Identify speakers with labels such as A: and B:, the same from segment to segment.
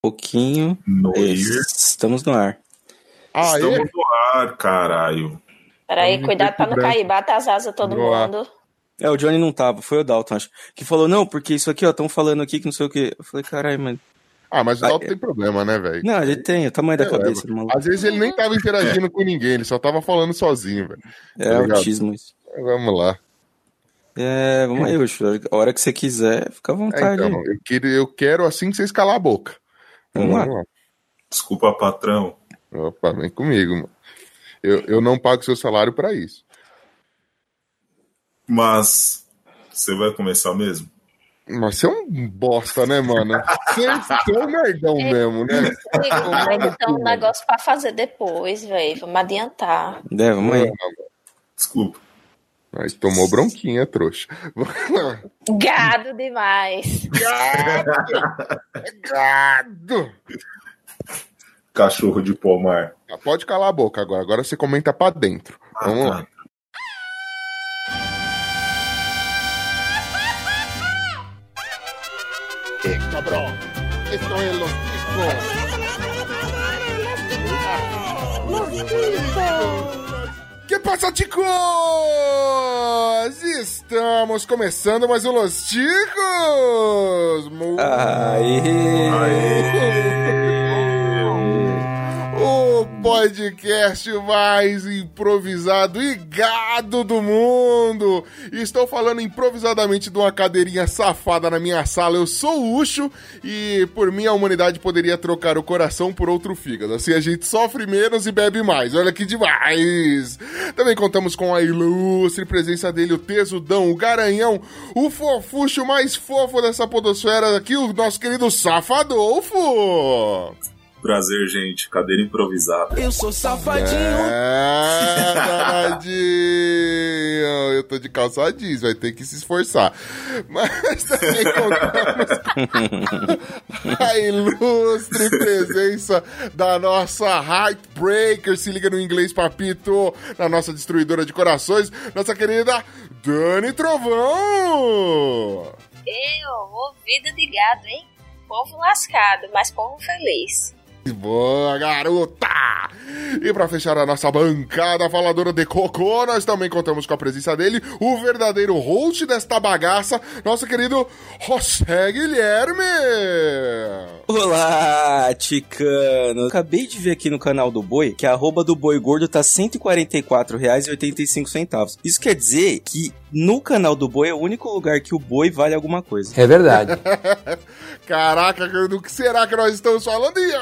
A: pouquinho.
B: No ir.
A: Estamos no ar.
C: Ah,
B: Estamos
C: é?
B: no ar, caralho.
D: Peraí, cuidado pra não
C: branco.
D: cair. Bata as asas todo
C: Boa.
D: mundo.
A: É, o Johnny não tava, foi o Dalton, acho. Que falou, não, porque isso aqui, ó, estão falando aqui que não sei o quê. Eu falei, caralho, mas.
C: Ah, mas o Dalton
A: é.
C: tem problema, né, velho?
A: Não, ele tem, o tamanho da
C: Eu
A: cabeça
C: levo.
A: do maluco.
C: Às vezes ele nem tava interagindo com ninguém, ele só tava falando sozinho, velho.
A: É
C: tá
A: autismo isso.
C: Vamos lá.
A: É, vamos aí, Ucho. A hora que você quiser, fica à
C: É,
A: vontade.
C: então, eu, quero, eu quero assim que vocês calar a boca.
A: Vamos lá.
B: Desculpa, patrão.
C: Opa, vem comigo, mano. Eu, eu não pago seu salário pra isso.
B: Mas você vai começar mesmo?
C: Mas você é um bosta, né, mano? Você, você é um merdão mesmo, né?
D: Vai então um negócio pra fazer depois, velho. Vamos adiantar.
A: É, vamos aí.
B: Desculpa.
C: Mas tomou bronquinha, trouxa.
D: Gado demais.
C: Gado!
B: Cachorro de pomar.
C: Ah, Pode calar a boca agora. Agora você comenta pra dentro. Vamos
B: Ah,
C: lá. Eh, cabrón. Esto es los Que passa, ticos? Estamos começando mais um Los Ticos! Mu- O podcast mais improvisado e gado do mundo. Estou falando improvisadamente de uma cadeirinha safada na minha sala. Eu sou o Ucho e por mim a humanidade poderia trocar o coração por outro fígado. Assim a gente sofre menos e bebe mais. Olha que demais. Também contamos com a ilustre presença dele, o tesudão, o garanhão, o fofucho mais fofo dessa podosfera aqui, o nosso querido Safadolfo.
B: Prazer, gente. Cadeira improvisada.
E: Eu sou safadinho.
C: É, danadinho. Eu tô de calça jeans, vai ter que se esforçar. Mas também contamos com a ilustre presença da nossa Heartbreaker, se liga no inglês, papito, na nossa destruidora de corações, nossa querida Dani Trovão.
D: Eu, ouvido de gado, hein? Povo lascado, mas povo feliz.
C: Boa, garota! E pra fechar a nossa bancada faladora de cocô, nós também contamos com a presença dele, o verdadeiro host desta bagaça, nosso querido José Guilherme!
A: Olá, ticano! Acabei de ver aqui no canal do Boi que a arroba do Boi Gordo tá R$ 144,85. Isso quer dizer que no canal do Boi é o único lugar que o boi vale alguma coisa.
E: É verdade.
C: Caraca, do que será que nós estamos falando? E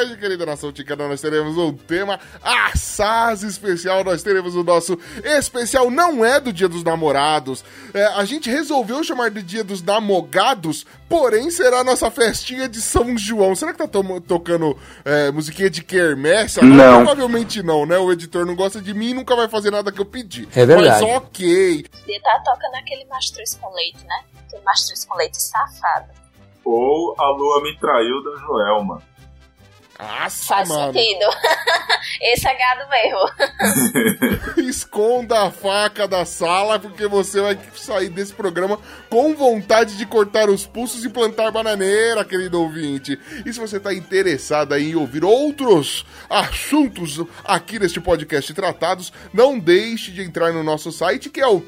C: hoje, querida nação ticana, nós teremos um tema assaz especial. Nós teremos o nosso especial, não é do Dia dos Namorados. É, a gente resolveu chamar de Dia dos Namogados, porém será a nossa festinha de São João. Será que tá to- tocando é, musiquinha de quermesse? agora?
B: Não.
C: Provavelmente não, né? O editor não gosta de mim e nunca vai fazer nada que eu pedi.
E: É verdade.
C: Mas ok.
D: Podia estar tocando aquele mastruz com leite, né? Aquele mastruz com leite safado.
B: Ou a lua me traiu da Joelma.
C: Nossa,
D: Faz
C: mano.
D: sentido. Esse é gado mesmo.
C: Esconda a faca da sala, porque você vai sair desse programa com vontade de cortar os pulsos e plantar bananeira, querido ouvinte. E se você está interessado em ouvir outros assuntos aqui neste podcast tratados, não deixe de entrar no nosso site, que é o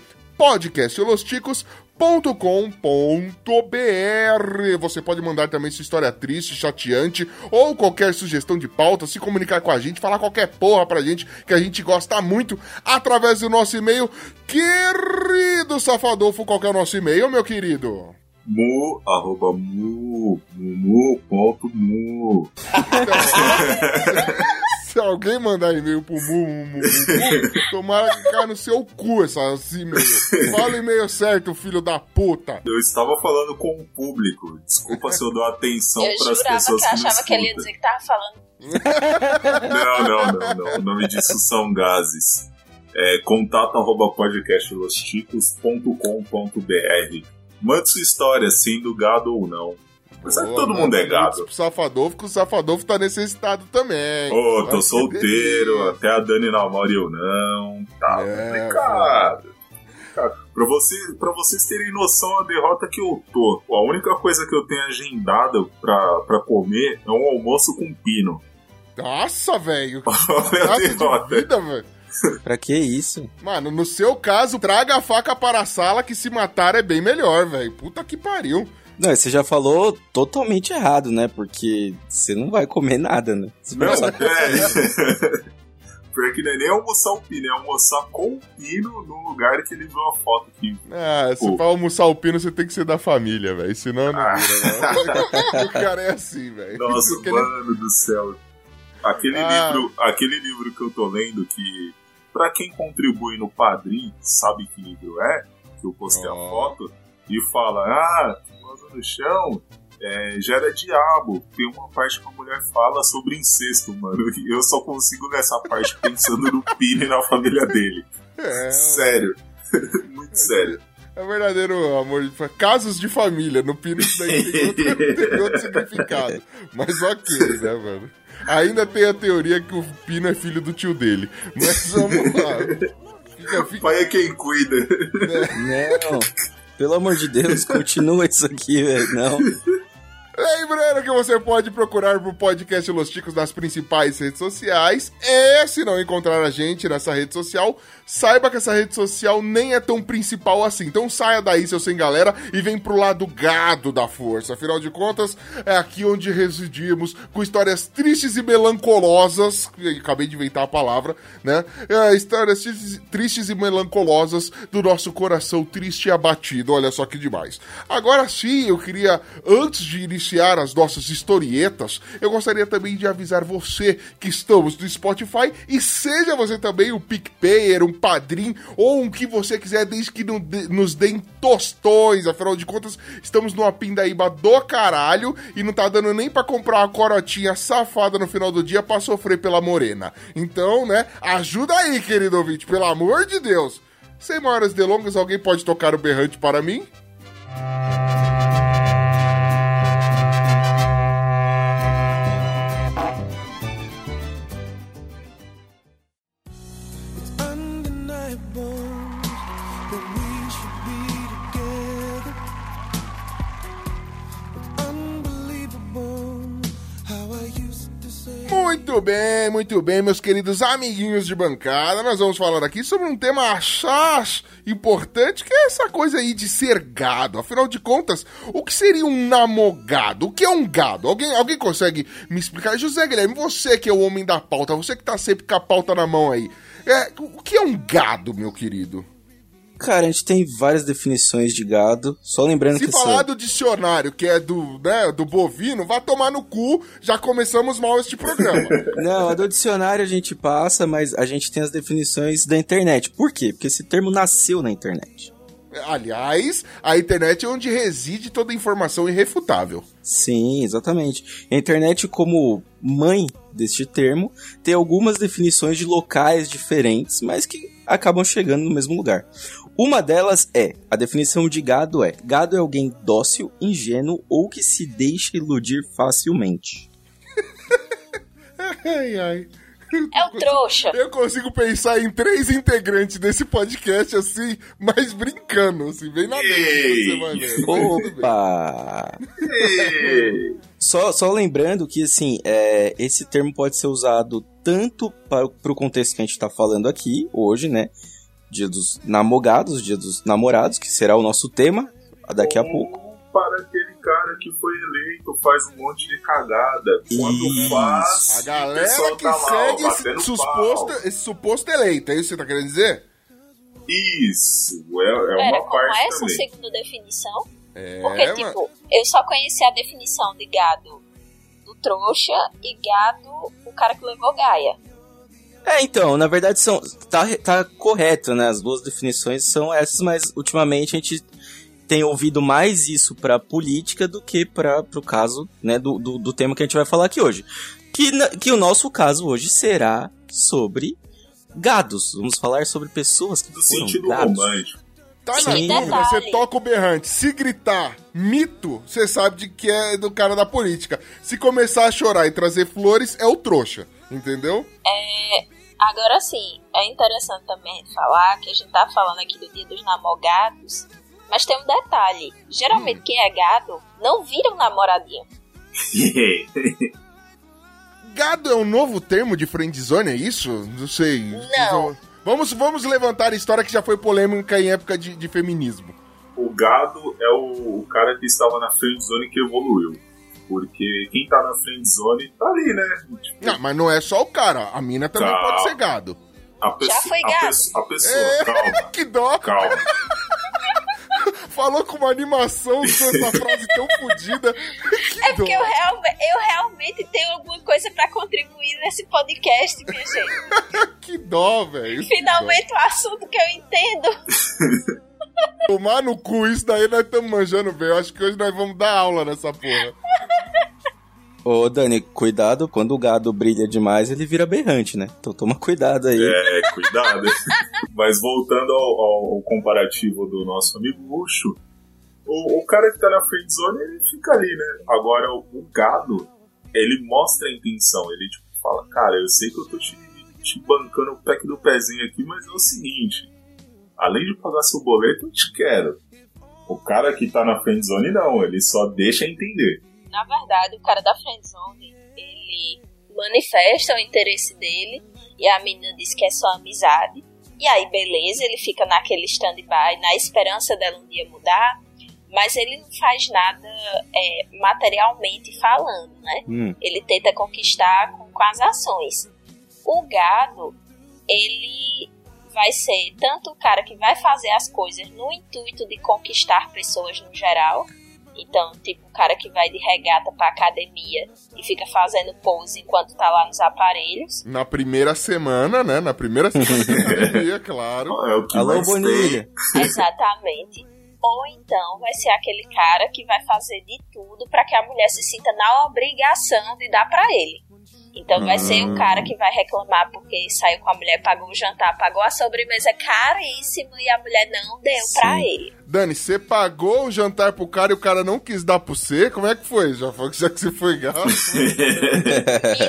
C: podcastlosticos.com.br. Você pode mandar também sua história triste, chateante ou qualquer sugestão de pauta, se comunicar com a gente, falar qualquer porra pra gente que a gente gosta muito através do nosso e-mail. Querido Safadolfo, qual que é o nosso e-mail, meu querido?
B: Mu, arroba mu, mu, ponto mu.
C: Se alguém mandar e-mail pro Mu, Mu, Mu, Mu, Mu, tomara que caia no seu cu essa- esse e-mail. Fala o e-mail certo, filho da puta.
B: Eu estava falando com o público. Desculpa se eu dou atenção
D: Eu
B: para as
D: jurava
B: pessoas
D: que
B: que, me
D: achava que ele ia dizer que tava falando.
B: Não, não, não, não. O nome disso são gases. É contato arroba podcastlosticos.com.br Mande sua história, sendo gado ou não. Mas é que
C: Boa,
B: todo mundo é gado.
C: Pro Safadolfo, que o Safadolfo tá necessitado também.
B: Ô,
C: Olha
B: tô solteiro,
C: delícia.
B: até a Dani namora e eu não. Tá
C: É,
B: complicado. Pra, você, pra vocês terem noção da derrota que eu tô, a única coisa que eu tenho agendada pra, pra comer é um almoço com pino.
C: Nossa, velho.
B: Olha a
C: Que
B: derrota.
C: de vida, velho.
A: Pra que isso?
C: Mano, no seu caso, traga a faca para a sala que se matar é bem melhor, velho. Puta que pariu.
A: Não, você já falou totalmente errado, né? Porque você não vai comer nada, né? Você
B: Não, é. Pior que não é nem almoçar o pino, é almoçar com o pino no lugar que ele viu a foto aqui.
C: Ah, se
B: Pô.
C: pra almoçar o pino, você tem que ser da família, velho. Senão não
B: Ah.
C: vira, mano. O cara é assim, velho.
B: Nossa,
C: Porque ele-
B: mano do céu. Aquele,
C: Ah.
B: livro, aquele livro que eu tô lendo, que pra quem contribui no Padrim, sabe que livro é, que eu postei
C: Ó.
B: a foto, e fala, ah, no chão, é, gera diabo. Tem uma parte que a mulher fala sobre incesto, mano. E eu só consigo nessa parte pensando no Pino e na família dele.
C: É,
B: Sério. Muito sério.
C: é verdadeiro amor. de Casos de família. No pino isso daí tem outro, tem outro significado. Mas ok, né, mano? Ainda tem a teoria que o Pino é filho do tio dele. Mas vamos lá. Fica,
B: O
C: fica,
B: pai é quem cuida.
A: Não, pelo amor de Deus, continua isso aqui, velho. Não.
C: Lembrando que você pode procurar pro podcast Los Ticos nas principais redes sociais. E se não encontrar a gente nessa rede social, saiba que essa rede social nem é tão principal assim. Então saia daí, seu sem galera, e vem pro lado gado da força. Afinal de contas, é aqui onde residimos com histórias tristes e melancolosas. Acabei de inventar a palavra, né? É, histórias tristes- e melancolosas do nosso coração triste e abatido. Olha só que demais. Agora sim, eu queria, antes de iniciar as nossas historietas, eu gostaria também de avisar você que estamos no Spotify e seja você também um PicPayer, um padrinho ou um que você quiser, desde que dê- nos deem tostões. Afinal de contas, estamos numa pindaíba do caralho e não tá dando nem pra comprar uma corotinha safada no final do dia pra sofrer pela morena. Então, né, ajuda aí, querido ouvinte, pelo amor de Deus. Sem maiores delongas, alguém pode tocar o berrante para mim? Muito bem, muito bem, meus queridos amiguinhos de bancada. Nós vamos falar aqui sobre um tema achás importante, que é essa coisa aí de ser gado. Afinal de contas, o que seria um namogado? O que é um gado? Alguém, alguém consegue me explicar? José Guilherme, você que é o homem da pauta, você que tá sempre com a pauta na mão aí. É, o que é um gado, meu querido?
A: Cara, a gente tem várias definições de gado. Só lembrando
C: Se
A: que
C: falar
A: essa...
C: do dicionário, que é do, né, do bovino, vá tomar no cu, já começamos mal este programa.
A: Não, a do dicionário a gente passa, mas a gente tem as definições da internet. Por quê? Porque esse termo nasceu na internet.
C: Aliás, a internet é onde reside toda a informação irrefutável.
A: Sim, exatamente. A internet, como mãe deste termo, tem algumas definições de locais diferentes, mas que acabam chegando no mesmo lugar. Uma delas é, a definição de gado é, gado é alguém dócil, ingênuo ou que se deixa iludir facilmente.
C: Ai, ai.
D: É o trouxa.
C: Eu consigo pensar em três integrantes desse podcast assim, mas brincando, assim, bem na bem.
A: Opa! Só, só lembrando que, assim, é, esse termo pode ser usado tanto para o contexto que a gente está falando aqui, hoje, né? Dia dos namogados, dia dos namorados, que será o nosso tema daqui a pouco.
B: Ou Para aquele cara que foi eleito, faz um monte de cagada. Quando
A: Isso.
B: faz,
C: A galera que
B: tá
C: segue esse suposto, esse suposto eleito, é isso que você tá querendo dizer?
B: Isso, é, é
D: Pera,
B: uma
D: como
B: parte
D: é essa
B: também.
D: segunda definição?
C: É,
D: Porque,
C: mano.
D: tipo, eu só conheci a definição de gado do trouxa e gado o cara que levou Gaia.
A: É, então, na verdade são tá, tá correto, né? As duas definições são essas, mas ultimamente a gente tem ouvido mais isso pra política do que para pro caso, né, do, do, do tema que a gente vai falar aqui hoje. Que, na- que o nosso caso hoje será sobre gados. Vamos falar sobre pessoas que
B: Do
A: foram
B: sentido
A: gados.
B: romântico.
C: Tá
D: Sim.
C: na dúvida,
D: Detalhe.
C: você toca o berrante. Se gritar mito, você sabe de que é do cara da política. Se começar a chorar e trazer flores, é o trouxa, entendeu?
D: Agora sim, é interessante também falar que a gente tá falando aqui do dia dos namogados, mas tem um detalhe. Geralmente quem é gado não vira um namoradinho.
C: Gado é um novo termo de friendzone, é isso? Não sei.
D: Não.
C: Vamos, vamos levantar a história que já foi polêmica em época de, de feminismo.
B: o gado é o, o cara que estava na friendzone que evoluiu. Porque quem tá na friendzone tá ali, né? Tipo,
C: Não, mas não é só o cara, a mina também
B: Tá.
C: pode ser gado.
B: a, pessoa,
D: foi
B: a,
D: gado.
B: pesso- a pessoa,
C: É.
B: calma,
C: Que dó!
B: calma.
C: Falou com uma animação usou essa frase tão fodida. Que
D: É
C: dó.
D: porque eu, real- eu realmente tenho alguma coisa pra contribuir nesse podcast, minha gente.
C: Que dó, velho.
D: Finalmente o assunto que eu entendo.
C: Tomar no cu, isso daí nós estamos manjando bem. Eu acho que hoje nós vamos dar aula nessa porra.
A: Ô, Dani, cuidado, quando o gado brilha demais, ele vira berrante, né? Então toma cuidado aí.
B: É, cuidado. Mas voltando ao, ao- comparativo do nosso amigo Luxo, o, o cara que tá na friendzone, ele fica ali, né? Agora, o, o gado, ele mostra a intenção. Ele, tipo, fala, cara, eu sei que eu tô te, te bancando o pack do pezinho aqui, mas é o seguinte, além de pagar seu boleto, eu te quero. O cara que tá na friendzone, não. Ele só deixa entender.
D: Na verdade, o cara da friendzone, ele manifesta o interesse dele e a menina diz que é só amizade. E aí, beleza, ele fica naquele stand-by, na esperança dela um dia mudar, mas ele não faz nada é, materialmente falando, né?
A: Hum,
D: Ele tenta conquistar com, com as ações. O gado, ele vai ser tanto o cara que vai fazer as coisas no intuito de conquistar pessoas no geral. Então, tipo, o cara que vai de regata pra academia e fica fazendo pose enquanto tá lá nos aparelhos.
C: Na primeira semana, né? Na primeira semana da academia, claro.
B: É o que
A: Alô. Bonilha.
D: Exatamente. Ou então vai ser aquele cara que vai fazer de tudo pra que a mulher se sinta na obrigação de dar pra ele. Então vai ser o cara que vai reclamar porque saiu com a mulher, pagou o jantar, pagou a sobremesa caríssima e a mulher não deu pra
A: Sim.
D: ele.
C: Dani, você pagou o jantar pro cara e o cara não quis dar pro você? Como é que foi? Já, foi, já que você foi gato?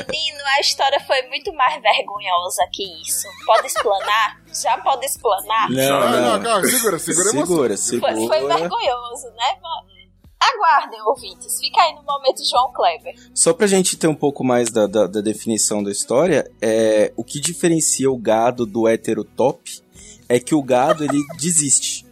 D: Menino, a história foi muito mais vergonhosa que isso. Pode explanar? Já pode explanar?
A: Não,
C: Ah,
A: não.
C: não, calma, segura, segura a emoção.
A: Segura,
D: Foi,
A: segura.
D: foi vergonhoso, né? Mas Aguardem, ouvintes. Fica aí no momento João Kleber.
A: Só pra gente ter um pouco mais da, da, da definição da história, é, o que diferencia o gado do hétero top é que o gado ele desiste.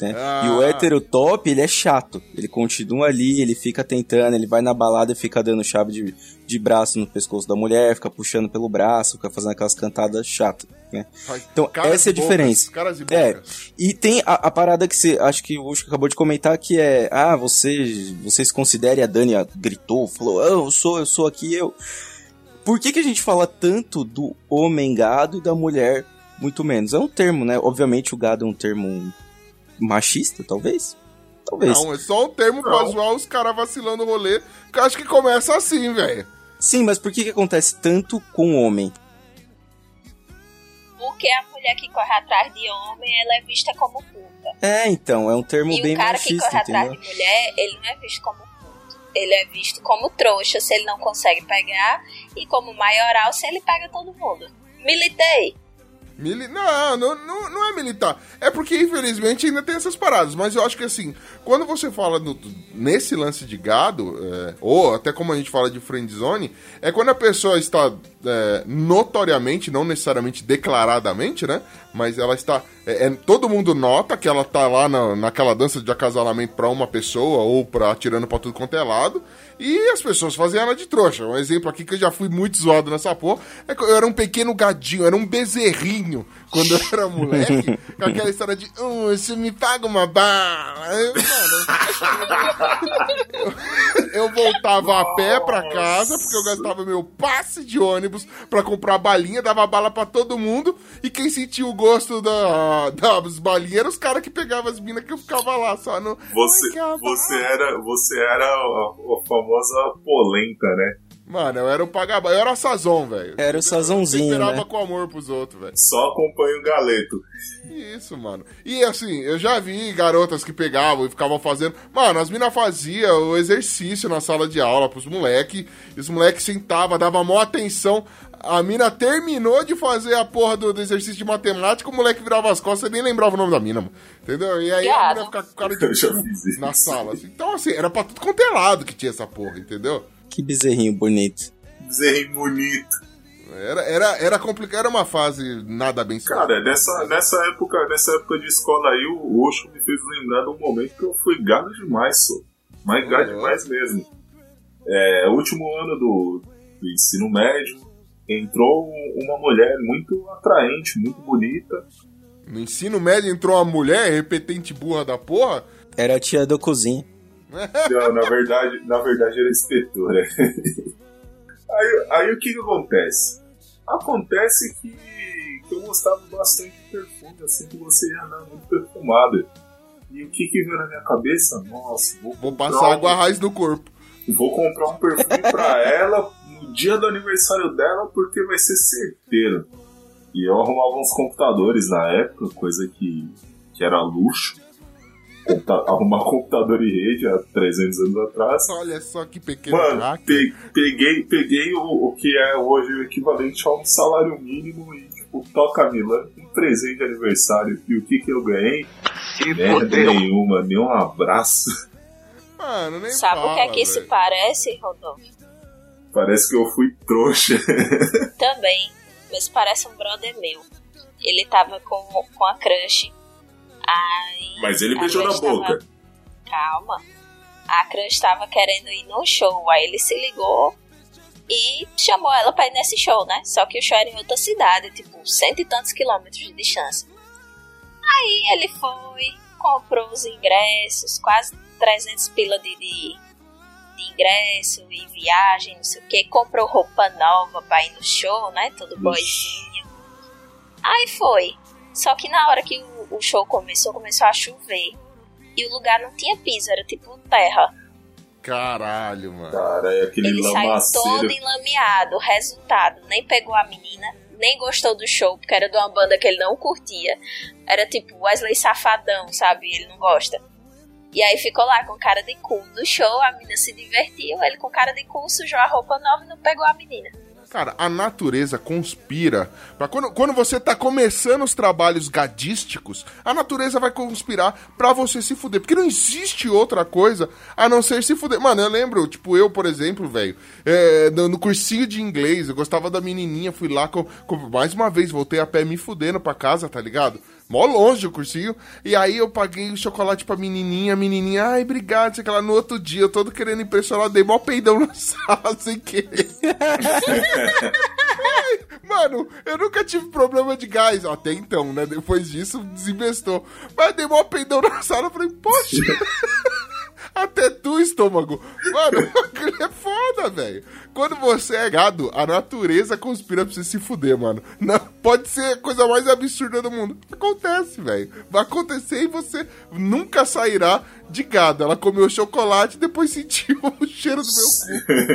A: Né?
C: Ah.
A: E o hétero top, ele é chato. Ele continua ali, ele fica tentando, ele vai na balada e fica dando chave de, de braço no pescoço da mulher, fica puxando pelo braço, fica fazendo aquelas cantadas chatas. Né? Então, essa é a
C: bocas,
A: diferença.
C: Caras e
A: É.
C: bocas.
A: E tem a, a parada que você, acho que o Ucho acabou de comentar, que é, ah, você, você se considere, a Dani gritou, falou, ah, eu sou, eu sou aqui, eu. Por que que a gente fala tanto do homem gado e da mulher muito menos? É um termo, né? Obviamente o gado é um termo machista, talvez? Talvez.
C: Não, é só um termo pra
B: Não.
C: zoar os caras vacilando o rolê, que eu acho que começa assim, velho.
A: Sim, mas por que que acontece tanto com o homem?
D: Porque a mulher que corre atrás de homem, ela é vista como puta.
A: É, então, é um termo
D: E
A: bem
D: o cara que
A: machista,
D: corre atrás
A: entendeu?
D: de mulher, ele não é visto como puto. Ele é visto como trouxa se ele não consegue pegar e como maioral se ele pega todo mundo. Militei.
C: Mili... Não, não, não, não é militar. É porque, infelizmente, ainda tem essas paradas. Mas eu acho que, assim, quando você fala no- nesse lance de gado, é, ou até como a gente fala de friend zone, é quando a pessoa está é, notoriamente, não necessariamente declaradamente, né? Mas ela está. é, é, todo mundo nota que ela tá lá na, naquela dança de acasalamento pra uma pessoa ou pra atirando pra tudo quanto é lado. E as pessoas fazem ela de trouxa. Um exemplo aqui que eu já fui muito zoado nessa porra é que eu era um pequeno gadinho, era um bezerrinho quando eu era moleque, com aquela história de, "Hum, você me paga uma bala. Eu, mano, eu, eu voltava a pé pra casa, porque eu gastava meu passe de ônibus pra comprar balinha, dava bala pra todo mundo, e quem sentia o gosto da, das balinhas eram os caras que pegavam as minas que eu ficava lá só no.
B: Você, você era, você era a, a famosa polenta, né?
C: Mano, eu era o pagaba, eu era o Sazon, velho.
A: Era o sazãozinho,
C: Esperava
A: né?
C: com amor pros outros, velho.
B: Só acompanha o galeto.
C: Isso, mano. E assim, eu já vi garotas que pegavam e ficavam fazendo. Mano, as minas faziam o exercício na sala de aula pros moleques. E os moleques sentavam, davam maior atenção. A mina terminou de fazer a porra do, do exercício de matemática, o moleque virava as costas e nem lembrava o nome da mina, mano. Entendeu? E aí a mina ficava com cara de
B: Eu
C: na sala. assim. Então, assim, era pra tudo quanto é lado que tinha essa porra, entendeu?
A: Que bezerrinho bonito.
B: Bezerrinho bonito.
C: Era, era, era complicado, era uma fase nada bem
B: Cara, nessa, nessa época, nessa época de escola aí, o Osho me fez lembrar de um momento que eu fui gado demais, só. Mas gado
C: Uhum.
B: demais mesmo. É, último ano do, do ensino médio, entrou uma mulher muito atraente, muito bonita.
C: No ensino médio entrou uma mulher, repetente burra da porra.
A: Era a tia do cozinho.
B: Não, na verdade, na verdade era inspetora. aí, aí o que, que acontece? Acontece que, que eu gostava bastante de perfume, assim que você ia andar muito perfumada. E o que que veio na minha cabeça? Nossa, vou,
C: Vou passar
B: um-
C: água raiz no corpo.
B: Vou comprar um perfume pra ela no dia do aniversário dela, porque vai ser certeiro. E eu arrumava uns computadores na época, coisa que, que era luxo. Computa- arrumar computador e rede há 300 anos atrás.
C: Olha só que pequeno
B: Mano,
C: hacker.
B: pe- peguei, peguei o, o que é hoje o equivalente a um salário mínimo e, tipo, toca Milan, um presente de aniversário. E o que que eu ganhei? Merda nenhuma, nem um abraço.
C: Mano, nem
D: Sabe o que é
C: fala,
D: que isso parece, Rodolfo?
B: Parece que eu fui trouxa.
D: Também, mas parece um brother meu. Ele tava com, com a crush. Aí,
B: Mas ele beijou na
D: crush tava-
B: boca.
D: Calma. A crush tava querendo ir no show. Aí ele se ligou e chamou ela pra ir nesse show, né? Só que o show era em outra cidade, tipo, cento e tantos quilômetros de distância. Aí ele foi, comprou os ingressos, quase 300 pila de, de, de ingresso e viagem, não sei o que. Comprou roupa nova pra ir no show, né? Todo boizinho. Aí foi. Só que na hora que o, o show começou, começou a chover. E o lugar não tinha piso, era tipo terra.
C: Caralho, mano.
B: Cara, é aquele
D: Ele saiu todo
B: lamaceiro.
D: enlameado. Resultado, nem pegou a menina, nem gostou do show, porque era de uma banda que ele não curtia. Era tipo Wesley Safadão, sabe? Ele não gosta. E aí ficou lá com cara de cu no show, a menina se divertiu, ele com cara de cu sujou a roupa nova e não pegou a menina.
C: Cara, a natureza conspira. Pra quando, quando você tá começando os trabalhos gadísticos, a natureza vai conspirar pra você se fuder. Porque não existe outra coisa a não ser se fuder. Mano, eu lembro, tipo, eu, por exemplo, velho, é, no, no cursinho de inglês, eu gostava da menininha, fui lá, com, com- mais uma vez, voltei a pé me fudendo pra casa, tá ligado? Mó longe o cursinho. E aí eu paguei o chocolate pra menininha, a menininha, ai, obrigado, sei que lá. No outro dia, eu todo querendo impressionar, dei mó peidão na sala sem querer. Mano, eu nunca tive problema de gás, até então, né? Depois disso, desinvestou. Mas dei mó peidão na sala, eu falei, poxa, até tu, estômago. Mano, aquilo é foda, velho. Quando você é gado, a natureza conspira pra você se fuder, mano. Não, pode ser a coisa mais absurda do mundo. Acontece, velho. Vai acontecer e você nunca sairá de gado. Ela comeu chocolate e depois sentiu o cheiro do meu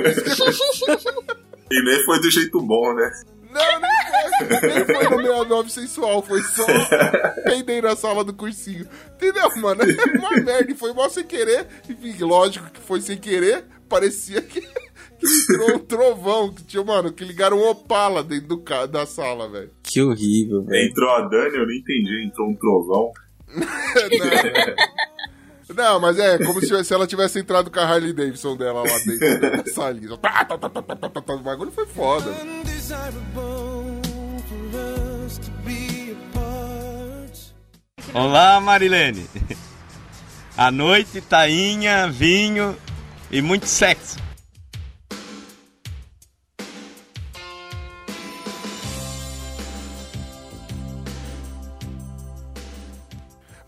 C: cu.
B: E nem foi do jeito bom, né?
C: Não, nem foi. Nem foi no 69 sensual, foi só peidei na sala do cursinho. Entendeu, mano? É uma merda. E foi mal sem querer. Enfim, lógico que foi sem querer. Parecia que, que entrou um trovão. Que tinha, mano, que ligaram um Opala dentro do, ca- da sala, velho.
A: Que horrível, velho.
B: Entrou a Dani, eu não entendi, entrou um trovão.
C: Não, mas é como se, se ela tivesse entrado com a Harley Davidson dela lá dentro da salinha. Tá, tá. O bagulho foi foda.
F: Olá, Marilene. À noite, tainha, vinho e muito sexo.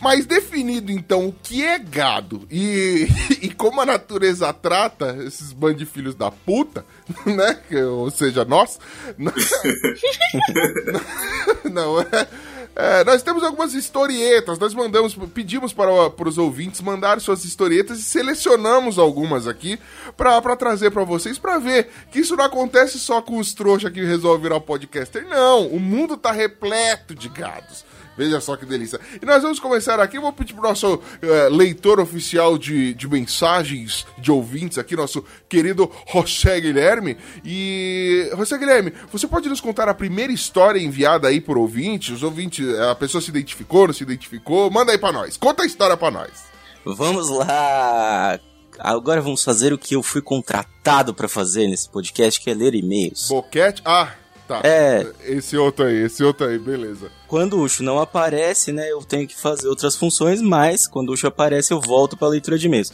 C: Mas definido então o que é gado e, e como a natureza trata esses bandos de filhos da puta, né? Ou seja, nós. Não, não é. É, nós temos algumas historietas, nós mandamos, pedimos para, para os ouvintes mandar suas historietas e selecionamos algumas aqui para trazer para vocês, para ver que isso não acontece só com os trouxas que resolvem virar podcaster, não, o mundo tá repleto de gados. Veja só que delícia. E nós vamos começar aqui. Eu vou pedir pro nosso eh, leitor oficial de, de mensagens de ouvintes aqui, nosso querido José Guilherme. E, José Guilherme, você pode nos contar a primeira história enviada aí por ouvinte? Os ouvintes, a pessoa se identificou, não se identificou? Manda aí pra nós. Conta a história pra nós.
A: Vamos lá. Agora vamos fazer o que eu fui contratado pra fazer nesse podcast, que é ler e-mails.
C: Boquete? Ah, tá.
A: É.
C: Esse outro aí, esse outro aí, beleza.
A: Quando o Ucho não aparece, né, eu tenho que fazer outras funções, mas quando o Ucho aparece, eu volto para a leitura de e-mails.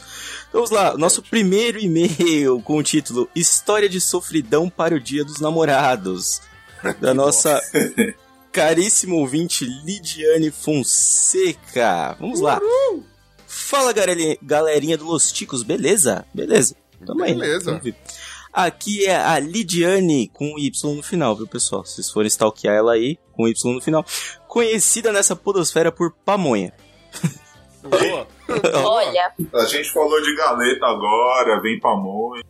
A: Vamos lá, nosso primeiro e-mail com o título História de Sofridão para o Dia dos Namorados. Da nossa caríssima ouvinte Lidiane Fonseca. Vamos lá. Fala, galerinha, do Los Ticos, beleza? Beleza. Tamo aí. né?
C: Beleza.
A: Vivo. Aqui é a Lidiane com Y no final, viu, pessoal? Se vocês forem stalkear ela aí, com Y no final. Conhecida nessa podosfera por pamonha.
C: Boa.
D: Olha,
B: A gente falou de galeta agora, vem pamonha.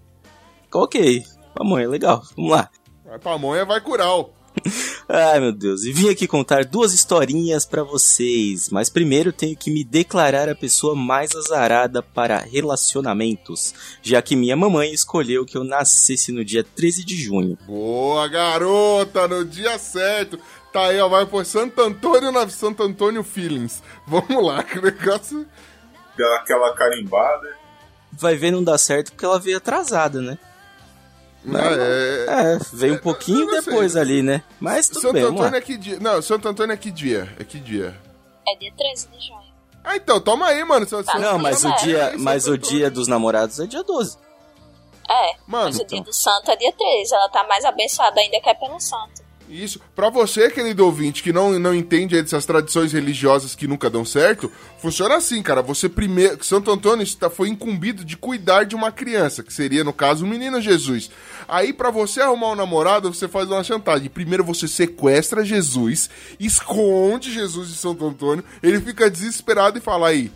A: Ok, pamonha, legal. Vamos lá.
C: Vai pamonha, vai curar.
A: Ai, meu Deus. E vim aqui contar duas historinhas pra vocês. Mas primeiro tenho que me declarar a pessoa mais azarada para relacionamentos, já que minha mamãe escolheu que eu nascesse no dia 13 de junho.
C: Boa, garota, no dia certo. Tá aí, ó, vai por Santo Antônio na Santo Antônio Feelings. Vamos lá, que negócio.
B: Dá aquela carimbada.
A: Vai ver não dá certo porque ela veio atrasada, né?
C: Ah, é...
A: É, veio um pouquinho
C: não sei.
A: depois ali, né? Mas tudo
C: Santo
A: bem,
C: Antônio é que dia? Não, Santo Antônio é que dia? É que dia?
D: é dia 13 de junho.
C: Ah, então, toma aí, mano. Seu- seu-
A: Não, mas o
D: É,
A: dia, mas o dia dos namorados é dia 12.
D: É,
C: Mano,
D: mas o
A: então.
D: dia do santo é dia 13. Ela tá mais abençoada ainda que é pelo santo.
C: Isso. Pra você, querido ouvinte, que não, não entende essas tradições religiosas que nunca dão certo, funciona assim, cara. Você primeiro. Santo Antônio está, foi incumbido de cuidar de uma criança, que seria, no caso, o menino Jesus. Aí, pra você arrumar um namorado, você faz uma chantagem. Primeiro você sequestra Jesus, esconde Jesus de Santo Antônio, ele fica desesperado e fala aí.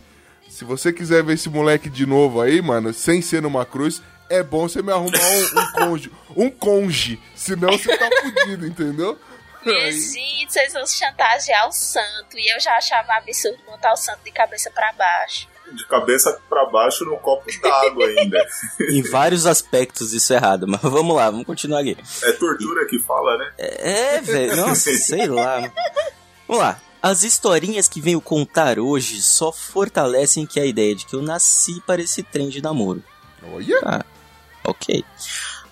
C: Se você quiser ver esse moleque de novo aí, mano, sem ser numa cruz, é bom você me arrumar um, um conge. Um conge. Senão você tá fudido, entendeu?
D: Minha gente, vocês vão chantagear o santo. E eu já achava absurdo botar o santo de cabeça pra baixo.
B: De cabeça pra baixo no copo d'água ainda.
A: Em vários aspectos isso é errado, mas vamos lá, vamos continuar aqui.
B: É tortura que fala, né?
A: É, velho, nossa, sei lá. Vamos lá. As historinhas que venho contar hoje só fortalecem que a ideia de que eu nasci para esse trem de namoro.
C: Olha.
A: Ah, ok.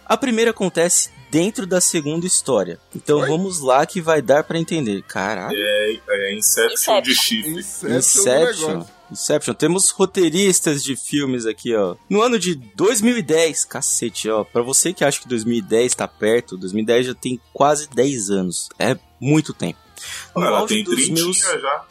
A: A primeira acontece dentro da segunda história. Então
C: Oi?
A: vamos lá que vai dar pra entender. Caralho.
B: É, é Inception de
D: Inception.
B: chifre.
C: Inception.
A: Inception. Inception. Temos roteiristas de filmes aqui, ó. No ano de 2010, cacete, ó. Pra você que acha que 2010 tá perto, 2010 já tem quase 10 anos. É muito tempo. No
B: Ela
A: auge
B: tem
A: dos meus
B: já.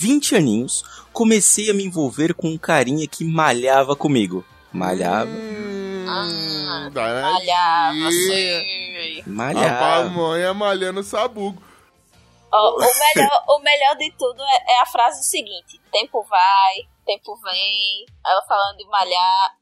A: 20 aninhos, comecei a me envolver com um carinha que malhava comigo. Malhava,
C: Hum,
D: Ah,
C: danadinha.
D: Malhava, sim.
C: A
A: malhava.
C: pamonha malhando sabugo.
D: Ó, o, melhor, o melhor de tudo é, é a frase seguinte: tempo vai, tempo vem. Ela falando de malhar.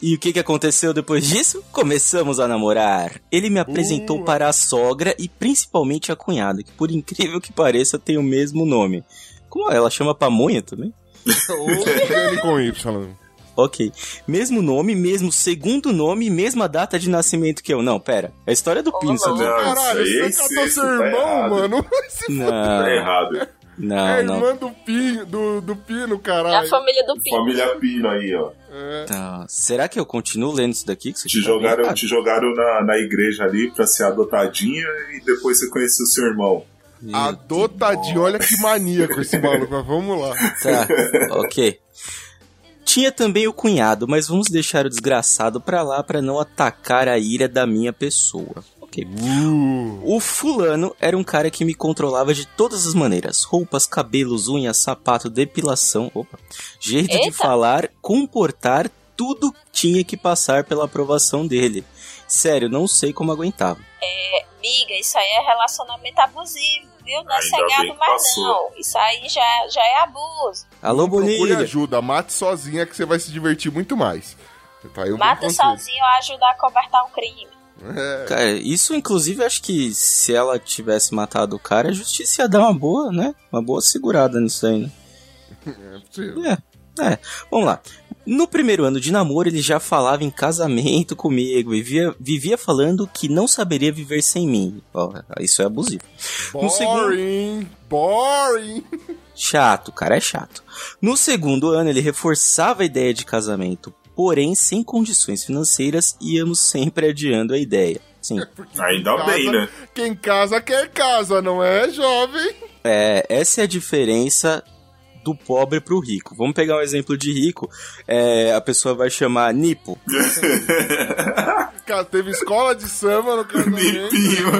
A: E o que, que aconteceu depois disso? Começamos a namorar. Ele me apresentou
C: Uh.
A: para a sogra e principalmente a cunhada, que por incrível que pareça tem o mesmo nome. Como ela chama pamonha também?
C: Ou com Y.
A: Ok. Mesmo nome, mesmo segundo nome mesma data de nascimento que eu. Não, pera. É a história do Pino,
D: Ô,
A: sabe?
B: Não,
C: Caralho,
B: é
C: você catou seu
B: tá
C: irmão,
B: errado.
C: mano. Se
A: Não,
B: Tá errado.
A: não,
C: é
A: não.
C: irmã do Pino, do, do Pino,
D: É a
C: caralho.
D: família do Pino.
B: Família Pino aí, ó.
C: É.
A: Tá. Será que eu continuo lendo isso daqui? Que
B: Te
A: tá
B: jogaram, te jogaram na, na igreja ali pra ser adotadinha e depois você conheceu seu irmão.
C: Adotadinho, olha que maníaco esse maluco, mas vamos lá.
A: Tá, ok. Tinha também o cunhado, mas vamos deixar o desgraçado pra lá pra não atacar a ira da minha pessoa. Ok.
C: Uh,
A: O fulano era um cara que me controlava de todas as maneiras: roupas, cabelos, unhas, sapato, depilação, opa, jeito de
D: Eita.
A: falar, comportar, tudo tinha que passar pela aprovação dele. Sério, não sei como aguentava.
D: Me amiga, isso aí é relacionamento abusivo, viu? Não é
B: Ainda
D: ser
B: bem
D: gado
B: que
D: mais
B: passou.
D: não. Isso aí já, já é abuso.
A: Alô,
C: Procure
A: Bonilha.
C: ajuda, mate sozinha que você vai se divertir muito mais. Tá
D: Mata sozinho ajuda a cobertar um crime.
C: É,
A: Cara, isso inclusive acho que se ela tivesse matado o cara, a justiça ia dar uma boa, né? Uma boa segurada nisso aí, né?
C: é possível.
A: É, é. Vamos lá. No primeiro ano de namoro, ele já falava em casamento comigo e vivia, vivia falando que não saberia viver sem mim. Ó, isso é abusivo. No segundo-
C: Boring, boring.
A: Chato, cara, é chato. No segundo ano, ele reforçava a ideia de casamento, porém sem condições financeiras, íamos sempre adiando a ideia. Sim.
C: Porque
B: Ainda
C: quem
B: bem,
C: casa-
B: né?
C: Quem casa quer casa, não é, jovem?
A: É, essa é a diferença do pobre pro rico. Vamos pegar um exemplo de rico. É, a pessoa vai chamar Nipo.
C: Cara, teve escola de samba no casamento.
B: Limpinho.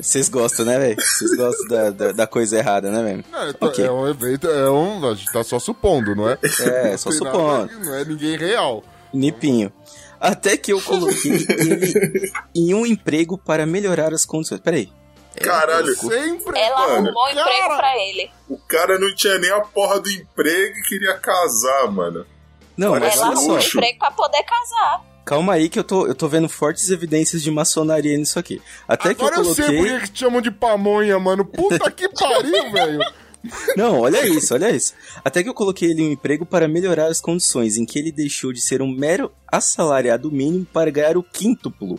A: Vocês gostam, né, velho? Vocês gostam da, da, da coisa errada, né, velho?
C: Não, então,
A: Ok.
C: É um evento, é um. A gente tá só supondo, não é?
A: É, só
C: Não tem
A: supondo.
C: nada- Não é ninguém real.
A: Nipinho. Até que eu coloquei ele em um emprego para melhorar as condições. Peraí.
B: Caralho,
C: Sempre.
D: Ela
B: Mano,
D: arrumou um emprego
C: cara.
D: pra ele.
B: o cara não tinha nem a porra do emprego e queria casar, mano.
A: Não,
B: Parece
D: Ela arrumou um
A: só.
B: luxo.
D: emprego pra poder casar.
A: Calma aí que eu tô, eu tô vendo fortes evidências de maçonaria nisso aqui. Até
C: Agora
A: que eu
C: eu sei
A: coloquei.
C: por que que te chamam de pamonha, mano. Puta que pariu, velho.
A: Não, olha isso, olha isso. Até que eu coloquei ele em um emprego para melhorar as condições, em que ele deixou de ser um mero assalariado mínimo para ganhar o quíntuplo.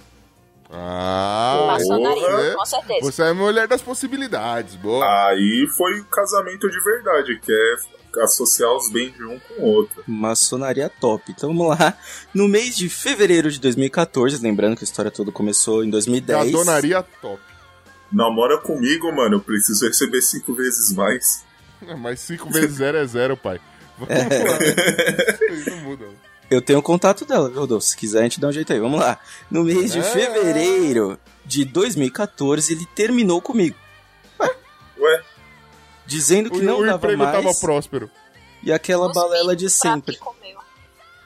C: Ah,
D: Maçonaria,
C: você,
D: com certeza.
C: você é a mulher das possibilidades, boa.
B: Aí foi o casamento de verdade, que é associar os bens de um com o outro.
A: Maçonaria top. Então vamos lá. No mês de fevereiro de 2014, lembrando que a história toda começou em 2010.
C: Gadonaria top.
B: Namora comigo, mano, eu preciso receber cinco vezes mais.
C: É, Mas 5 vezes 0 é 0, pai. Vamos lá. Isso não muda.
A: Eu tenho o contato dela, viu, Rodolfo? Se quiser, a gente dá um jeito aí. Vamos lá. No mês de
C: É.
A: fevereiro de 2014, ele terminou comigo.
B: Ué,
A: Dizendo que
C: O,
A: não
C: o
A: dava mais.
C: tava próspero.
A: E aquela
D: Os
A: balela de sempre.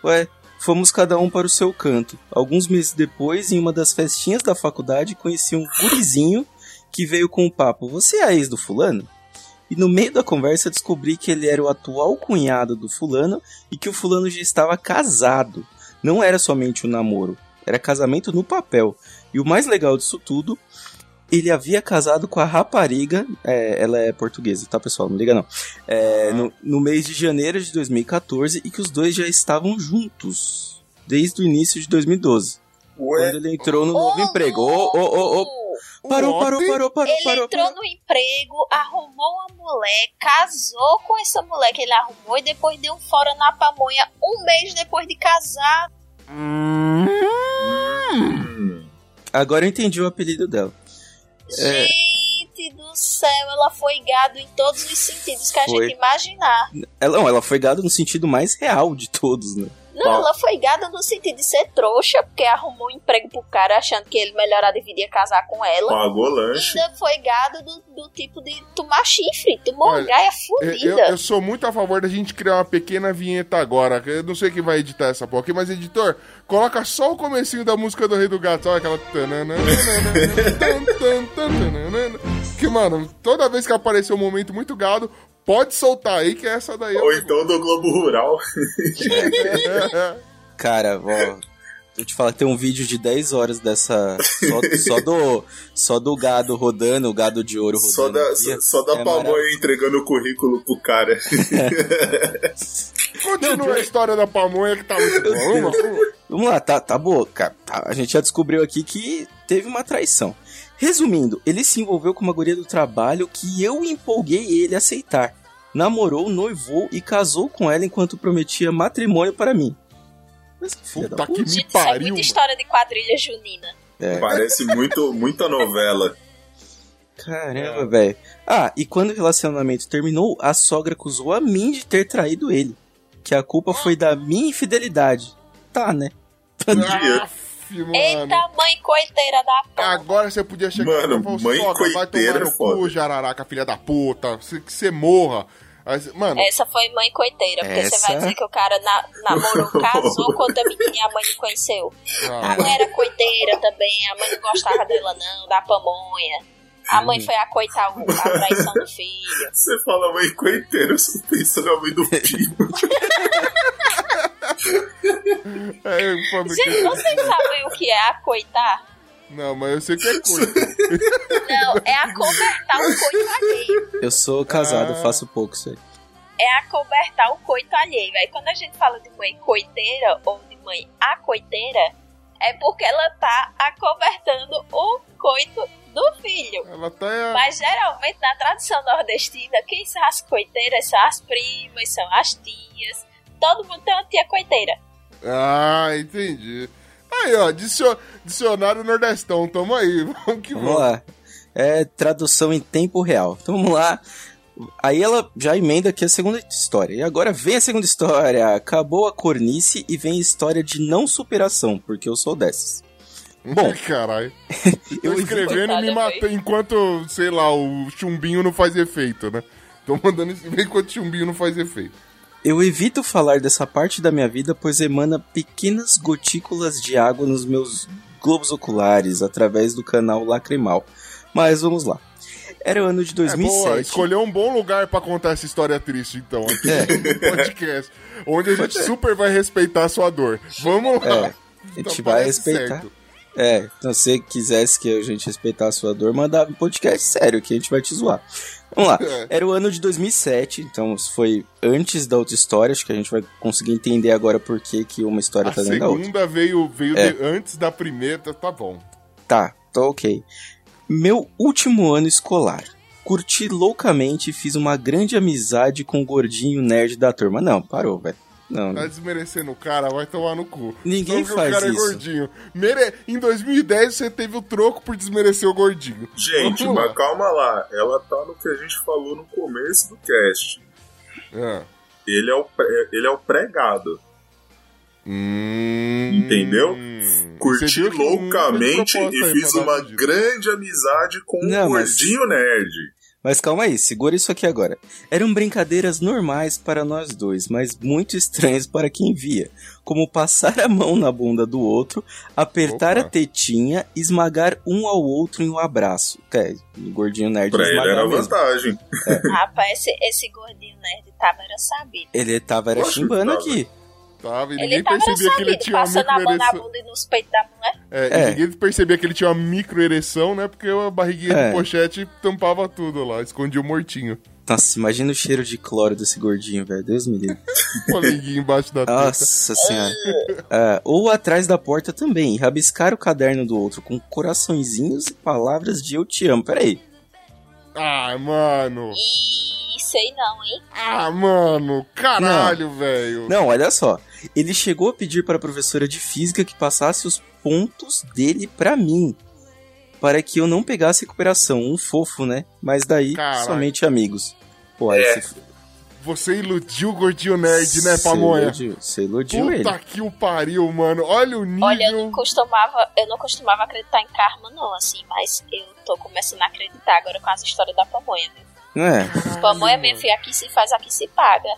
A: Ué, fomos cada um para o seu canto. Alguns meses depois, em uma das festinhas da faculdade, conheci um gurizinho que veio com o papo: Você é a ex do fulano? E no meio da conversa descobri que ele era o atual cunhado do fulano e que o fulano já estava casado. Não era somente um namoro, era casamento no papel. E o mais legal disso tudo, ele havia casado com a rapariga, é, ela é portuguesa, tá pessoal? Não liga não. É, no, no mês de janeiro de 2014 e que os dois já estavam juntos desde o início de 2012,
B: ué,
A: quando ele entrou no novo
D: Ô,
A: emprego. Ô, ô, ô, parou, parou, parou, parou,
D: Ele
A: parou,
D: entrou
A: parou.
D: no emprego, arrumou uma mulher, casou com essa mulher que ele arrumou e depois deu um fora na pamonha um mês depois de casar.
B: hum,
A: Agora eu entendi o apelido dela. É.
D: Gente do céu, ela foi gado em todos os sentidos que a
A: Foi.
D: gente imaginar.
A: Ela, não, ela foi gado no sentido mais real de todos, né?
D: Não, ela foi gada no sentido de ser trouxa, porque arrumou um emprego pro cara achando que ele melhorar deveria casar com ela.
B: pagou
D: E
B: lanche.
D: ainda foi gado do, do tipo de tomar chifre, tomou
C: Olha,
D: gaia
C: Eu,
D: fudida.
C: eu- eu sou muito a favor da gente criar uma pequena vinheta agora. Eu não sei quem vai editar essa porra aqui, mas editor, coloca só o comecinho da música do Rei do Gato, sabe aquela. Que, mano, toda vez que aparecer um momento muito gado, pode soltar aí que essa daí é
B: Ou então do Globo Rural.
A: Cara, ó. Eu te falar que tem um vídeo de 10 horas dessa. Só, só do. Só do gado rodando, o gado de ouro rodando.
B: Só da, só, só da
A: É
B: pamonha entregando o currículo pro cara.
C: Continua a história da pamonha que tá muito boa. Vamos
A: lá, tá, tá boa, cara. Tá, a gente já descobriu aqui que teve uma traição. Resumindo, ele se envolveu com uma guria do trabalho que eu empolguei ele a aceitar. Namorou, noivou e casou com ela enquanto prometia matrimônio para mim. Mas, filha da
C: Puta
A: puta.
C: que me
D: é
C: pariu.
D: muita história de quadrilha junina.
B: Parece muito, muita novela.
A: Caramba, velho. Ah, e quando o relacionamento terminou, a sogra acusou a mim de ter traído ele. Que a culpa foi da minha infidelidade. Tá, né?
C: Aff, mano.
D: Eita, mãe coiteira da porra.
C: Agora você podia chegar
B: Mano,
C: e falar,
B: mãe
C: sogra, vai
B: coiteira
C: tomar
B: é
C: no
B: foda.
C: cu, jararaca, filha da puta. Você- Que você morra. Mano,
D: Essa foi mãe coiteira, porque você vai
A: Essa-
D: dizer que o cara na- namorou, casou quando a menina a mãe não conheceu.
C: ah,
D: A mãe era coiteira também, a mãe não gostava dela não, da pamonha. A mãe foi acoitar o- a traição do filho.
B: Você fala mãe coiteira, eu só penso na mãe do filho.
C: é,
D: Gente, vocês sabem o que é acoitar?
C: Não, mas eu sei que é coisa.
D: Não, é acobertar o coito alheio.
A: Eu sou casado,
C: Ah.
A: faço pouco isso aí.
D: É acobertar o coito alheio. Aí quando a gente fala de mãe coiteira ou de mãe acoiteira, é porque ela tá acobertando o coito do filho.
C: Ela tá.
D: Mas geralmente na tradição nordestina, quem são as coiteiras são as primas, são as tias. Todo mundo tem uma tia coiteira.
C: Ah, entendi. Aí, ó, dicio- dicionário Nordestão, tamo aí. Vamos que
A: Vamos
C: vamos.
A: lá. É tradução em tempo real. Então vamos lá. Aí ela já emenda aqui a segunda história. E agora vem a segunda história. Acabou a cornice e vem a história de não superação, porque eu sou dessas. Bom,
C: Caralho.
A: eu
C: Tô escrevendo e me matei enquanto, sei lá, o chumbinho não faz efeito, né? Tô mandando escrever enquanto o chumbinho não faz efeito.
A: Eu evito falar dessa parte da minha vida, pois emana pequenas gotículas de água nos meus globos oculares através do canal lacrimal. Mas vamos lá. Era o ano de
C: É boa,
A: 2007.
C: escolheu um bom lugar pra contar essa história triste, então, aqui
A: É.
C: no podcast. Onde a gente super vai respeitar a sua dor. Vamos lá.
A: É, a
C: Então
A: gente vai
C: parece
A: respeitar.
C: certo.
A: É, então se você quisesse que a gente respeitasse a sua dor, mandava um podcast sério que a gente vai te zoar. Vamos lá.
C: É.
A: Era o ano de 2007, então foi antes da outra história. Acho que a gente vai conseguir entender agora por que, que uma história
C: A
A: tá dentro da outra.
C: segunda veio, veio
A: É.
C: de- antes da primeira, tá bom.
A: Tá, tá ok. Meu último ano escolar. Curti loucamente e fiz uma grande amizade com o gordinho nerd da turma. Não, parou, velho. Não,
C: Tá desmerecendo o cara, vai tomar no cu.
A: Ninguém
C: Só porque
A: faz
C: o cara
A: isso.
C: é gordinho. Mere... Em 2010 você teve o troco por desmerecer o gordinho.
B: Gente,
C: Vamos lá.
B: mas calma lá. Ela tá no que a gente falou no começo do cast.
C: É.
B: Ele é o, pré- ele é o pregado.
C: Hum...
B: Entendeu? Curti loucamente e fiz uma grande amizade com
A: Não,
B: um
A: mas-
B: gordinho nerd.
A: Mas calma aí, segura isso aqui agora. Eram brincadeiras normais para nós dois, mas muito estranhas para quem via. Como passar a mão na bunda do outro, apertar
C: Opa.
A: a tetinha, esmagar um ao outro em um abraço. É, o gordinho nerd
B: Pra ele era
A: mesmo.
B: vantagem.
D: Rapaz, esse, esse gordinho nerd tava era sabido.
A: Ele tava era
B: Poxa,
A: chimbando
B: tava.
A: aqui.
C: Tava, e
D: Ele
C: ninguém percebia que ele tinha uma microereção.
D: bunda e nos peitos da mulher.
C: É,
A: É.
C: ninguém percebia que ele tinha uma microereção, né? Porque a barriguinha
A: É.
C: de pochete tampava tudo lá, escondia o mortinho.
A: Nossa, imagina o cheiro de cloro desse gordinho, velho. Deus me livre.
C: Polinguinho embaixo da teta.
A: Nossa senhora. Ah, ou atrás da porta também, rabiscar o caderno do outro com coraçõezinhos e palavras de eu te amo. Peraí.
C: Ah, mano.
D: Sei não, hein?
C: Ah, mano. Caralho, velho.
A: Não, olha só. Ele chegou a pedir para a professora de física que passasse os pontos dele pra mim. Para que eu não pegasse recuperação. Um fofo, né? Mas daí,
C: Caralho.
A: somente amigos. Pô, aí
B: É.
A: você...
C: Você iludiu o gordinho nerd, né,
A: Você
C: pamonha?
A: iludiu, você iludiu ele.
C: Puta que o pariu, mano. Olha o nível.
D: Olha, eu não costumava, eu não costumava acreditar em karma, não, assim, mas eu tô começando a acreditar agora com as histórias da pamonha. viu?
A: É?
D: Pamonha, minha filha, aqui se faz, aqui se paga.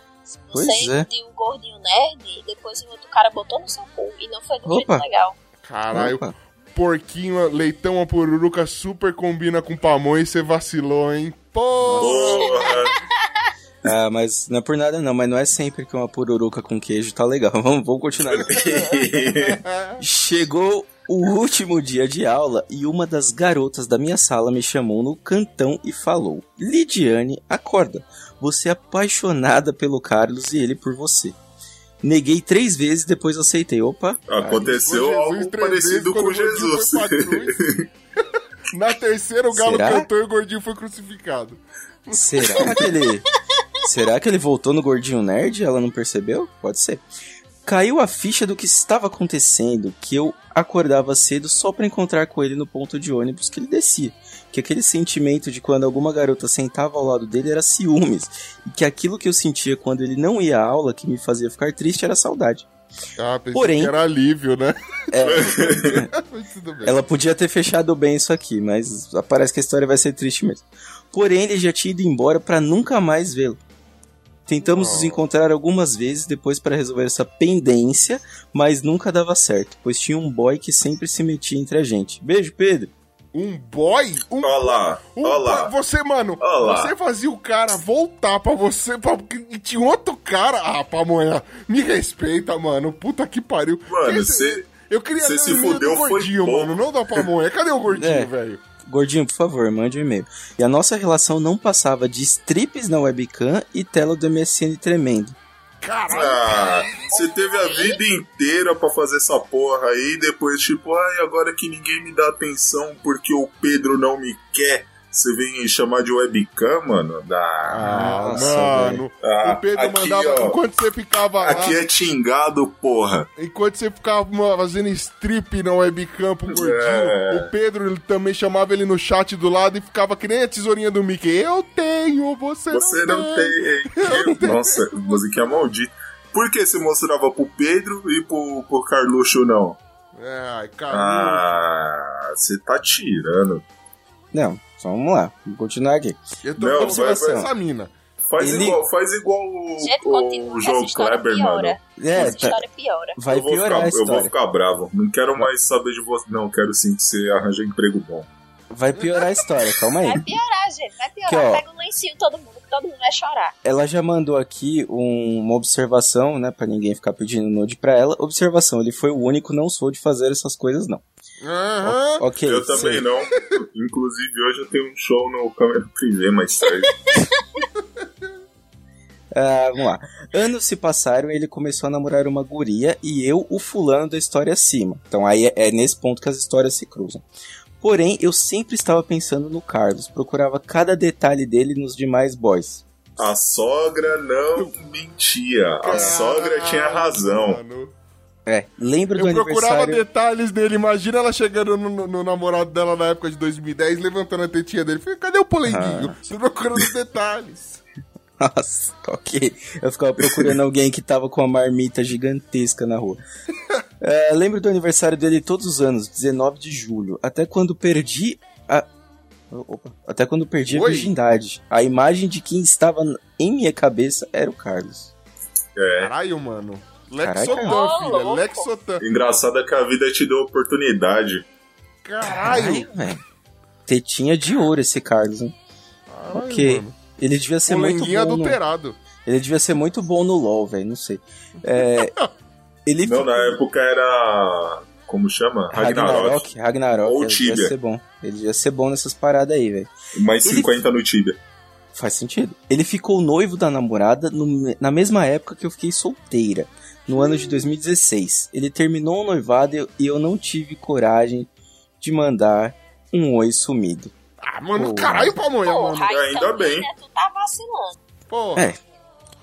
A: Pois
D: Você
A: é.
D: iludiu o gordinho nerd e depois o outro cara botou no seu cu. E não foi do
A: Opa.
D: jeito legal.
C: Caralho,
A: Opa.
C: porquinho, leitão, a pururuca super combina com pamonha e você vacilou, hein? Pô!
B: Porra.
A: Ah, mas não é por nada não, mas não é sempre que uma pururuca com queijo tá legal. Vamos, vamos continuar. Chegou o último dia de aula e uma das garotas da minha sala me chamou no cantão e falou: Lidiane, acorda. Você é apaixonada pelo Carlos e ele por você. Neguei três vezes, depois aceitei. Opa,
B: Aconteceu
C: Jesus
B: algo parecido
C: vezes,
B: com Jesus.
C: Na terceira, o galo
A: Será?
C: cantou e o gordinho foi crucificado.
A: será que ele. será que ele voltou no gordinho nerd e ela não percebeu? Pode ser. Caiu a ficha do que estava acontecendo, que eu acordava cedo só pra encontrar com ele no ponto de ônibus que ele descia. Que aquele sentimento de quando alguma garota sentava ao lado dele era ciúmes. E que aquilo que eu sentia quando ele não ia à aula, que me fazia ficar triste, era saudade.
C: Ah, pensei
A: Porém-
C: que era alívio, né?
A: É, ela podia ter fechado bem isso aqui, mas parece que a história vai ser triste mesmo. Porém, ele já tinha ido embora pra nunca mais vê-lo. Tentamos nos encontrar algumas vezes depois para resolver essa pendência, mas nunca dava certo, pois tinha um boy que sempre se metia entre a gente. Beijo, Pedro.
C: Um boy? Um,
B: Olha lá,
C: um
B: olha lá.
C: boy- Você, mano,
B: Ó lá.
C: você fazia o cara voltar pra você, pra, e tinha outro cara. Ah, pamonha, me respeita, mano. Puta que pariu.
B: Mano,
C: Quem-
B: cê-
C: Eu queria
B: cê
C: ler o
B: se fudeu,
C: do gordinho, mano. Não da pamonha. Cadê o gordinho,
A: É.
C: velho?
A: Gordinho, por favor, mande um e-mail. E a nossa relação não passava de strips na webcam e tela do MSN tremendo.
C: Caralho.
B: Ah, você teve a vida inteira pra fazer essa porra aí, depois tipo, ai, agora que ninguém me dá atenção porque o Pedro não me quer, você vem chamar de webcam, mano? Dá.
C: Ah,
A: Nossa,
C: mano.
B: Ah,
C: o Pedro
B: aqui,
C: mandava.
B: ó.
C: Enquanto você ficava lá.
B: Aqui é tingado, porra.
C: Enquanto você ficava mano, fazendo strip na webcam pro gordinho,
B: É.
C: o Pedro ele também chamava ele no chat do lado e ficava que nem a tesourinha do Mickey. Eu tenho, você,
B: Você não
C: tem.
B: tem. Nossa, musiquinha maldita. Por que você mostrava pro Pedro e pro, pro Carluxo não?
C: Ai, cara.
B: Ah, você tá tirando.
A: Não, vamos lá, vamos continuar aqui.
C: eu tô
B: não,
C: com
B: vai- vai-
C: essa mina.
B: Faz
A: Ele-
B: igual, faz igual o,
D: Gente,
B: o
D: que
B: João Kleber, mano.
D: piora.
A: É,
D: essa
A: tá-
D: história piora.
A: vai
B: eu, vou
A: piorar
B: ficar,
A: a
B: eu vou ficar bravo. Não quero mais saber de você. Não, quero sim que você arranje emprego bom.
A: Vai piorar a história, calma aí.
D: Vai piorar, gente. Vai piorar.
A: Aqui, ó.
D: Pega o lencinho todo mundo, que todo mundo vai chorar.
A: Ela já mandou aqui um- uma observação, né, Pra ninguém ficar pedindo nude pra ela. Observação, ele foi o único não sou de fazer essas coisas não.
C: Aham.
A: Ok.
B: eu também não. Inclusive, hoje eu tenho um show no Câmera Privé mais tarde.
A: Ah, vamos lá. Anos se passaram e ele começou a namorar uma guria e eu, o fulano da história acima. Então aí é, é nesse ponto que as histórias se cruzam. Porém, eu sempre estava pensando no Carlos, procurava cada detalhe dele nos demais boys.
B: A sogra não mentia. A sogra tinha razão.
C: Mano.
A: É, lembro do
C: Eu procurava
A: aniversário.
C: detalhes dele. Imagina ela chegando no, no- no namorado dela na época de 2010, levantando a tetinha dele. Falei, cadê o polenguinho?
A: Ah.
C: Tô procurando os detalhes.
A: Nossa, ok. Eu ficava procurando alguém que tava com uma marmita gigantesca na rua. É, lembro do aniversário dele todos os anos, 19 de julho. Até quando perdi a. Opa. Até quando perdi a
C: Oi?
A: virgindade. A imagem de quem estava em minha cabeça era o Carlos.
B: É.
C: Caralho, mano. Lex
A: Caralho,
C: Sotan,
D: cara.
C: filha.
D: Ô,
C: Lex
D: louco.
C: Sotan.
B: Engraçado é que a vida te deu oportunidade.
C: Caralho.
A: velho. Tetinha de ouro esse Carlos, hein?
C: Caralho,
A: Ok.
C: mano.
A: Ele devia ser muito bom. No...
C: adulterado.
A: Ele devia ser muito bom no LoL, velho. Não sei. É, ele
B: Não, na época era. Como chama? Ragnarok.
A: Ragnarok, Ragnarok.
B: Ou
A: ele devia
B: Tibia.
A: ser bom. Ele devia ser bom nessas paradas aí, velho.
B: Mais
A: Ele-
B: 50 no Tibia.
A: Faz sentido. Ele ficou noivo da namorada no- na mesma época que eu fiquei solteira, no ano de 2016. Ele terminou o noivado e eu- não tive coragem de mandar um oi sumido.
C: Ah, mano,
A: Pô.
C: caralho, pamonha, mano.
B: Ainda
D: então,
B: bem.
D: Né, tu tá vacilando.
C: Pô,
A: É.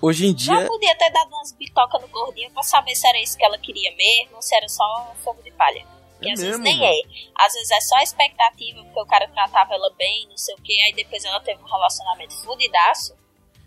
A: Hoje em
D: Já
A: dia,
D: podia ter dado umas bitocas no gordinho pra saber se era isso que ela queria mesmo ou se era só fogo de palha. E
C: É
D: às vezes
C: mesmo,
D: nem
C: mano?
D: é. Às vezes é só expectativa, porque o cara tratava ela bem, não sei o que, aí depois ela teve um relacionamento fudidaço,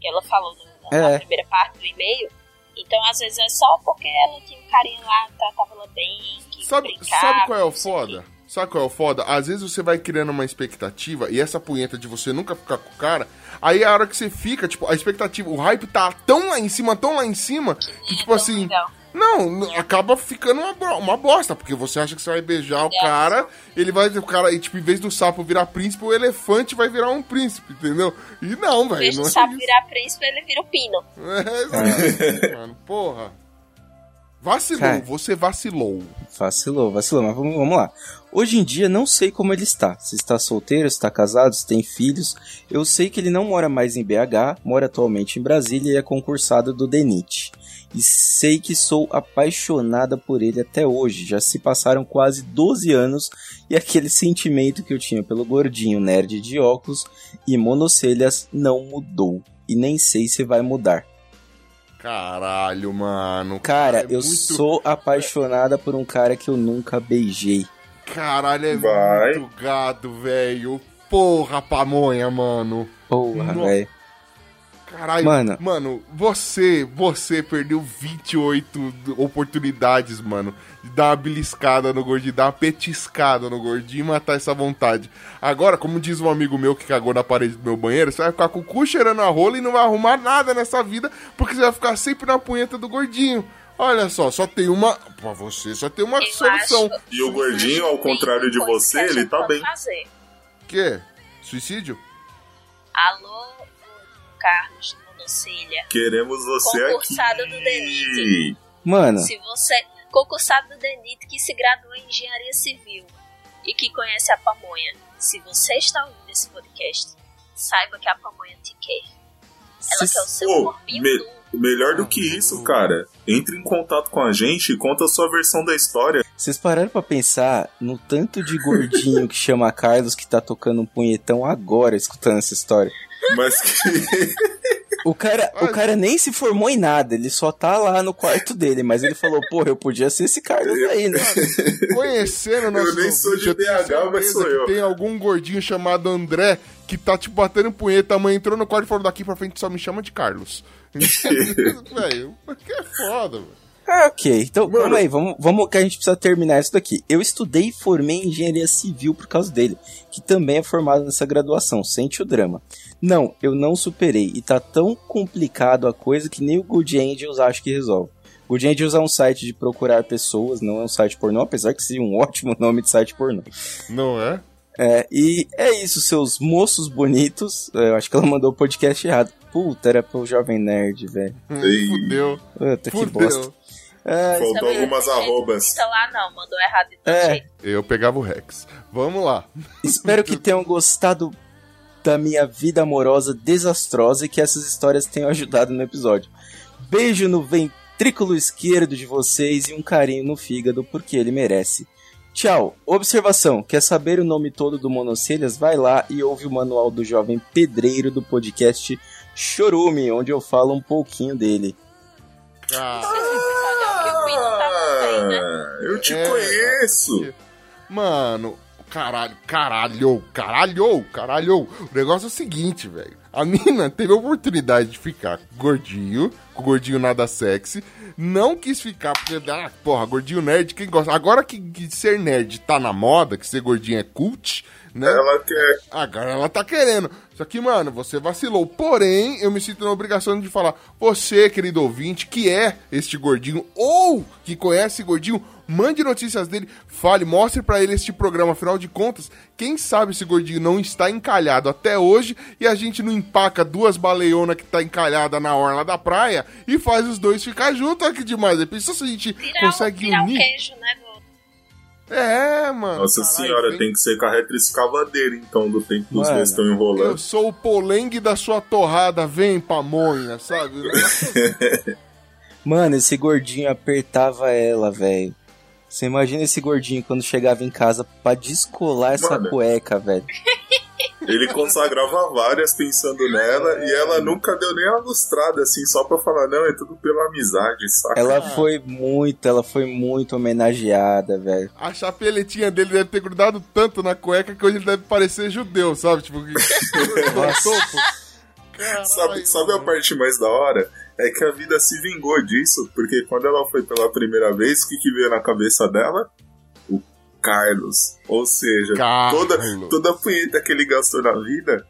D: que ela falou no- na,
A: É.
D: primeira parte do e-mail. Então, às vezes é só porque ela tinha um carinho lá, tratava ela bem, que
C: Sabe,
D: brincava,
C: sabe qual é o foda? Sabe qual é o foda? Às vezes você vai criando uma expectativa e essa punheta de você nunca ficar com o cara, aí a hora que você fica, tipo, a expectativa, o hype tá tão lá em cima, tão lá em cima, que tipo assim,
D: Então,
C: não, acaba ficando uma, uma bosta, porque você acha que você vai beijar o
D: É.
C: cara, ele vai, o cara, e tipo, em vez do sapo virar príncipe, o elefante vai virar um príncipe, entendeu? E não, velho,
D: Deixa
C: não
D: o
C: é
D: sapo virar príncipe, ele vira o pino.
C: É, exato, mano, porra. Vacilou,
A: Cara.
C: você vacilou.
A: vacilou, vacilou, mas vamos, vamos lá. Hoje em dia não sei como ele está. Se está solteiro, se está casado, se tem filhos. Eu sei que ele não mora mais em BH, mora atualmente em Brasília e é concursado do DENIT. E sei que sou apaixonada por ele até hoje. Já se passaram quase 12 anos e aquele sentimento que eu tinha pelo gordinho nerd de óculos e monocelhas não mudou. E nem sei se vai mudar.
C: Caralho, mano.
A: Cara,
C: é
A: eu
C: muito-
A: sou apaixonada por um cara que eu nunca beijei.
C: Caralho, é
B: Vai.
C: muito gado, velho. Porra, pamonha, mano.
A: Porra, velho.
C: Caralho,
A: Mano.
C: mano, você, você perdeu 28 oportunidades, mano, de dar uma beliscada no gordinho, dar uma petiscada no gordinho e matar essa vontade. Agora, como diz um amigo meu que cagou na parede do meu banheiro, você vai ficar com o cu cheirando a rola e não vai arrumar nada nessa vida, porque você vai ficar sempre na punheta do gordinho. Olha só, só tem uma. Pra você, só tem uma
D: Eu
C: solução.
D: acho-
B: E o gordinho, ao
D: que
B: contrário de você,
D: que
B: ele tá bem.
D: Fazer.
C: Quê? Suicídio?
D: Alô, Carlos de Monocilha.
B: Queremos você
D: Concursado
B: aqui.
D: do DENIT.
A: Mano,
D: Se você, concursado do DENIT que se graduou em engenharia civil e que conhece a pamonha, se você está ouvindo esse podcast, saiba que a pamonha te quer. Ela
A: se-
D: quer o seu corpinho
B: me-. Melhor do que isso, cara. Entre em contato com a gente e conta a sua versão da história.
A: vocês pararam pra pensar no tanto de gordinho que chama Carlos que tá tocando um punhetão agora escutando essa história.
B: Mas que.
A: O cara, o cara nem se formou em nada, ele só tá lá no quarto dele, mas ele falou, porra, eu podia ser esse Carlos aí, né?
C: Conhecendo o nosso
B: Eu nem sou de BH, mas sou eu.
C: Tem algum gordinho chamado André que tá te batendo punheta. A mãe entrou no quarto e falou: daqui pra frente só me chama de Carlos. velho, que é foda, velho.
A: Ah, ok. Então,
B: Mano.
A: calma aí, vamos, vamos que a gente precisa terminar isso daqui. Eu estudei e formei em engenharia civil por causa dele, que também é formado nessa graduação, sente o drama. Não, eu não superei, e tá tão complicado a coisa que nem o Good Angels acho que resolve. Good Angels é um site de procurar pessoas, não é um site pornô, apesar que seja um ótimo nome de site pornô.
C: Não é?
A: É, e é isso, seus moços bonitos. É, Eu acho que ela mandou o podcast errado. Puta, era pro Jovem Nerd, velho.
B: Ei.
C: Fudeu.
A: Puta, que bosta.
C: Fudeu.
A: É,
B: Faltou algumas
D: jeito,
B: arrobas.
D: Não lá não, mandou errado
A: É.
C: Eu pegava o Rex. Vamos lá.
A: Espero que tenham gostado da minha vida amorosa desastrosa e que essas histórias tenham ajudado no episódio. Beijo no ventrículo esquerdo de vocês e um carinho no fígado, porque ele merece. Tchau. Observação: quer saber o nome todo do Monocelhas? Vai lá e ouve o manual do jovem pedreiro do podcast Chorume, onde eu falo um pouquinho dele.
C: Ah?
B: Ah, eu te
C: É,
B: conheço.
C: Mano, caralho, caralho, caralho, caralho. O negócio é o seguinte, velho. A mina teve a oportunidade de ficar gordinho, com gordinho nada sexy. Não quis ficar porque, ah, porra, gordinho nerd, quem gosta? Agora que, que ser nerd tá na moda, que ser gordinho é cult, né?
B: Ela quer.
C: Agora ela tá querendo. Só que, mano, você vacilou. Porém, eu me sinto na obrigação de falar: você, querido ouvinte, que é este gordinho ou que conhece gordinho, mande notícias dele, fale, mostre pra ele este programa. Afinal de contas, quem sabe esse gordinho não está encalhado até hoje e a gente não empaca duas baleionas que tá encalhada na orla da praia e faz os dois ficar juntos. Olha que demais. É Pensou se a gente
D: Tirar,
C: consegue unir?
D: queijo, né?
C: É, mano.
B: Nossa
C: caralho,
B: senhora,
C: vem-
B: tem que ser carreta escavadeira, então, do tempo que os dois estão
C: Eu
B: enrolando.
C: sou o polengue da sua torrada, vem pamonha, sabe?
A: Mano, esse gordinho apertava ela, velho. Você imagina esse gordinho quando chegava em casa pra descolar essa
B: Mano.
A: cueca, velho.
B: Ele consagrava várias pensando nela e ela nunca deu nem a lustrada, assim, só pra falar, não, é tudo pela amizade, saca?
A: Ela foi muito, ela foi muito homenageada, velho.
C: A chapeletinha dele deve ter grudado tanto na cueca que hoje ele deve parecer judeu, sabe? Tipo, que... Caralho,
B: Sabe, sabe a parte mais da hora? É que a vida se vingou disso, porque quando ela foi pela primeira vez, o que, que veio na cabeça dela? O Carlos. Ou seja,
C: Carlos.
B: toda, toda a punheta que ele gastou na vida,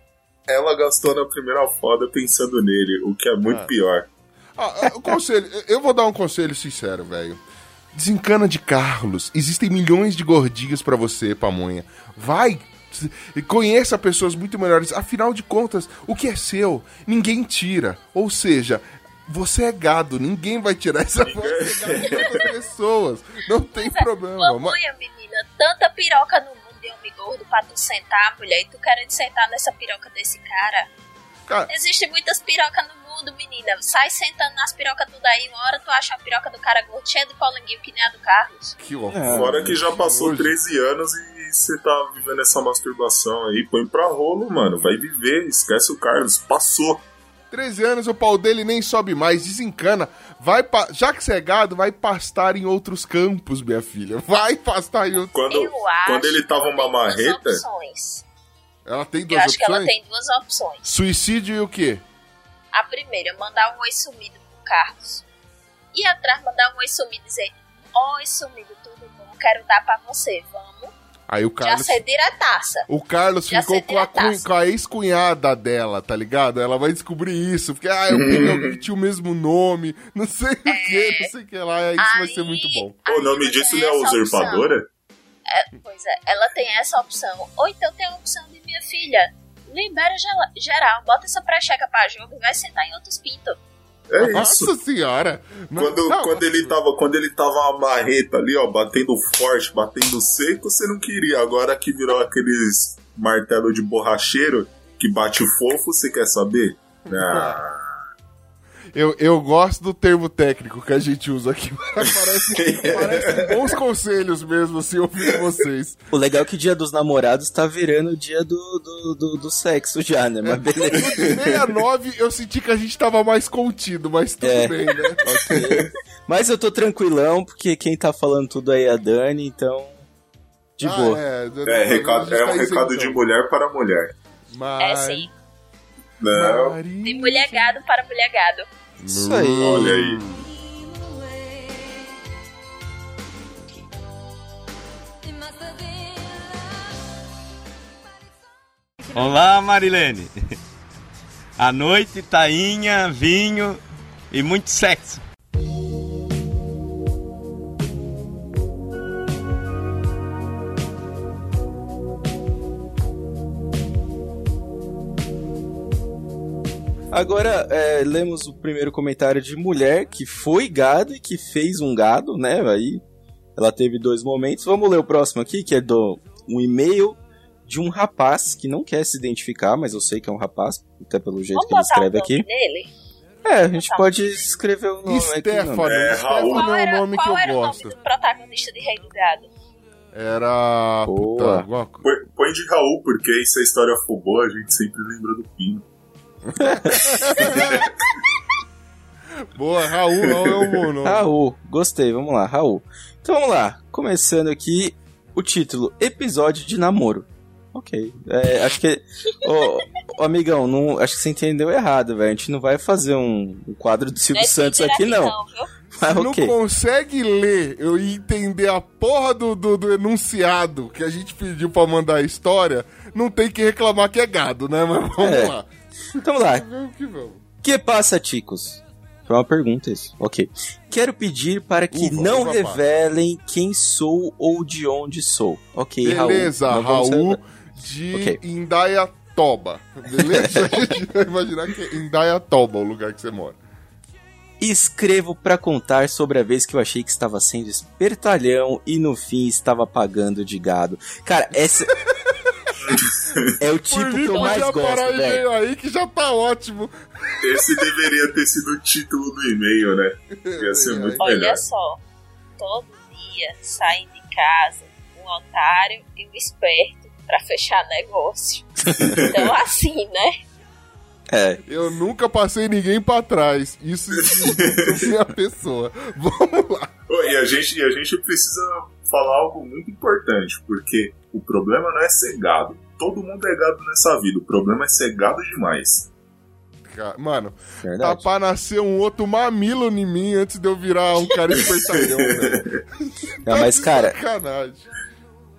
B: ela gastou na primeira foda pensando nele, o que é muito
C: Ah.
B: pior.
C: Ah, ah, o conselho, eu vou dar um conselho sincero, velho. Desencana de Carlos. Existem milhões de gordinhos pra você, pamonha. Vai. e Conheça pessoas muito melhores. Afinal de contas, o que é seu, ninguém tira. Ou seja, você é gado. Ninguém vai tirar essa você é gado de outras pessoas. Não tem
D: é,
C: problema. Mas-
D: Pamonha, menina, tanta piroca no mundo de homem gordo pra tu sentar, mulher, e tu querendo sentar nessa piroca desse cara.
C: Cara,
D: Existem muitas pirocas no mundo, menina. Sai sentando nas pirocas tudo aí. Uma hora tu acha a piroca do cara gordo cheia de polenguinho que nem a do Carlos.
C: que horror.
A: É.
B: Fora que já passou
C: Hoje.
B: 13 anos e você tá vivendo essa masturbação aí, põe pra rolo, mano. Vai viver, esquece o Carlos. Passou.
C: 13 anos, o pau dele nem sobe mais, desencana. Vai pa... Já que você é gado, vai pastar em outros campos, minha filha. Vai pastar em outros.
B: Quando, quando ele tava
D: que
B: uma
D: ela tem duas
B: marreta,
D: opções. Eu acho que ela
C: opções?
D: tem duas opções.
C: Suicídio e o quê?
D: A primeira, mandar um oi sumido pro Carlos. E atrás, mandar um oi sumido e dizer: Oi sumido, tudo bom? Quero dar pra você, vamos?
C: Aí o
D: Já
C: Carlos.
D: ser diretaça.
C: O Carlos
D: Já
C: ficou com a, com a ex-cunhada dela, tá ligado? Ela vai descobrir isso, porque ah, eu peguei alguém que tinha o mesmo nome, não sei o que, não sei o que lá, isso vai ser
D: Aí-
C: muito bom.
B: O
D: aí
B: nome disso não é usurpadora?
D: Pois é, ela tem essa opção. Ou então tem a opção de minha filha. Libera geral, bota essa precheca pra jogo e vai sentar em outros pintos.
B: É isso.
C: Nossa senhora!
B: Quando,
C: não,
B: quando, ele tava, quando ele tava uma marreta ali, ó, batendo forte, batendo seco, você não queria. Agora que virou aqueles martelo de borracheiro que bate fofo, você quer saber? Ah,
C: Eu, eu gosto do termo técnico que a gente usa aqui. parece, parece bons conselhos mesmo, assim, ouvir vocês.
A: O legal é que o dia dos namorados tá virando o dia do, do, do, do sexo já, né? Mas beleza.
C: No de 69 eu senti que a gente tava mais contido, mas tudo
A: É.
C: bem, né?
A: Mas eu tô tranquilão, porque quem tá falando tudo aí é a Dani, então. De
C: Ah,
A: boa.
C: é,
B: é, recado,
C: gente
B: é
C: tá
B: um recado de mulher para mulher.
C: Mas...
D: É sim.
B: Não,
D: De mulher gado para mulher gado.
A: Isso aí.
B: olha aí.
F: Olá, Marilene. À noite, tainha, vinho e muito sexo.
A: Agora, é, lemos o primeiro comentário de mulher que foi gado e que fez um gado, né? Aí ela teve dois momentos. Vamos ler o próximo aqui, que é do um e-mail de um rapaz que não quer se identificar, mas eu sei que é um rapaz, até pelo jeito
D: Vamos
A: que ele
D: o
A: escreve aqui.
D: dele?
A: É, a gente pode escrever o nome aqui.
C: Stefano.
A: não.
B: É, Raul.
D: Qual
C: é
D: era,
C: o nome que
D: qual
C: eu
D: era o
C: gosto.
D: nome do protagonista de Rei do Gado?
C: Era.
A: Boa.
C: Puta, alguma co-
B: Põe, põe de Raul, porque aí se a história for boa, a gente sempre lembra do Pino.
C: Boa, Raul, Raul é nome.
A: Raul, gostei, vamos lá, Raul. Então vamos lá, começando aqui o título: Episódio de Namoro. Ok, é, acho que. Ô, ô, amigão, não, acho que você entendeu errado, velho. A gente não vai fazer um, um quadro do Silvio
D: Não é
A: Santos
D: Tinder
A: aqui, não.
D: viu?
A: Mas
C: Se não consegue ler eu entender a porra do, do, do enunciado que a gente pediu pra mandar a história, não tem que reclamar que é gado, né? Mas vamos
A: É.
C: lá.
A: Então lá.
C: Vamos que vamos.
A: Que passa, ticos? Foi uma pergunta isso. Ok. Quero pedir para que
C: Ufa,
A: não
C: ufa,
A: revelem quem sou ou de onde sou. Ok,
C: Beleza,
A: Raul. Vamos
C: Raul de
A: Ok.
C: Indaiatoba. Beleza? a gente vai imaginar que é Indaiatoba o lugar que você mora.
A: Escrevo pra contar sobre a vez que eu achei que estava sendo espertalhão e no fim estava pagando de gado. Cara, essa. é o tipo que eu mais
C: parar
A: gosto,
C: e
A: velho.
C: aí que já tá ótimo.
B: Esse deveria ter sido o título do e-mail, né? Ia ser muito
D: Olha
B: melhor.
D: só, todo dia saem de casa um otário e um esperto pra fechar negócio. Então assim, né?
A: É.
C: Eu nunca passei ninguém pra trás. Isso é minha pessoa. Vamos lá.
B: E a gente, e a gente precisa falar algo muito importante, porque o problema não é ser gado. Todo mundo é gado nessa vida, o problema é ser gado demais.
C: Mano, tá
A: Verdade.
C: pra nascer um outro mamilo em mim antes de eu virar um cara espertalhão, velho.
A: Não, mas,
C: Tá
A: cara,
C: Sacanagem.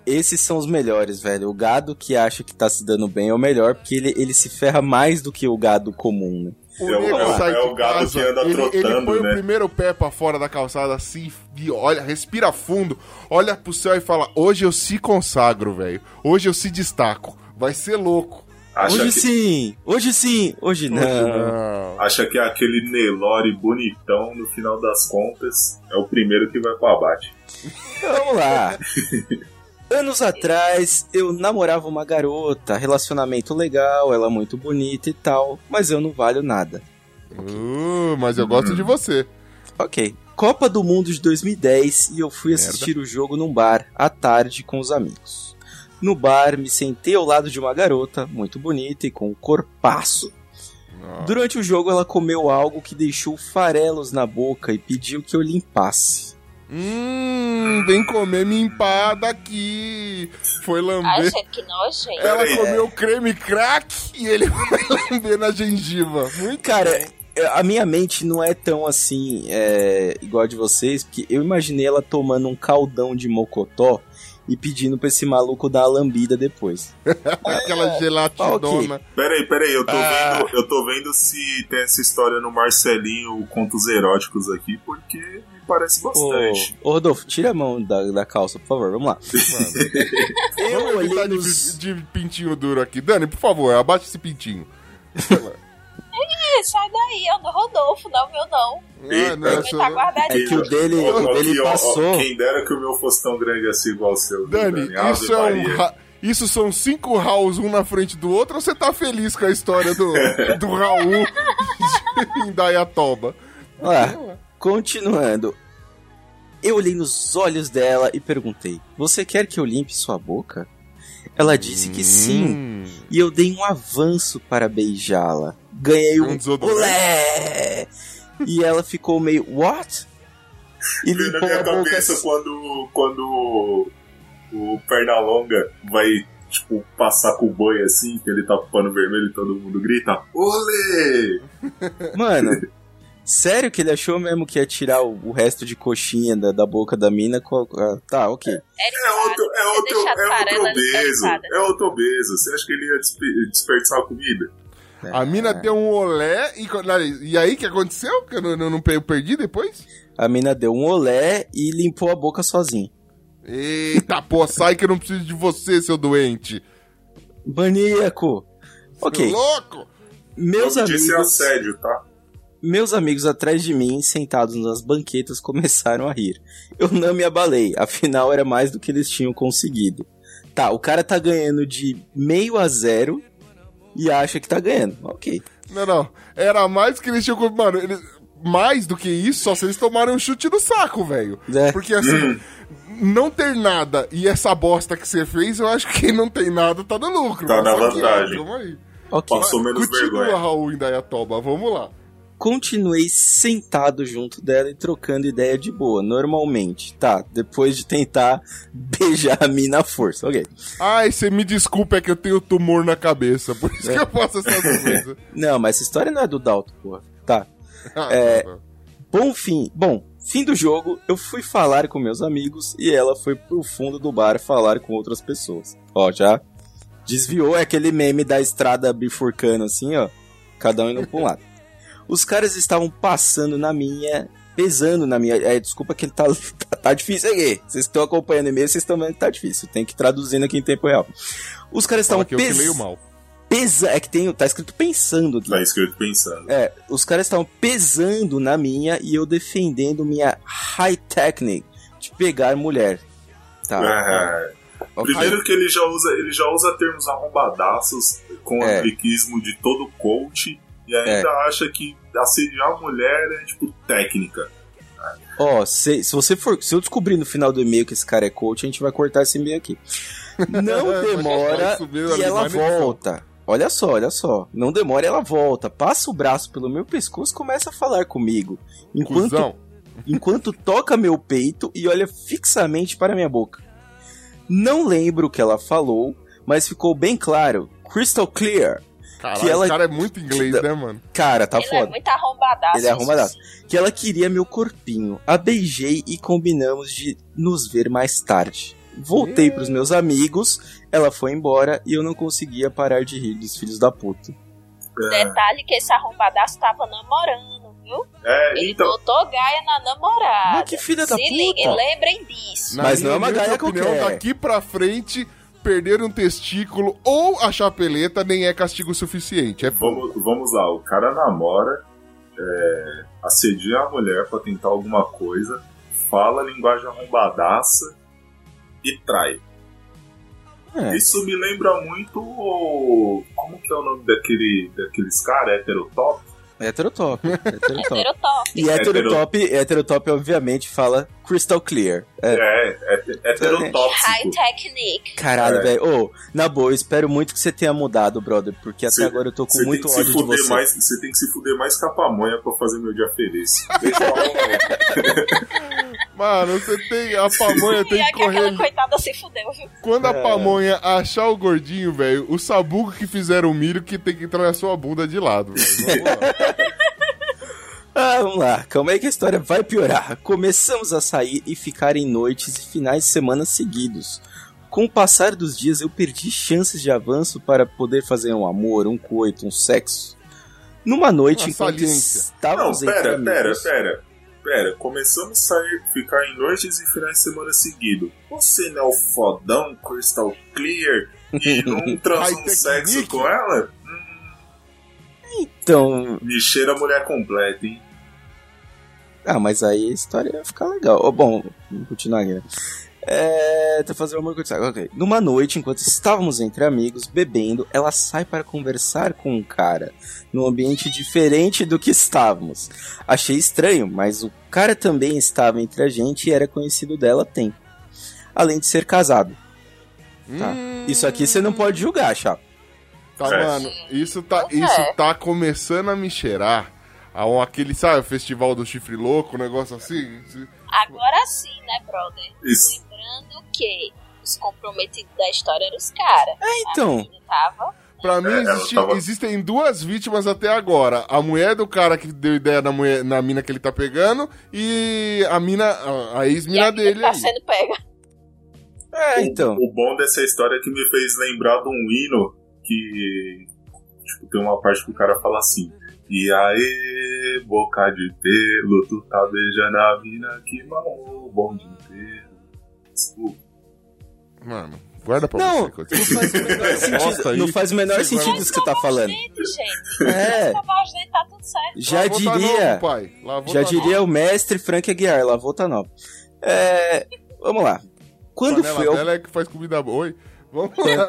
A: esses são os melhores, velho. O gado que acha que tá se dando bem é o melhor, porque ele, ele se ferra mais do que o gado comum, né?
C: O
B: É o-
C: nego
B: é o-
C: sai
B: é
C: de
B: o gado
C: casa,
B: que anda
C: ele, ele
B: trotando,
C: põe
B: né?
C: o primeiro pé pra fora da calçada assim e olha, respira fundo, olha pro céu e fala: Hoje eu se consagro, velho. Hoje eu se destaco. Vai ser louco.
B: Acha
A: hoje
B: que,
A: sim, hoje sim, hoje não.
C: Não.
B: acha que é aquele Nelore bonitão, no final das contas, é o primeiro que vai pro abate.
A: Vamos lá. Anos atrás, eu namorava uma garota, relacionamento legal, ela muito bonita e tal, mas eu não valho nada.
C: Uh, mas eu gosto de você.
A: Ok. Copa do Mundo de 2010 e eu fui assistir o jogo num bar à tarde com os amigos. No bar, me sentei ao lado de uma garota muito bonita e com um corpaço. Durante o jogo, ela comeu algo que deixou farelos na boca e pediu que eu limpasse.
C: Hum, vem comer minha empada aqui. Foi
D: Ai,
C: lamber.
D: gente, que nojento.
C: Ela
B: Peraí.
C: comeu creme crack e ele vai lamber na gengiva. Muito
A: Cara,
C: bom.
A: é, a minha mente não é tão assim, é, igual a de vocês, porque eu imaginei ela tomando um caldão de mocotó e pedindo pra esse maluco dar a lambida depois.
C: aquela gelatidona.
B: Peraí, peraí, eu tô,
C: Ah.
B: vendo, eu tô vendo se tem essa história no Marcelinho, contos eróticos aqui, porque parece bastante.
A: ô, Rodolfo, tira a mão da, da calça, por favor, vamos lá. Eu
C: Vamos
A: olhei nos...
C: de, de pintinho duro aqui. Dani, por favor, abaixa esse pintinho.
D: Ih, sai daí, é o do Rodolfo, não é o meu não.
C: Ah, não, seu-
D: tá guardadinho.
A: É que o dele, o dele
B: aqui, ó, ó,
A: passou.
B: quem dera que o meu fosse tão grande assim igual o seu.
C: Dani,
B: Ave
C: isso é um. Ra- Isso são cinco Rauls, um na frente do outro, ou você tá feliz com a história do, do Raul de Indaiatoba?
A: Ó, continuando. Eu olhei nos olhos dela e perguntei: Você quer que eu limpe sua boca? Ela disse que sim,
C: Hum.
A: e eu dei um avanço para beijá-la. Ganhei um,
C: Um
A: olé! E ela ficou meio, what? E
B: Veio na
A: limpou
B: minha
A: a boca.
B: cabeça quando, quando o Pernalonga vai, tipo, passar com o boi assim, que ele tá com o pano vermelho e todo mundo grita, Olê!
A: Mano, sério que ele achou mesmo que ia tirar o, o resto de coxinha da, da boca da mina? co- ah, Tá, ok.
B: É outro, é outro,
D: a
B: é outro
D: farela
B: obeso.
D: descansada.
B: É outro obeso. Você acha que ele ia despe- desperdiçar a comida?
C: A mina deu um olé e, e aí o que aconteceu? Que eu não, não, não perdi depois?
A: A mina deu um olé e limpou a boca sozinha.
C: Eita, pô, sai que eu não preciso de você, seu doente.
A: Maníaco! Ok,
C: Seu louco!
A: meus
B: Eu disse
A: amigos,
B: assédio, tá?
A: Meus amigos atrás de mim, sentados nas banquetas, começaram a rir. Eu não me abalei, afinal era mais do que eles tinham conseguido. Tá, o cara tá ganhando de meio a zero e acha que tá ganhando. Ok.
C: Não, não. Era mais que eles tinham. Mano, eles, mais do que isso, só se eles tomarem um chute no saco, velho.
A: É.
C: Porque assim, não ter nada e essa bosta que você fez, eu acho que quem não tem nada tá no lucro.
B: Tá na vantagem.
C: Calma aí.
A: Ok.
B: Passou menos
C: Continua,
B: vergonha.
C: Raul em Dayatoba, vamos lá.
A: Continuei sentado junto dela e trocando ideia de boa, normalmente. Tá, depois de tentar beijar a mina à força. Ok.
C: Ai, você me desculpa, é que eu tenho tumor na cabeça, por isso que eu faço essas coisas.
A: Não, mas essa história não é do Dalton, porra. Tá.
C: Ah,
A: É.
C: tá, tá.
A: Bom fim. Bom, fim do jogo, eu fui falar com meus amigos e ela foi pro fundo do bar falar com outras pessoas. Ó, já desviou é aquele meme da estrada bifurcando assim, ó. Cada um indo pra um lado. Os caras estavam passando na minha, pesando na minha. É, desculpa que ele tá, tá, tá difícil aqui. Vocês estão acompanhando o e-mail, vocês estão vendo que tá difícil. Tem que ir traduzindo aqui em tempo real. Os caras estavam
C: que eu que
A: pes...
C: leio mal.
A: pesa... É que tem, tá escrito pensando aqui.
B: Tá escrito pensando.
A: É, os caras estavam pesando na minha e eu defendendo minha high technique de pegar mulher. Tá.
B: É.
A: ok.
B: Primeiro que ele já usa, ele já usa termos arrombadaços com
A: É.
B: anglicismo de todo coach e ainda acha que assediar a mulher é tipo técnica.
A: Ó, se, se você for. Se eu descobrir no final do e-mail que esse cara é coach, a gente vai cortar esse e-mail aqui. Não demora e ela volta. Olha só, olha só. Não demora e ela volta. Passa o braço pelo meu pescoço e começa a falar comigo. Enquanto
C: Cusão.
A: enquanto toca meu peito e olha fixamente para minha boca. Não lembro o que ela falou, mas ficou bem claro, crystal clear.
C: Caralho,
A: que ela-
C: esse cara é muito inglês, né, mano?
A: Cara, tá
D: Ele é
A: foda.
D: muito arrombadaço.
A: Ele é arrombadaço. Que ela queria meu corpinho. A beijei e combinamos de nos ver mais tarde. Voltei pros meus amigos, ela foi embora e eu não conseguia parar de rir dos filhos da puta.
B: É,
D: Detalhe que esse arrombadaço tava namorando, viu?
B: é,
D: Ele
B: então,
D: botou Gaia na namorada.
A: Mas que filha da
D: Se
A: puta.
D: liguem, lembrem disso.
A: Mas não é uma gaia
C: opinião,
A: qualquer.
C: Daqui pra frente, perder um testículo ou a chapeleta nem é castigo suficiente. É
B: vamos, vamos lá, o cara namora, é, assedia a mulher pra tentar alguma coisa, fala linguagem arrombadaça e trai.
A: É.
B: Isso me lembra muito o. Como que é o nome daquele, daqueles caras? Heterotop?
A: Heterotop. Heterotop.
D: Heterotop.
A: E heterotop, heterotop, obviamente, fala Crystal Clear. É.
B: É, é heterotóxico.
D: High technique.
A: Caralho,
B: É.
A: velho. Ô, na boa, eu espero muito que você tenha mudado, brother, porque até
B: Cê-
A: agora eu tô com
B: Você tem
A: muito
B: que se
A: ódio de
B: fuder
A: você.
B: mais, você tem que se fuder mais que a pamonha pra fazer meu dia feliz. Deixa eu falar,
C: Mano, você tem. A pamonha tem
D: é
C: que
D: que aquela
C: correr.
D: coitada se fudeu, viu?
C: Quando a
A: É.
C: pamonha achar o gordinho, velho, o sabugo que fizeram o milho que tem que entrar na sua bunda de lado, velho. Vamos lá.
A: Ah, vamos lá. Calma aí que a história vai piorar. Começamos a sair e ficar em noites e finais de semana seguidos. Com o passar dos dias, eu perdi chances de avanço para poder fazer um amor, um coito, um sexo. Numa noite,
C: Uma
A: enquanto
C: saliência.
B: Não,
A: estávamos entre
B: pera, pera,
A: amigos...
B: pera. Pera, começamos a sair, ficar em noites e finais de semana seguido. Você não é o fodão Crystal Clear e não transa um sexo com ela?
A: Então,
B: Me cheira a mulher completa, hein?
A: Ah, mas aí a história ia ficar legal. Ó, bom, vamos continuar aqui. né? É. Tá fazendo amor com o Thiago, ok. Numa noite, enquanto estávamos entre amigos, bebendo, ela sai para conversar com um cara, num ambiente diferente do que estávamos. Achei estranho, mas o cara também estava entre a gente e era conhecido dela há tempo. Além de ser casado. Tá.
C: Hum,
A: Isso aqui você não pode julgar, chapa.
C: Tá,
B: É.
C: mano, isso tá, isso
D: é.
C: tá começando a me cheirar. A um, aquele, sabe, o festival do chifre louco, um negócio assim.
D: Agora sim, né, brother?
B: Isso.
D: Lembrando que os comprometidos da história eram os caras.
A: É, então.
D: Tava.
C: Pra mim,
B: É,
C: existe-
B: tava-
C: existem duas vítimas até agora. A mulher do cara que deu ideia na, mulher, na mina que ele tá pegando e a mina, a, a ex-mina dele
D: tá
C: aí.
D: sendo pega.
A: É, então.
B: O bom dessa história é que me fez lembrar de um hino que tipo, tem uma parte que o cara fala assim. E aí, boca de pelo, tu tá beijando a mina que mal o bonde inteiro. Desculpa.
C: Mano, guarda pra
A: Não,
C: você.
A: não faz o menor sentido,
C: aí.
A: não faz o menor sentido isso que você tá falando.
D: Gente, gente.
A: É.
D: Tá tudo certo.
A: Já
C: Lavou tá
A: diria.
C: novo, pai. Lavou
A: Já
C: tá
A: diria o mestre Frank Aguiar, lavou tá nova. É, vamos lá. Quando
C: Panela
A: foi ao
C: dela é que faz comida boa. Oi. Vamos lá.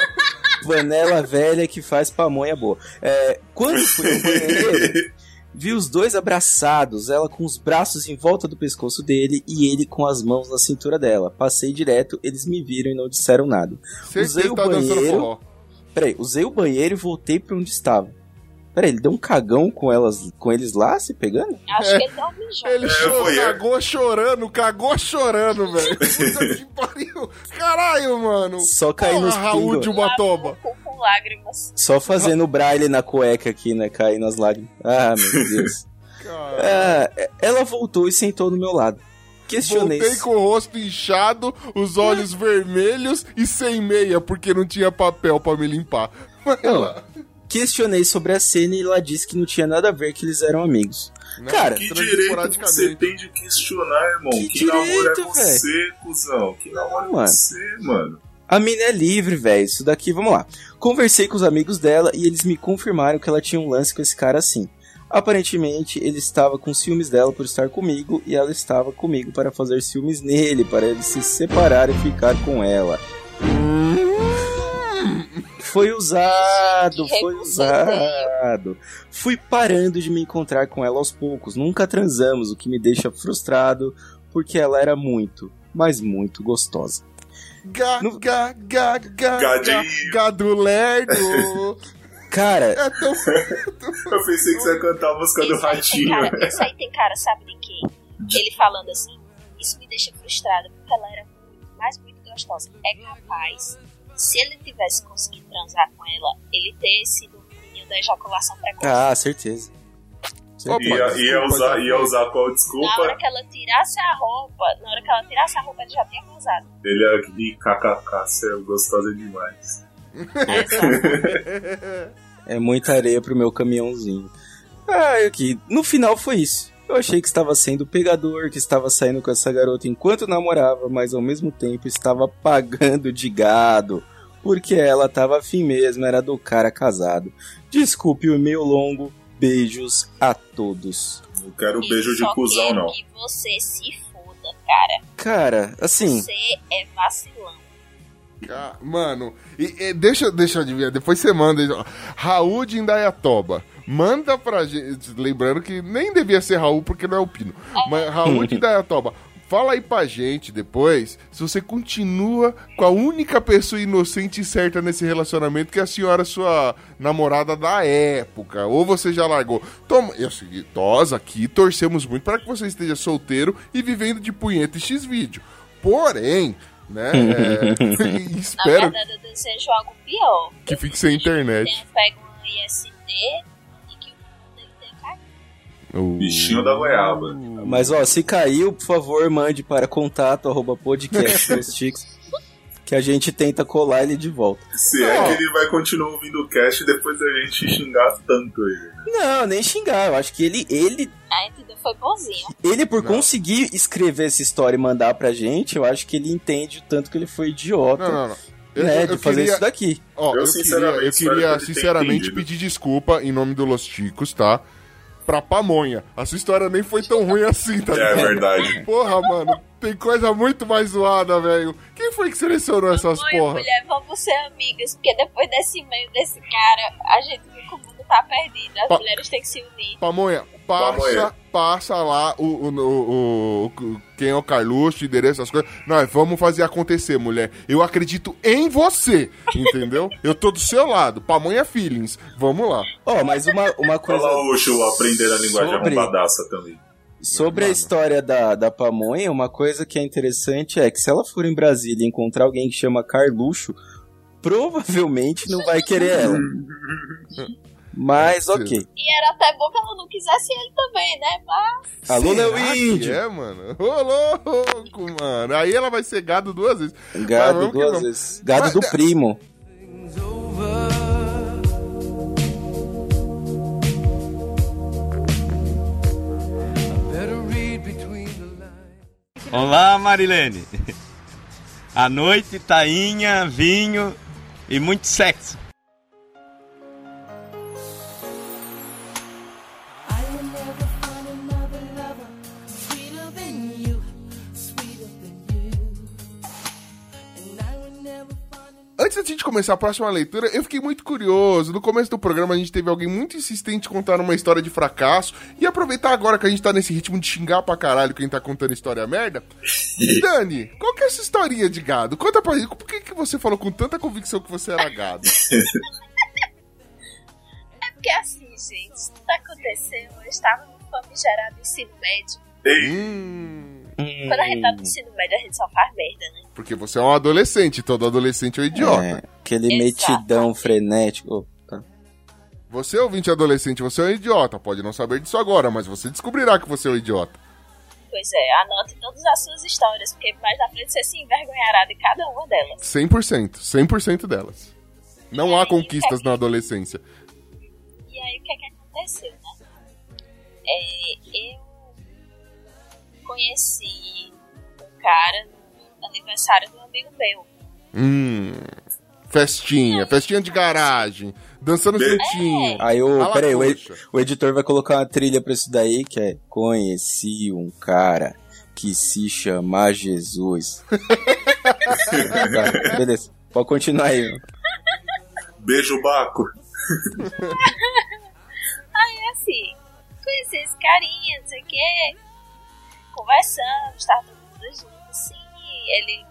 A: Panela velha que faz pamonha boa? É, quando fui ao banheiro, vi os dois abraçados, ela com os braços em volta do pescoço dele e ele com as mãos na cintura dela. Passei direto, eles me viram e não disseram nada.
C: Certeza
A: Usei o
C: tá
A: banheiro. Peraí, usei o banheiro e voltei pra onde estava. Peraí, ele deu um cagão com elas, com eles lá se pegando?
D: Acho
C: É.
D: que ele deu um mijão.
C: Ele
B: É, é.
C: cagou chorando, cagou chorando, velho. Puta que pariu. Caralho, mano.
A: Só
C: Porra,
A: nos
C: Raul de. Ubatoba.
D: Com, lágrimas.
A: Só fazendo o braille na cueca aqui, né? Caindo as lágrimas. Ah, meu Deus.
C: Caralho.
A: Ah, ela voltou e sentou do meu lado. Questionei.
C: Voltei com o rosto inchado, os olhos vermelhos e sem meia, porque não tinha papel pra me limpar. Vai
A: Não. Questionei sobre a cena e ela disse que não tinha nada a ver que eles eram amigos.
C: Não,
A: Cara,
B: Que direito que você tem de questionar, irmão?
A: Que
B: Que, namoro é
A: direito,
B: você, cuzão? Que namoro é
A: Mano.
B: você, mano?
A: A mina é livre, velho. Isso daqui, vamos lá. Conversei com os amigos dela e eles me confirmaram que ela tinha um lance com esse cara assim. Aparentemente, ele estava com ciúmes dela por estar comigo e ela estava comigo para fazer ciúmes nele, para ele se separar e ficar com ela. Foi usado, foi usado. Fui parando de me encontrar com ela aos poucos. Nunca transamos, o que me deixa frustrado, porque ela era muito, mas muito gostosa.
C: Ga,
A: No-
C: ga, ga, ga,
B: Gadinho.
C: ga, gado lerdo.
A: Cara,
C: É tão...
B: Eu pensei que você ia cantar a música do
D: Isso
B: Ratinho.
D: cara, isso aí tem cara, sabe de quê? Ele falando assim, isso me deixa frustrada, porque ela era muito, mas muito gostosa. É capaz, se ele tivesse conseguido transar com ela, ele ter sido o menino da ejaculação precoce.
A: ah, certeza.
C: Opa,
B: Ia, ia,
C: desculpa,
B: usar, ia usar qual
D: Na hora
B: desculpa?
D: que ela tirasse a roupa, na hora que ela tirasse a roupa, ele já tinha casado.
B: Ele ia. Ih, kkk, você é gostosa demais.
A: É muita areia pro meu caminhãozinho. Ah, aqui. No final foi isso. Eu achei que estava sendo pegador, que estava saindo com essa garota enquanto namorava, mas ao mesmo tempo estava pagando de gado. Porque ela tava afim mesmo, era do cara casado. Desculpe o e-mail longo. Beijos a todos.
B: Não quero beijo de cuzão, não.
D: que você se foda, cara.
A: Cara, assim.
D: Você é vacilão.
C: Mano, e, e deixa, deixa eu adivinhar, depois você manda. Raul de Indaiatoba. Manda pra gente. Lembrando que nem devia ser Raul porque não é o Pino. Mas Raul de Indaiatoba. Fala aí pra gente depois se você continua com a única pessoa inocente e certa nesse relacionamento que é a senhora, sua namorada da época. Ou você já largou. Toma, eu segui, nós aqui torcemos muito para que você esteja solteiro e vivendo de punheta e X-vídeo. Porém, né? é,
D: Na
C: espero
D: verdade, eu desejo algo pior.
C: que fique sem internet.
D: Pego um ISD e que o mundo dele tenha caído.
C: O-
B: Bichinho da goiaba.
A: Mas ó, se caiu, por favor, mande para contato arroba podcast que a gente tenta colar ele de volta.
B: Se é
C: Ó.
B: que ele vai continuar ouvindo o cast depois da gente xingar tanto ele.
A: Não, nem xingar. Eu acho que ele, ele,
D: A entendeu? Foi bonzinho.
A: ele por
C: Não.
A: conseguir escrever essa história e mandar pra gente, eu acho que ele entende o tanto que ele foi idiota,
C: Não, não, não. Eu,
A: né,
C: eu-
A: de
C: eu
A: fazer
C: queria,
A: isso daqui.
C: ó,
B: Eu,
C: eu,
B: sinceramente,
C: queria, eu queria sinceramente pedir desculpa em nome do Los Chicos, tá? Pra Pamonha. A sua história nem foi tão ruim assim, tá
B: É
C: ligado?
B: verdade.
C: Porra, mano, tem coisa muito mais zoada, velho. Quem foi que selecionou essas
D: Mãe,
C: porra?
D: mulher, vamos ser amigas, porque depois desse e-mail desse cara, a gente mundo tá perdido. As
C: Pa-
D: mulheres têm que se unir.
C: Pamonha, passa,
B: Pamonha.
C: passa lá o, o, o- o- quem é o Carluxo, endereço, essas coisas. Nós vamos fazer acontecer, mulher. Eu acredito em você, entendeu? Eu tô do seu lado. Pamonha Feelings. Vamos lá.
A: Ó, mas uma, uma coisa
B: Fala o Oxo aprender a linguagem
A: Sobre-
B: arrombadaça também.
A: sobre a história da, da pamonha, uma coisa que é interessante é que se ela for em Brasília e encontrar alguém que chama Carluxo, provavelmente não vai querer ela. Mas ok.
D: E era até bom que ela não quisesse ele também, né? Mas
A: Alô,
C: Será
A: meu
C: que
A: índio!
C: É, mano. Ô, louco, mano. Aí ela vai ser gado duas vezes.
A: Gado duas vezes. Gado
C: Mas-
A: do primo.
E: The lines.
F: Olá, Marilene. À noite, tainha, vinho e muito sexo.
C: Antes da gente começar a próxima leitura, eu fiquei muito curioso. No começo do programa, a gente teve alguém muito insistente contando uma história de fracasso. E aproveitar agora que a gente tá nesse ritmo de xingar pra caralho quem tá contando história merda. Dani, qual que é essa historinha de gado? Conta pra gente, por que, que você falou com tanta convicção que você era gado?
D: é porque assim, gente, tudo aconteceu. Eu estava no famigerado ensino médio.
B: Ei,
C: hum,
D: Quando a gente tá no ensino médio, a gente só faz merda, né?
C: porque você é um adolescente, todo adolescente é um idiota.
A: É, aquele
D: Exato.
A: metidão frenético.
C: Você, ouvinte adolescente, você é um idiota. Pode não saber disso agora, mas você descobrirá que você é um idiota.
D: Pois é, anote todas as suas histórias, porque mais na frente você se envergonhará de cada uma delas.
C: 100%, 100% delas. Não há
D: É,
C: conquistas
D: é.
C: na adolescência.
D: E aí, o que é que aconteceu, né? É, eu conheci um cara no aniversário de um amigo meu.
C: Hum. Festinha, festinha de garagem, dançando juntinho.
A: Aí o.
C: Fala,
A: Peraí, o, ed- o editor vai colocar uma trilha pra isso daí que é Conheci um cara que se chama Jesus. tá, beleza. Pode continuar aí.
B: beijo, Baco.
D: Aí, assim, conheci esse carinha, não sei o quê. Conversamos, tava todo mundo junto, assim. E ele.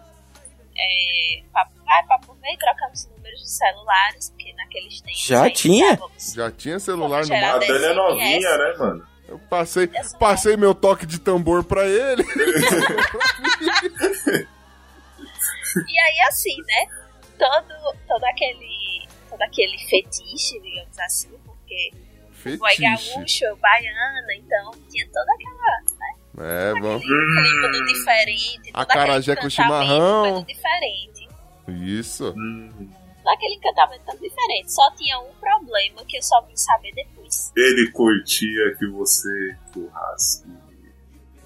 D: É, papo vai, papo vem, trocamos números de celulares, porque naqueles tempos.
A: Já tinha?
C: Já tinha celular no
B: A
C: mapa.
B: Dani é novinha, né, mano?
C: Eu passei, passei meu toque de tambor pra ele.
D: E aí, assim, né? Todo, todo aquele. Todo aquele fetiche, digamos assim, porque o boy
C: Fetiche.
D: gaúcho, baiana, então tinha toda aquela.
C: É, vamos.
D: clima do diferente, todo
C: Acarajé
D: aquele
C: com
D: encantamento
C: chimarrão.
D: todo diferente.
C: Isso.
B: Hum,
D: Todo aquele encantamento todo diferente. Só tinha um problema que eu só vim saber depois.
B: ele curtia que você churrasco.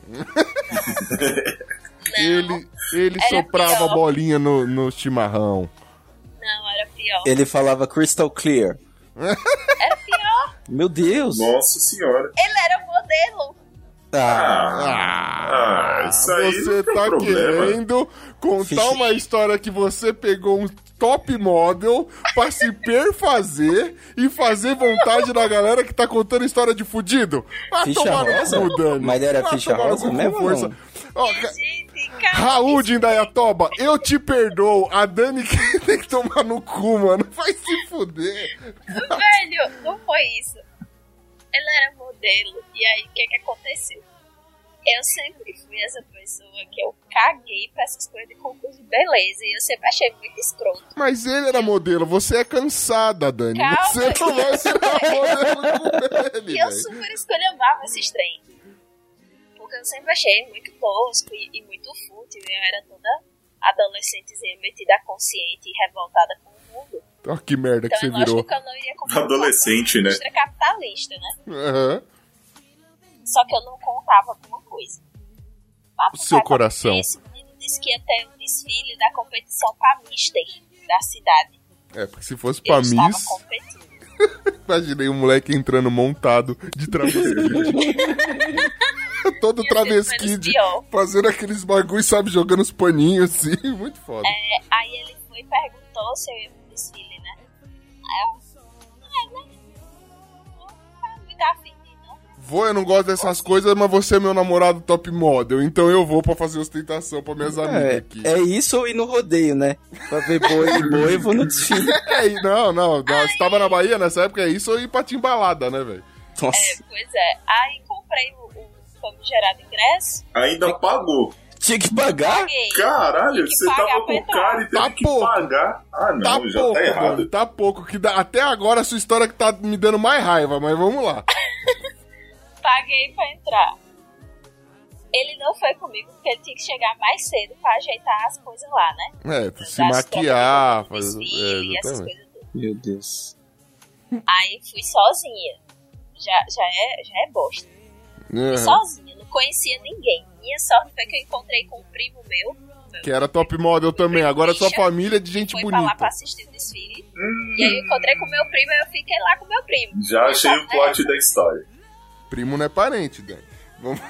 C: Ele, ele
D: Era
C: soprava
D: pior.
C: a bolinha no, no chimarrão.
D: não, era pior.
A: Ele falava Crystal Clear.
D: Era pior.
A: Meu Deus!
B: Nossa senhora.
D: Ele era modelo.
A: Ah,
B: Ah, isso aí
C: você tá
B: problema.
C: querendo contar uma história que você pegou um top model pra se perfazer e fazer vontade da galera que tá contando história de fudido? Vai
A: Ficha
C: tomar no
A: rosa?
C: cu, Dani.
A: Mas era
C: Vai
A: ficha rosa mesmo
C: força.
A: não?
C: Ó. Raul de Indaiatoba, eu te perdoo. A Dani que tem que tomar no cu, mano. Vai se fuder.
D: Velho, não foi isso. Ele era modelo. E aí, o que que aconteceu? Eu sempre fui essa pessoa que eu caguei pra essas coisas de concurso de beleza. E eu sempre achei muito escroto.
C: Mas ele era modelo, você é cansada, Dani.
D: Calma.
C: Você não vai ser modelo com ele,
D: E eu super escolhava esses trem. Porque eu sempre achei muito tosco e, e muito fútil. Eu era toda adolescentezinha metida consciente e revoltada com o mundo.
C: Ó, que merda que
D: Então
C: você
D: é lógico
C: virou.
D: que eu não iria comprar
B: Adolescente, né?
D: indústria capitalista, né?
C: Aham.
D: Só que eu não contava com uma coisa. Lá pro
C: Seu coração.
D: Esse menino disse que ia ter um desfile da competição pra Mister da cidade.
C: É, porque se fosse
D: Eu
C: pra Miss, imaginei um moleque entrando montado de travesquide. Todo
D: pior.
C: fazendo aqueles bagulho, sabe, jogando os paninhos assim. Muito foda.
D: É, aí ele foi e perguntou se eu ia pro desfile, tá ir, não.
C: Vou, eu não gosto dessas coisas, mas você é meu namorado top model, então eu vou pra fazer ostentação pra minhas amigas
A: É,
C: aqui.
A: é isso ou ir no rodeio, né? Pra ver boi e boi, eu vou no desfile.
C: É, e- não, não, não, você tava na Bahia nessa época, é isso ou ir pra timbalada, né, velho?
D: É, pois é. Aí comprei o, o famigerado ingresso.
B: Ainda pagou.
A: Tinha que pagar?
B: Caralho,
D: que
B: você
D: pagar
B: tava
D: pra
B: com
D: entrar.
B: cara e teve
C: Tá
B: que
C: pouco.
B: pagar. Ah, não,
C: tá
B: já
C: pouco,
B: tá errado.
C: mano, tá pouco. Que dá, até agora a sua história que tá me dando mais raiva, mas vamos lá.
D: Paguei pra entrar. Ele não foi comigo porque ele tinha que chegar mais cedo pra ajeitar as coisas lá, né?
C: É, se
D: Das
C: maquiar, fazer. É,
D: essas coisas.
A: Meu Deus.
D: Aí fui sozinha. Já, já, é, já é bosta. Fui
C: Aham.
D: sozinha, conhecia ninguém. Minha sorte foi que eu encontrei com um primo meu.
C: Que era top model também. Agora sua
D: Bicha,
C: família é de gente
D: foi pra lá
C: bonita.
D: pra assistir o desfile. E aí eu encontrei com meu primo e eu fiquei lá com meu primo.
B: Já achei o plot
D: Essa.
B: da história.
C: Primo não é parente, Dani. Vamos...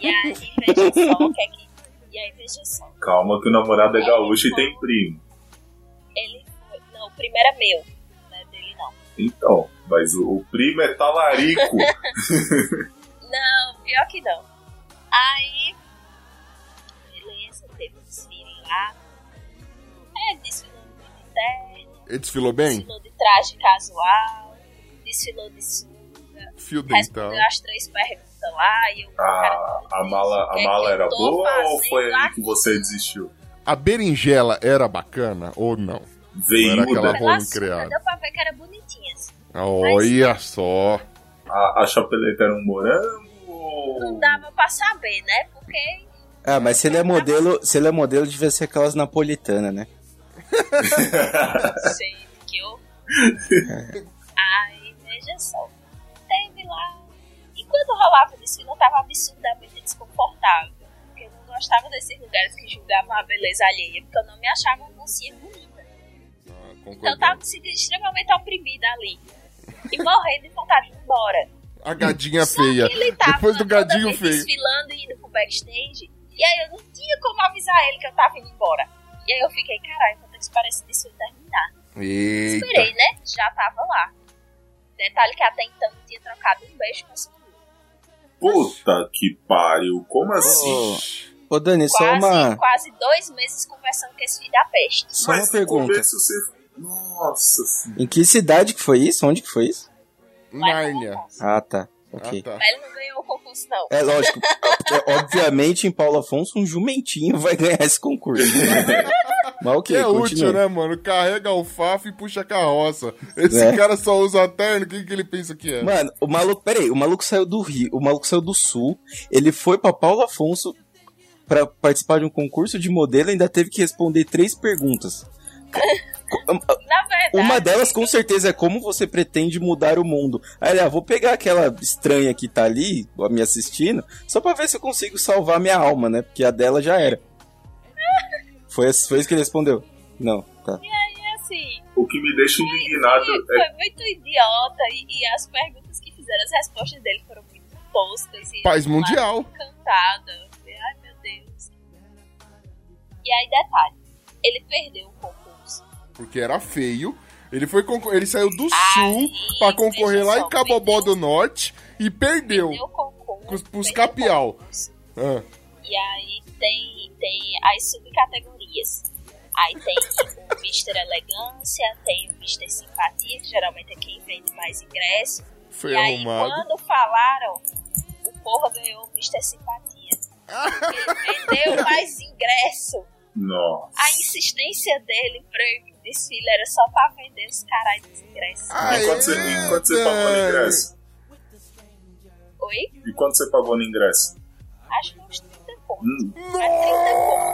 D: E aí, veja só o que é que. E aí, veja só.
B: Calma que o namorado é gaúcho e tem primo.
D: Ele foi. Não, o primo era meu. Não é dele, não.
B: Então, mas o, o primo é talarico.
D: Não, pior que não. Aí. Beleza, teve um desfile lá. É, desfilou de terno,
C: Ele desfilou bem?
D: desfilou de traje casual, desfilou de sunga,
C: Fio dental.
D: respondeu as três perguntas lá e eu.
B: A,
D: cara,
B: a mala, a
D: é
B: mala era boa ou foi aí que você desistiu?
C: A berinjela era bacana ou não? Era aquela
B: Veiuda.
C: rola
D: Pela sunga,
C: encreada.
D: deu pra ver que era bonitinha. Assim.
C: Olha só.
B: A, a chapeleta era um morango.
D: Não dava pra saber, né? Porque
A: Ah, mas se ele é modelo, se ele é modelo, devia ser aquelas napolitanas, né?
D: Sei que eu. Aí, veja só. Teve lá. E quando rolava o desfile, eu tava absurdamente desconfortável. Porque eu não gostava desses lugares que julgavam a beleza alheia. Porque eu não me achava uma mocinha bonita. Então eu tava me sentindo extremamente oprimida ali. E morrendo de vontade de ir embora.
C: A gadinha
D: Só
C: feia.
D: que ele tava
C: Depois do gadinho feio.
D: desfilando e indo pro backstage. E aí eu não tinha como avisar ele que eu tava indo embora. E aí eu fiquei, caralho, vou ter que esperar esse desfile terminar.
C: Eita.
D: Esperei, né? Já tava lá. Detalhe que até então não tinha trocado um beijo com essa mulher.
B: Puta que pariu. Como assim?
A: Ô, Dani, só
D: Quase,
A: uma,
D: quase dois meses conversando com esse filho da peste.
A: só uma
B: Mas no
A: pergunta.
B: você... Nossa senhora.
A: Em que cidade que foi isso? Onde que foi isso?
C: Nárnia.
A: Ah, tá.
C: Ah,
A: Ok.
C: tá.
D: Mas ele não ganhou o concurso, não.
A: É lógico, porque, obviamente em Paulo Afonso um jumentinho vai ganhar esse concurso. Mas
C: Que
A: ok,
C: é útil,
A: continua.
C: né, mano? Carrega alfafa e puxa a carroça. Esse
A: É.
C: cara só usa terno, o que, que ele pensa que é?
A: Mano, o maluco, peraí, o maluco saiu do Rio, o maluco saiu do Sul, ele foi pra Paulo Afonso pra participar de um concurso de modelo e ainda teve que responder três perguntas.
D: Na verdade,
A: Uma delas com certeza é como você pretende mudar o mundo. Aí ele, ah, vou pegar aquela estranha que tá ali, me assistindo, só pra ver se eu consigo salvar minha alma, né? Porque a dela já era. Foi, foi isso que ele respondeu? Não, tá.
D: é assim.
B: O que me deixa indignado
D: Foi,
B: é
D: foi muito idiota e, e as perguntas que fizeram, as respostas dele foram muito toscas. E
C: Paz mundial.
D: Encantada. Ai, meu Deus. E aí, detalhe: ele perdeu o concurso.
C: Porque era feio. Ele foi ele saiu do
D: Ah,
C: sul pra concorrer lá
D: só,
C: em Cabobó
D: perdeu.
C: do Norte e perdeu.
D: Perdeu o concurso.
C: Pros-
D: perdeu
C: capial. Ah,
D: E aí tem, tem as subcategorias. Aí tem o Mr. Elegância, tem o Mr. Simpatia, que geralmente é quem vende mais ingresso.
C: Foi
D: e aí,
C: arrumado.
D: quando falaram, o porra ganhou o Mr. Simpatia. Ele vendeu mais ingresso.
B: Nossa.
D: A insistência dele pra desfile era só pra vender os caralho dos ingressos.
C: Ai,
B: E quanto você, e quanto você pagou no ingresso?
D: Oi?
B: E quanto você pagou no ingresso?
D: Acho que uns 30 pontos.
B: Hum,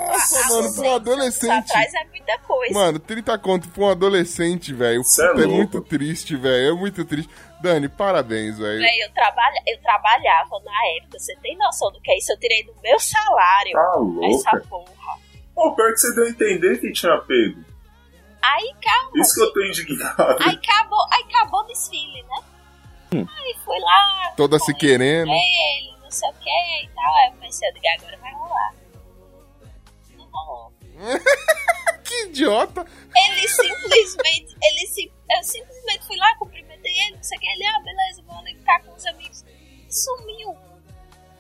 C: Nossa,
D: Há
C: mano,
D: 200
C: pra um adolescente.
D: atrás é muita coisa.
C: Mano, 30 conto pra um adolescente, velho.
B: É
C: É muito triste, velho. É muito triste. Dani, parabéns, velho.
D: Véi, eu, trabalha, eu trabalhava na época, você tem noção do que é isso? Eu tirei do meu salário
B: Tá
D: essa porra.
B: Pô, pior que você deu a entender que tinha pego.
D: Aí calma,
B: Isso que eu tô indignado.
D: aí acabou, aí acabou o desfile, né? Aí fui lá,
C: Toda se querendo.
D: ele, não sei o que e tal. Aí eu pensei, eu digo, agora vai rolar. Não rolou.
C: Que idiota.
D: Ele simplesmente, ele sim, eu simplesmente fui lá, cumprimentei ele, não sei o que, ele, ah, beleza, vou ali ficar com os amigos. Sumiu.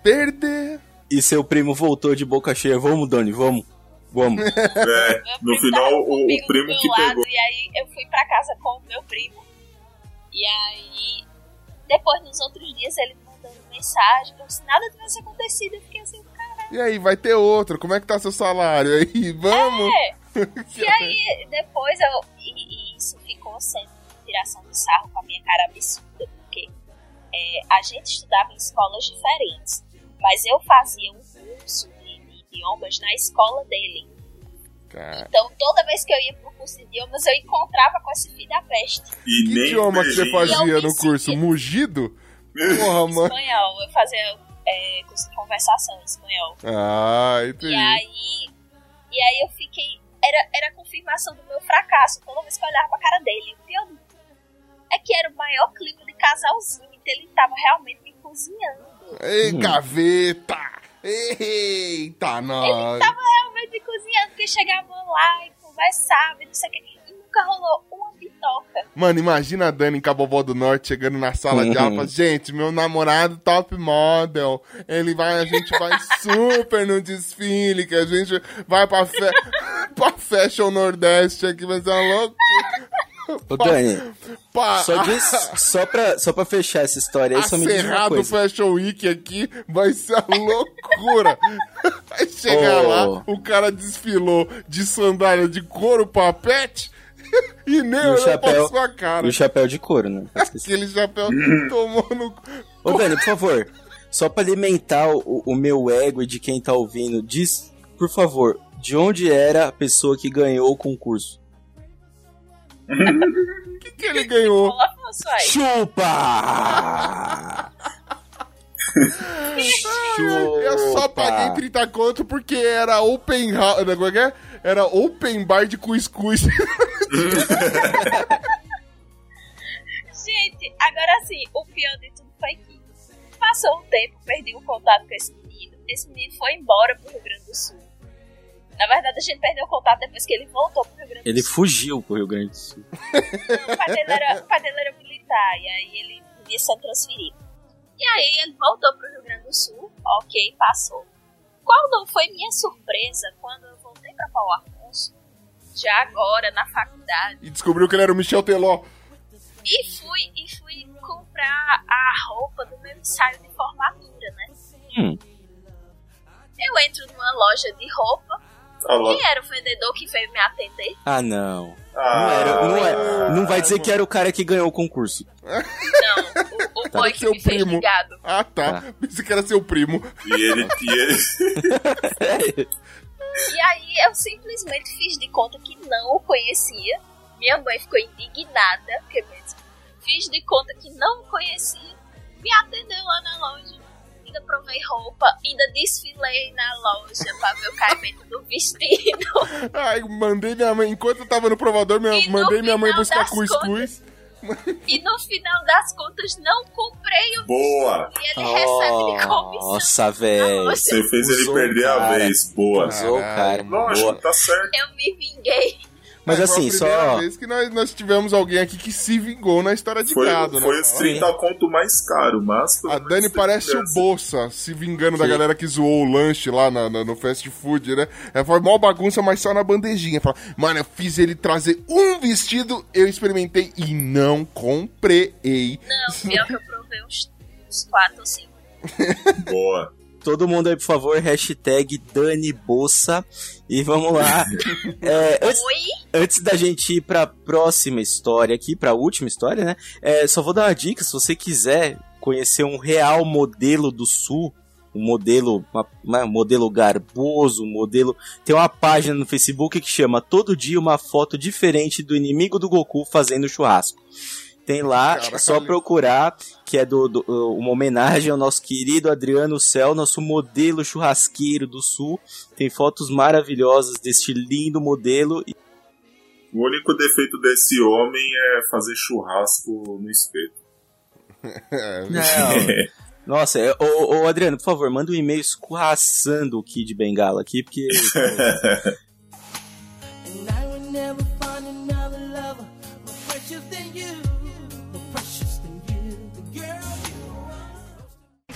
C: Perder.
A: E seu primo voltou de boca cheia. Vamos, Dani, vamos. Vamos.
B: É, no final, o, o primo
D: do
B: que
D: lado,
B: pegou.
D: E aí eu fui pra casa com o meu primo. E aí, depois nos outros dias, ele me mandando mensagem, como se nada tivesse acontecido. Eu fiquei assim, caralho.
C: E aí, vai ter outro. Como é que tá seu salário aí? Vamos.
D: É. E aí, depois eu. E, e isso ficou sendo tiração de sarro com a minha cara absurda, porque é, a gente estudava em escolas diferentes. Mas eu fazia um curso idiomas na escola dele.
C: Cara,
D: Então, toda vez que eu ia pro curso de idiomas, eu encontrava com esse filho da peste.
B: E
C: que
B: nem
C: idioma que você
B: beijinho.
C: fazia
D: E
C: no curso? Mugido? Porra, mano.
D: Espanhol, eu fazia é, curso de conversação em espanhol.
C: Ah,
D: E
C: entendi.
D: aí, e aí eu fiquei. Era, era a confirmação do meu fracasso toda vez que eu olhava pra cara dele. O pior é que era o maior clima de casalzinho, então ele tava realmente me cozinhando.
C: Ei, gaveta! Eita, nós!
D: Tava realmente me cozinhando, porque chegava lá e conversava e não sei o que. E nunca rolou uma bitoca.
C: Mano, imagina a Dani Cabobó do Norte chegando na sala de aula e fala, gente, meu namorado top model. Ele vai, a gente vai super no desfile, que a gente vai pra, fe pra Fashion Nordeste aqui, vai ser uma loucura.
A: Ô, Dani,
C: Pá,
A: só, diz, só, pra, só pra fechar essa história aí, só me diz uma coisa.
C: Fashion Week aqui vai ser uma loucura. Vai chegar
A: Oh.
C: lá, o cara desfilou de sandália de couro papete e nem olhou pra
A: chapéu,
C: sua cara.
A: e o chapéu de couro, né?
C: Aquele chapéu tomou no.
A: Ô, Dani, por favor, só pra alimentar o, o meu ego e de quem tá ouvindo, diz, por favor, de onde era a pessoa que ganhou o concurso?
C: O que, que ele ganhou?
D: Aí.
A: Chupa!
C: Eu só
A: Chupa!
C: paguei 30 conto porque era open house. Como é que é? Era open bar de cuscuz.
D: Gente, agora sim, o pior de tudo foi que passou um tempo, perdi o contato com esse menino. Esse menino foi embora pro Rio Grande do Sul. Na verdade, a gente perdeu o contato depois que ele voltou pro Rio Grande do
A: Ele
D: Sul.
A: fugiu pro Rio Grande do Sul.
D: O pai dele era, o pai dele era militar, e aí ele ia ser transferido. E aí ele voltou pro Rio Grande do Sul, ok, passou. Qual não foi minha surpresa quando eu voltei pra Paulo Afonso, já agora na faculdade,
C: e descobriu que ele era o Michel Teló.
D: e fui, e fui comprar a roupa do meu ensaio de formatura, né?
A: Hum.
D: Eu entro numa loja de roupa,
B: Lá.
D: quem era o vendedor que veio me atender?
A: Ah, não. Não,
B: Ah,
A: era, não, é, não vai dizer que era o cara que ganhou o concurso.
D: Não, o, o boy que
C: Seu
D: me fez
C: primo.
D: ligado.
C: Ah, tá. Pensei que era seu primo.
B: E ele, e ele,
D: E aí eu simplesmente fiz de conta que não o conhecia. Minha mãe ficou indignada, porque mesmo fiz de conta que não o conhecia. Me atendeu lá na loja. Ainda provei roupa, ainda desfilei na loja pra ver o caimento do vestido.
C: Ai, mandei minha mãe. Enquanto eu tava no provador, minha,
D: no
C: mandei minha mãe buscar cuscuz.
D: E no final das contas não comprei o
B: boa!
D: e ele recebe de comissão.
A: Nossa, velho.
B: Você fez ele
A: Usou
B: perder
A: o
B: a
A: cara.
B: vez. Boa.
A: Usou cara.
B: Lógico,
A: Boa.
B: tá certo.
D: Eu me vinguei.
A: Mas
C: É,
A: assim,
C: foi a primeira
A: só.
C: vez que nós, nós tivemos alguém aqui que se vingou na história de
B: Foi,
C: gado,
B: foi
C: né?
B: os
C: cara?
B: 30 conto mais caro, mas.
C: A Dani parece o. Bolsa se vingando da
A: Sim.
C: galera que zoou o lanche lá na- na- no fast food, né? Ela foi mó bagunça, mas só na bandejinha. Fala, mano, eu fiz ele trazer um vestido, eu experimentei e não comprei.
D: Não, pior que eu provei uns, uns quatro ou cinco.
B: Boa.
A: Todo mundo aí, por favor, hashtag Dani Bolsa. E vamos lá. É, antes,
D: Oi?
A: antes da gente ir pra próxima história aqui, pra última história, né? É, só vou dar uma dica, se você quiser conhecer um real modelo do Sul, um modelo, uma- uma- um modelo garboso, um modelo... Tem uma página no Facebook que chama Todo Dia Uma Foto Diferente do Inimigo do Goku Fazendo Churrasco. Tem lá,
C: Caralho.
A: é só procurar, que é do, do- uma homenagem ao nosso querido Adriano Cel, nosso modelo churrasqueiro do Sul. Tem fotos maravilhosas deste lindo modelo.
B: O único defeito desse homem é fazer churrasco no espeto.
A: Não. Nossa, é, ô, ô, Adriano, por favor, manda um e-mail escorraçando o Kid Bengala aqui, porque.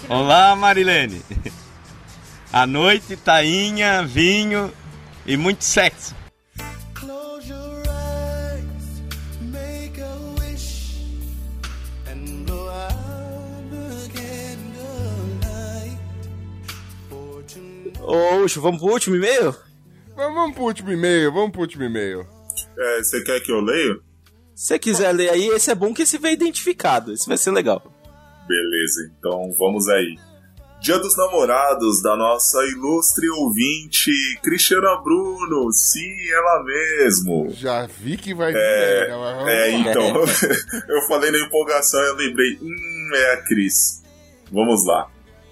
F: Olá, Marilene. À noite, tainha, vinho e muito sexo.
E: Close your eyes, make a wish, and blow out the candlelight. Fortune
A: Ô, vamos pro último e-mail?
C: Vamos, vamos pro último e-mail, vamos pro último e-mail.
B: É, você quer que eu leio?
A: Se você quiser ler aí, esse é bom que esse vai identificado. Esse vai ser legal.
B: Beleza, então vamos aí. Dia dos Namorados da nossa ilustre ouvinte, Cristiana Bruno. Sim, ela mesmo.
C: Já vi que vai vir
B: É,
C: merda, mas vamos
B: É, então, eu falei na empolgação e eu lembrei, hum, é a Cris. Vamos lá.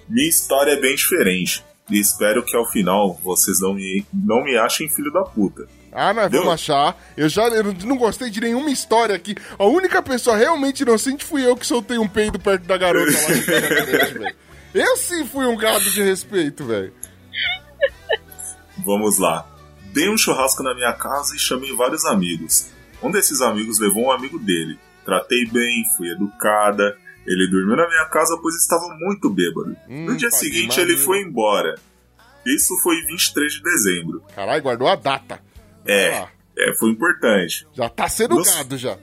B: Minha história é bem diferente. E espero que ao final vocês não me, não me achem filho da puta.
C: Ah, nós vamos achar. Eu já eu não gostei de nenhuma história aqui. A única pessoa realmente inocente fui eu que soltei um peido perto da garota lá. Eu sim fui um gado de respeito, velho.
B: Vamos lá. Dei um churrasco na minha casa e chamei vários amigos. Um desses amigos levou um amigo dele. Tratei bem, fui educada. Ele dormiu na minha casa pois estava muito bêbado.
C: Hum,
B: no dia seguinte ele foi embora. Isso foi 23 de dezembro.
C: Caralho, guardou a data.
B: É,
C: Ah,
B: é, foi importante.
C: já tá sendo
B: Nossa.
C: gado já.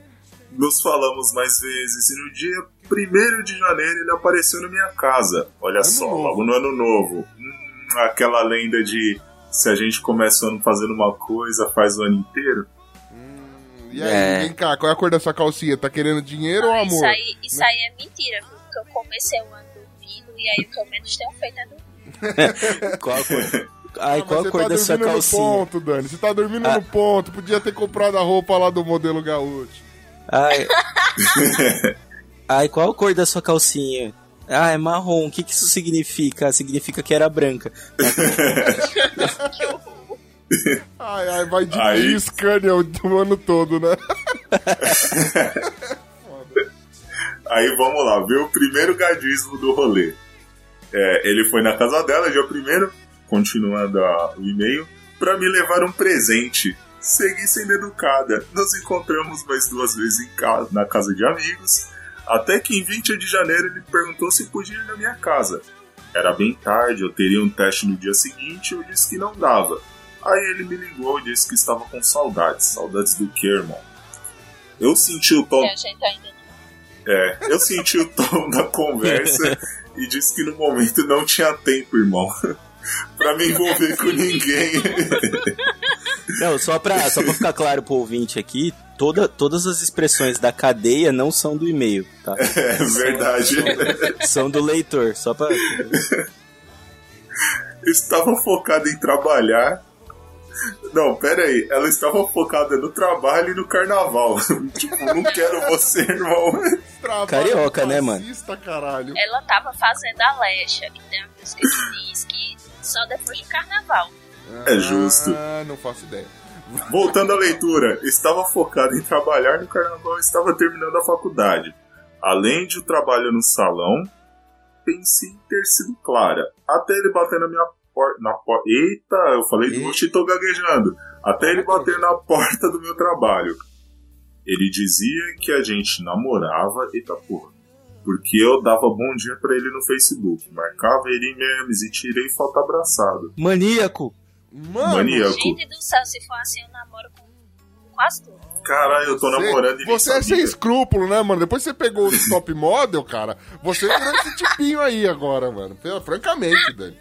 B: Nos falamos mais vezes e no dia 1 de janeiro ele apareceu na minha casa. Olha
C: Ano
B: só,
C: novo.
B: logo no ano novo. Hum, aquela lenda de se a gente começa o ano fazendo uma coisa, faz o ano inteiro.
C: E aí,
A: É.
C: vem cá, qual é a cor da sua calcinha? Tá querendo dinheiro ou
D: Não,
C: amor?
D: Isso aí, isso aí é mentira? Porque eu comecei o ano dormindo e aí o que eu menos tenho feito é dormir.
A: Qual a cor? Ai,
C: Ah,
A: qual a cor
C: tá
A: sua
C: dormindo
A: calcinha?
C: no ponto, Dani. Você tá dormindo
A: Ah.
C: no ponto. Podia ter comprado a roupa lá do modelo gaúcho.
A: Ai. Ai, qual a cor da sua calcinha? Ah, é marrom. O que, que isso significa? Significa que era branca.
C: Ai, ai, vai de
B: Aí-
C: Scania o, ano todo, né?
B: Aí vamos lá, ver o primeiro gadismo do rolê. É, ele foi na casa dela, dia primeiro, continuando a- o e-mail, pra me levar um presente. Segui sendo educada. Nos encontramos mais duas vezes em casa, na casa de amigos, até que em 20 de janeiro ele perguntou se podia ir na minha casa. Era bem tarde, eu teria um teste no dia seguinte e eu disse que não dava. Aí ele me ligou e disse que estava com saudades. Saudades do que, irmão? Eu senti o tom
D: a gente ainda não.
B: é, eu senti o tom da conversa e disse que no momento não tinha tempo, irmão. Pra me envolver com ninguém.
A: Não, só pra, só pra ficar claro pro ouvinte aqui, toda, todas as expressões da cadeia não são do e-mail, tá?
B: É verdade.
A: São do leitor, só pra...
B: Estava focada em trabalhar. Não, pera aí. Ela estava focada no trabalho e no carnaval. tipo, não quero você, irmão.
C: Trabalho
A: Carioca, né, mano?
C: fascista, caralho.
D: Ela tava fazendo a Lecha, que tem uma música que diz que só depois do carnaval.
B: É justo.
C: Ah, não faço ideia.
B: Voltando à leitura, estava focado em trabalhar no carnaval e estava terminando a faculdade. Além de o trabalho no salão, pensei em ter sido clara. Até ele bater na minha porta. Na por... Eita, eu falei de noite e tô gaguejando. Até ele bater na porta do meu trabalho. Ele dizia que a gente namorava, eita porra. Porque eu dava bom dia pra ele no Facebook. Marcava ele em memes e tirei foto abraçado.
A: Maníaco!
C: Mano,
B: Maníaco.
D: Gente do céu, se for assim, eu namoro com quase tudo.
B: Caralho, eu tô namorando e
C: Você é sem escrúpulo, né, mano? Depois você pegou o top model, cara. Você virou esse tipinho aí agora, mano. Pela- Francamente, Dani.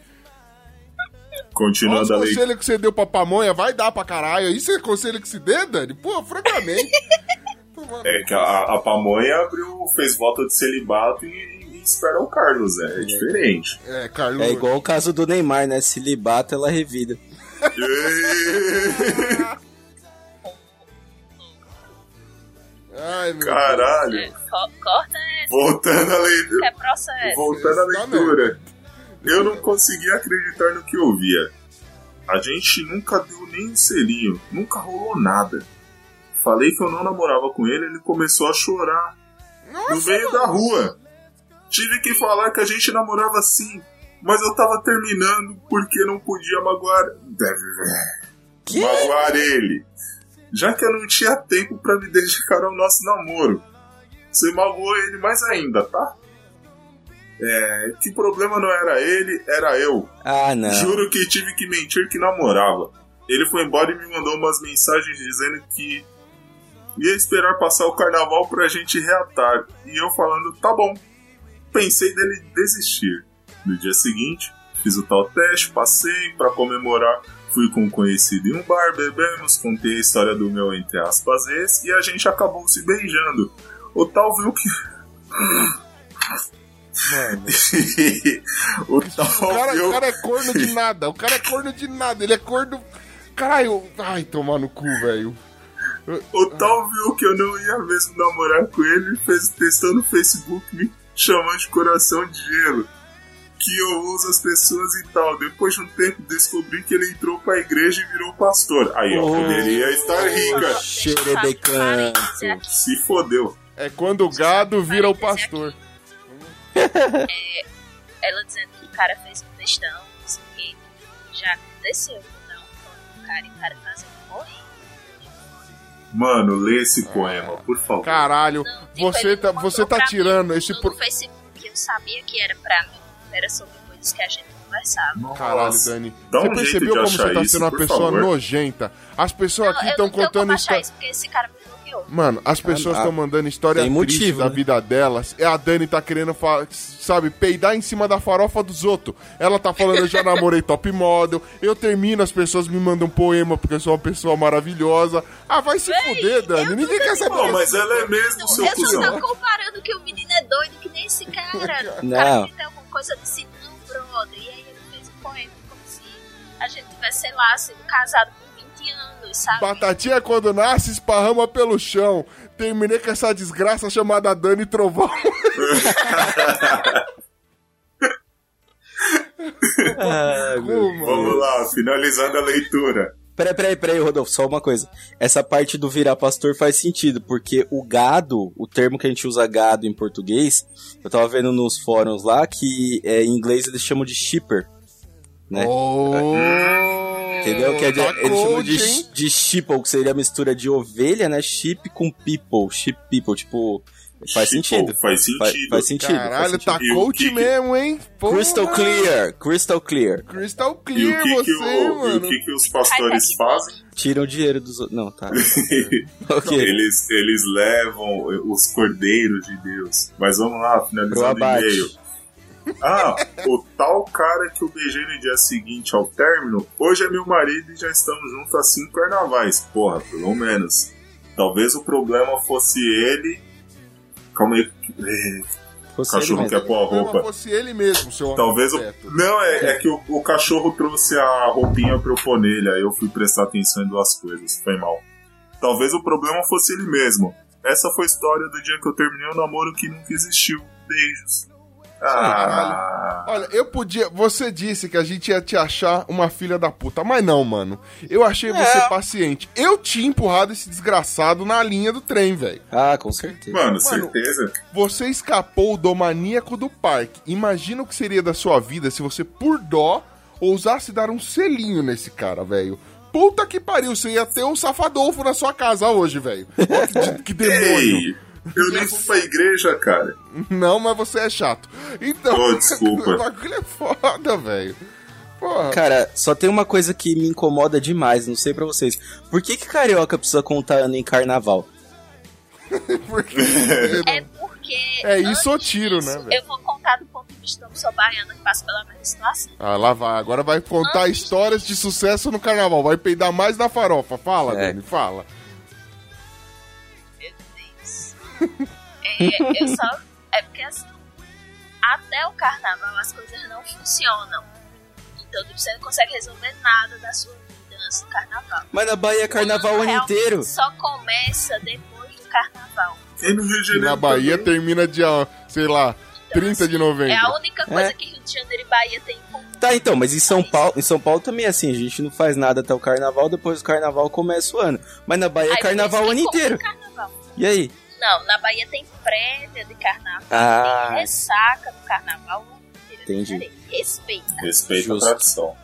B: Continuando a leitura.
C: conselhos que você deu pra pamonha, vai dar pra caralho. Isso é conselho que se dê, Dani? Pô, francamente.
B: É que a, a pamonha abriu, fez voto de celibato e, e espera o Carlos, é, é diferente.
C: É, Carlos.
A: É igual o caso do Neymar, né? Se libata, ela revida.
C: Ai, meu
B: Caralho.
D: É, co- corta essa,
B: Voltando à leitura.
D: é processo.
B: Voltando à
C: dá
B: leitura. Eu não conseguia acreditar no que eu via. A gente nunca deu nem um selinho, nunca rolou nada. Falei que eu não namorava com ele, ele começou a chorar no meio da rua. Tive que falar que a gente namorava sim, mas eu tava terminando porque não podia magoar. Magoar ele. Já que eu não tinha tempo pra me dedicar ao nosso namoro. Você magoou ele mais ainda, tá? É, que problema não era ele, era eu.
A: Ah, não.
B: Juro que tive que mentir que namorava. Ele foi embora e me mandou umas mensagens dizendo que ia esperar passar o carnaval pra gente reatar. E eu falando, tá bom. Pensei dele desistir. No dia seguinte, fiz o tal teste, passei pra comemorar. Fui com um conhecido em um bar, bebemos, contei a história do meu entre aspas ex e a gente acabou se beijando. O tal viu que.
C: Mano.
B: o tal
C: O cara,
B: viu
C: o cara é corno de nada. O cara é corno de nada. Ele é corno. Caralho. Ai, tomar no cu, velho.
B: O tal viu que eu não ia mesmo namorar com ele e fez testou no Facebook me chamando de coração de gelo. Que eu uso as pessoas e tal. Depois de um tempo descobri que ele entrou pra igreja e virou pastor. Aí, ó,
A: Oh.
B: poderia estar rica.
A: Xerebecanto.
B: Se fodeu.
C: É quando o gado vira o pastor.
D: Ela dizendo que o cara fez um textão, não sei o que. Já aconteceu, não? O cara e o cara morrer.
B: Mano, lê esse poema, por favor.
C: Caralho.
D: Não, tipo,
C: Você
D: ele
C: tá, você tá
D: pra mim
C: tirando esse.
D: no
C: Pro...
D: Facebook, eu sabia que era pra mim. Era sobre coisas que a gente conversava.
C: Caralho, Dani.
B: Dá
C: Você
B: um jeito
C: percebeu
B: de
C: como você tá
B: isso,
C: sendo uma pessoa
B: favor.
C: nojenta? As pessoas aqui
D: eu
C: estão
D: não
C: contando
D: isso, porque esse cara.
C: Mano, as pessoas estão mandando história
A: tem
C: triste
A: motivo,
C: da
A: né?
C: vida delas. E a Dani tá querendo, sabe, peidar em cima da farofa dos outros. Ela tá falando, eu já namorei top model. Eu termino, as pessoas me mandam poema porque eu sou uma pessoa maravilhosa. Ah, vai se fuder, Dani. Ninguém quer saber.
B: Pô, mas ela é mesmo, seu
D: eu não tô comparando que o menino é doido que nem esse cara. O
A: Não.
D: cara que tem alguma coisa desse não, brother. E aí ele fez um poema como se a gente tivesse, sei lá, sido casado 20 anos, sabe?
C: Batatinha quando nasce, esparrama pelo chão. Terminei com essa desgraça chamada Dani Trovão.
A: Ah.
B: Vamos lá, finalizando a leitura.
A: Peraí, peraí, peraí, Rodolfo, só uma coisa. Essa parte do virar pastor faz sentido, porque o gado, o termo que a gente usa gado em português, eu tava vendo nos fóruns lá que é, em inglês eles chamam de shipper. Né?
C: Oh,
A: Entendeu? Que é de,
C: tá
A: eles chamam de,
C: hein?
A: de sheeple, que seria a mistura de ovelha, né? Sheep com people. Sheep people, tipo. Faz sentido.
B: Faz
A: Faz,
B: sentido.
A: faz sentido. faz
C: Caralho,
A: sentido.
C: tá
B: E o
C: coach
B: que que-
C: mesmo, hein? Porra.
A: Crystal clear, crystal clear.
C: Crystal
B: E o
C: clear
B: que, que,
C: você,
B: o, e o
C: mano.
B: que, que os pastores fazem?
A: Tiram o dinheiro dos outros. Não, tá. ok.
B: Eles, eles levam os cordeiros de Deus. Mas vamos lá, finalizando o e-mail. Ah, o tal cara que eu beijei no dia seguinte ao término, hoje é meu marido e já estamos juntos há cinco carnavais. Porra, pelo menos. Talvez o problema fosse ele. Calma aí. É,
A: Você
B: cachorro quer pôr a roupa.
C: fosse ele mesmo, seu
B: Talvez o. Não, é, é que o, o cachorro trouxe a roupinha pra eu pôr nele, aí eu fui prestar atenção em duas coisas. Foi mal. Talvez o problema fosse ele mesmo. Essa foi a história do dia que eu terminei o namoro que nunca existiu. Beijos. Ah,
C: Olha, eu podia. Você disse que a gente ia te achar uma filha da puta, mas não, mano. Eu achei você
A: É.
C: paciente. Eu tinha empurrado esse desgraçado na linha do trem, velho.
A: Ah, com certeza.
B: mano, certeza.
C: Você escapou do maníaco do parque. Imagina o que seria da sua vida se você, por dó, ousasse dar um selinho nesse cara, velho. puta que pariu, você ia ter um safadolfo na sua casa hoje, velho. Que, que demônio.
B: Eu nem fui pra igreja, cara.
C: Não, mas você é chato. Então,
B: Oh, desculpa.
C: o bagulho é foda, velho. Porra.
A: Cara, só tem uma coisa que me incomoda demais, não sei pra vocês. Por que que carioca precisa contar ano em carnaval?
C: Porque...
D: É porque.
C: É isso ou tiro,
D: disso,
C: né, velho?
D: Eu vou contar do ponto de vista, eu sou baiana que passa pela mesma situação.
C: Ah, lá vai. Agora vai contar
D: Antes-
C: histórias de sucesso no carnaval. Vai peidar mais na farofa. Fala,
A: É.
C: Dani, fala.
D: É, eu só. É porque assim. Até o carnaval as coisas não funcionam. Então tipo, você não consegue resolver nada da sua vida antes do carnaval.
A: Mas na Bahia é carnaval o ano inteiro.
D: Só começa depois do carnaval.
B: E no Rio de
C: E
B: Janeiro
C: na Bahia
B: também.
C: termina dia, sei lá, 30 de novembro.
D: É a única coisa
A: É.
D: que Rio de Janeiro e Bahia tem em comum.
A: Tá, então, mas em São Paulo, em São Paulo também é assim, a gente não faz nada até o carnaval, depois do carnaval começa o ano. Mas na Bahia é carnaval o ano
D: têm
A: inteiro.
D: Carnaval.
A: E aí?
D: Não, na Bahia tem prévia de carnaval,
A: Ah.
D: tem ressaca do carnaval. inteiro.
A: Entendi.
D: Respeita.
B: Respeita a tradição.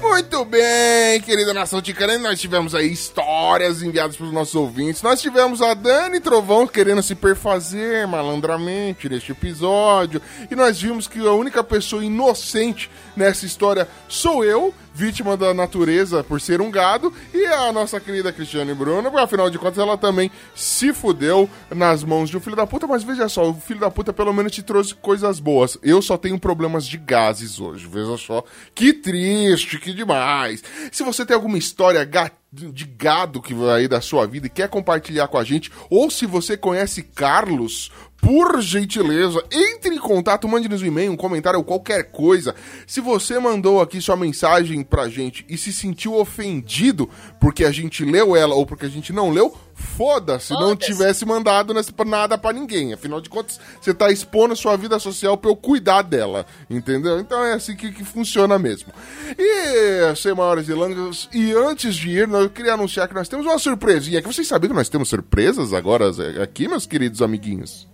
C: Muito bem, querida nação ticana, nós tivemos aí histórias enviadas pelos nossos ouvintes. Nós tivemos a Dani Trovão querendo se perfazer malandramente neste episódio. E nós vimos que a única pessoa inocente nessa história sou eu, vítima da natureza por ser um gado, e a nossa querida Cristiane Bruno, porque afinal de contas ela também se fudeu nas mãos de um filho da puta. Mas veja só, o filho da puta pelo menos te trouxe coisas boas. Eu só tenho problemas de gases hoje, veja só. Que triste, que demais. Se você tem alguma história ga- de gado que vai aí da sua vida e quer compartilhar com a gente, ou se você conhece Carlos, por gentileza, entre em contato, mande-nos um e-mail, um comentário ou qualquer coisa. Se você mandou aqui sua mensagem pra gente e se sentiu ofendido porque a gente leu ela ou porque a gente não leu, foda-se, não
D: Foda-se.
C: tivesse mandado nada pra ninguém. Afinal de contas, você tá expondo sua vida social pra eu cuidar dela, entendeu? Então é assim que, que funciona mesmo. E, sem maiores delongas, e antes de ir, eu queria anunciar que nós temos uma surpresinha. Que vocês sabiam que nós temos surpresas agora aqui, meus queridos amiguinhos?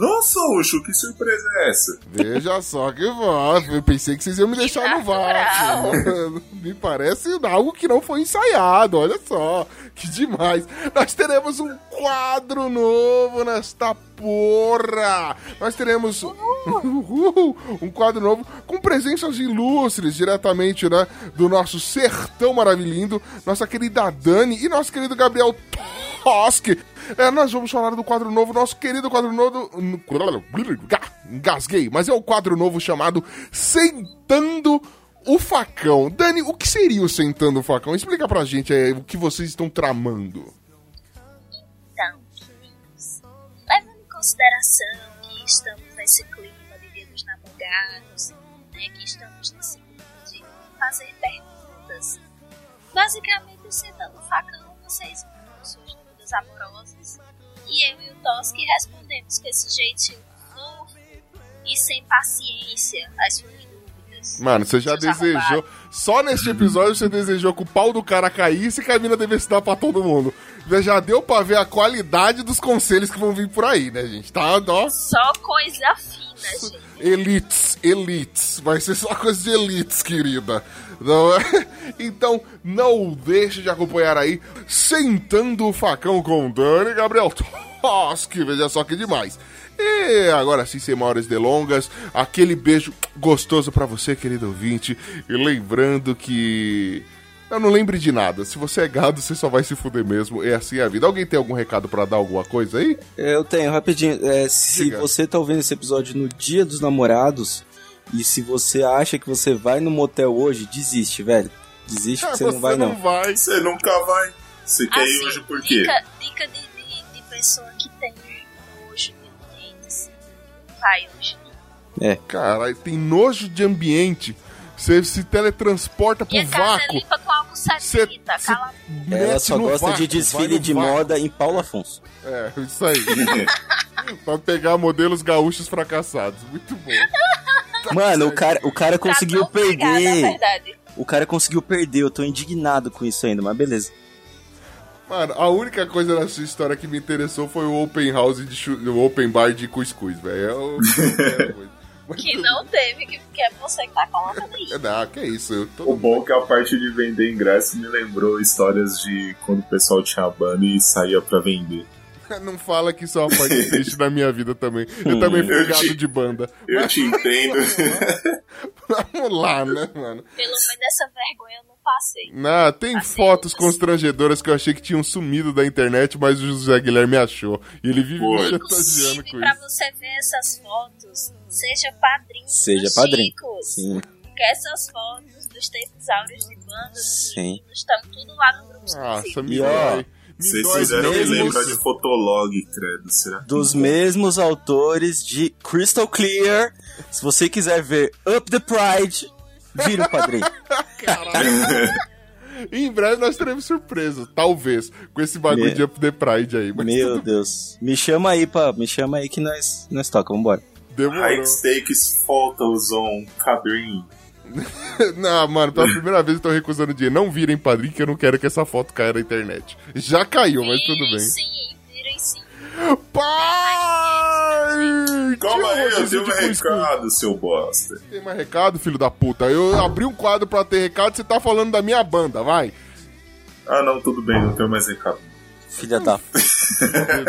B: Nossa, Ucho, que surpresa é essa?
C: Veja só que voz. Eu pensei que vocês iam me deixar no vácuo. Me parece algo que não foi ensaiado, olha só. Que demais. Nós teremos um quadro novo nesta porra. Nós teremos Uhul, um quadro novo com presenças ilustres diretamente, né, do nosso sertão maravilhindo, nossa querida Dani e nosso querido Gabriel Toski. É, nós vamos falar do quadro novo, nosso querido quadro novo. Engasguei, mas é o quadro novo chamado Sentando o Facão. Dani, o que seria o Sentando o Facão? Explica pra gente aí o que vocês estão tramando.
D: Então, levando em consideração que estamos nesse clima de Dia dos Namorados, né, que estamos nesse clima de fazer perguntas, basicamente, o Sentando o Facão, vocês amorosas e eu e o Toski respondemos com esse jeitinho fofo e sem paciência as suas dúvidas.
C: Mano, você já desejou.
D: arrombados.
C: Só neste episódio você desejou que o pau do cara caísse e que a mina devesse dar pra todo mundo. Já- Já deu pra ver a qualidade dos conselhos que vão vir por aí, né, gente? Tá, ó.
D: Só coisa fina, gente.
C: Elites, elites. Vai ser só coisa de elites, querida. É? Então, não deixe de acompanhar aí Sentando o Facão com Dani Gabriel Toski. Veja só que demais. E agora sim, sem maiores delongas, aquele beijo gostoso pra você, querido ouvinte. E lembrando que. Eu não lembre de nada. Se você é gado, você só vai se fuder mesmo. É assim a vida. Alguém tem algum recado pra dar alguma coisa aí?
A: Eu tenho, rapidinho. É, se
C: Diga.
A: você tá ouvindo esse episódio no dia dos namorados, e se você acha que você vai no motel hoje, desiste, velho. Desiste que você não vai, não.
C: vai.
B: Você nunca vai. Você quer ir
D: Assim,
B: hoje por quê?
D: Dica, dica de, de, de pessoa que tem nojo de ambientes. Não vai hoje.
C: Caralho, tem nojo de ambiente. Você se teletransporta pro
D: E a casa é
C: vácuo.
D: limpa com álcool 70.
C: cê-
D: Cala
A: Ela só gosta
C: vácuo,
A: de desfile de
C: vácuo.
A: moda em Paulo Afonso.
C: É, isso aí. pra pegar modelos gaúchos fracassados. Muito bom.
A: Mano, o cara, o cara conseguiu
D: Tá pegada,
A: perder.
D: é.
A: O cara conseguiu perder, eu tô indignado com isso ainda, mas beleza.
C: Mano, a única coisa na sua história que me interessou foi o open house, de o open bar de cuscuz, velho. É é,
D: Que não teve, que, que é você que tá colocando aí.
C: Não, que isso. Eu tô...
B: O bom é que a parte de vender ingresso me lembrou histórias de quando o pessoal tinha banda e saía pra vender.
C: Não fala que isso é uma parte triste da minha vida também. Eu também fui gado
B: te-
C: de banda.
B: Eu te entendo.
C: Vamos lá, né, mano?
D: Pelo menos essa vergonha eu não passei.
C: Não, tem
D: Assim,
C: fotos constrangedoras que eu achei que tinham sumido da internet, mas o José Guilherme achou. E ele vive me chantageando com
D: pra
C: isso.
D: você ver essas fotos, seja padrinho
A: Seja
D: dos
A: padrinho.
D: Chicos.
A: Sim,
D: Porque essas fotos dos tempos áureos de banda, dos
A: Sim.
D: meninos, estão tudo lá no grupo
C: Nossa, me. Me
B: Vocês fizeram me
A: mesmos-
B: lembrar de Fotolog, credo. Será?
A: dos mesmos autores de Crystal Clear. Se você quiser ver Up the Pride, vira o padrinho.
C: Em breve nós teremos surpresa, talvez, com esse bagulho
A: Meu-
C: de Up the Pride aí. Mas
A: Meu
C: tudo
A: Deus. Me chama aí, pá. Me chama aí que nós, nós toca, vambora.
C: demorou.
B: High Stakes Photos on Padrim.
C: Não, mano, pela primeira vez eu tô recusando dinheiro. Não virem padrinho que eu não quero que essa foto caia na internet. Já caiu, mas tudo bem.
D: Sim, virem sim.
C: Pai!
B: Calma aí, eu tenho um recado, seu bosta.
C: Tem mais recado, filho da puta? Eu abri um quadro pra ter recado, você tá falando da minha banda, vai.
B: Ah, não, tudo bem, não tenho mais recado.
A: Filha da.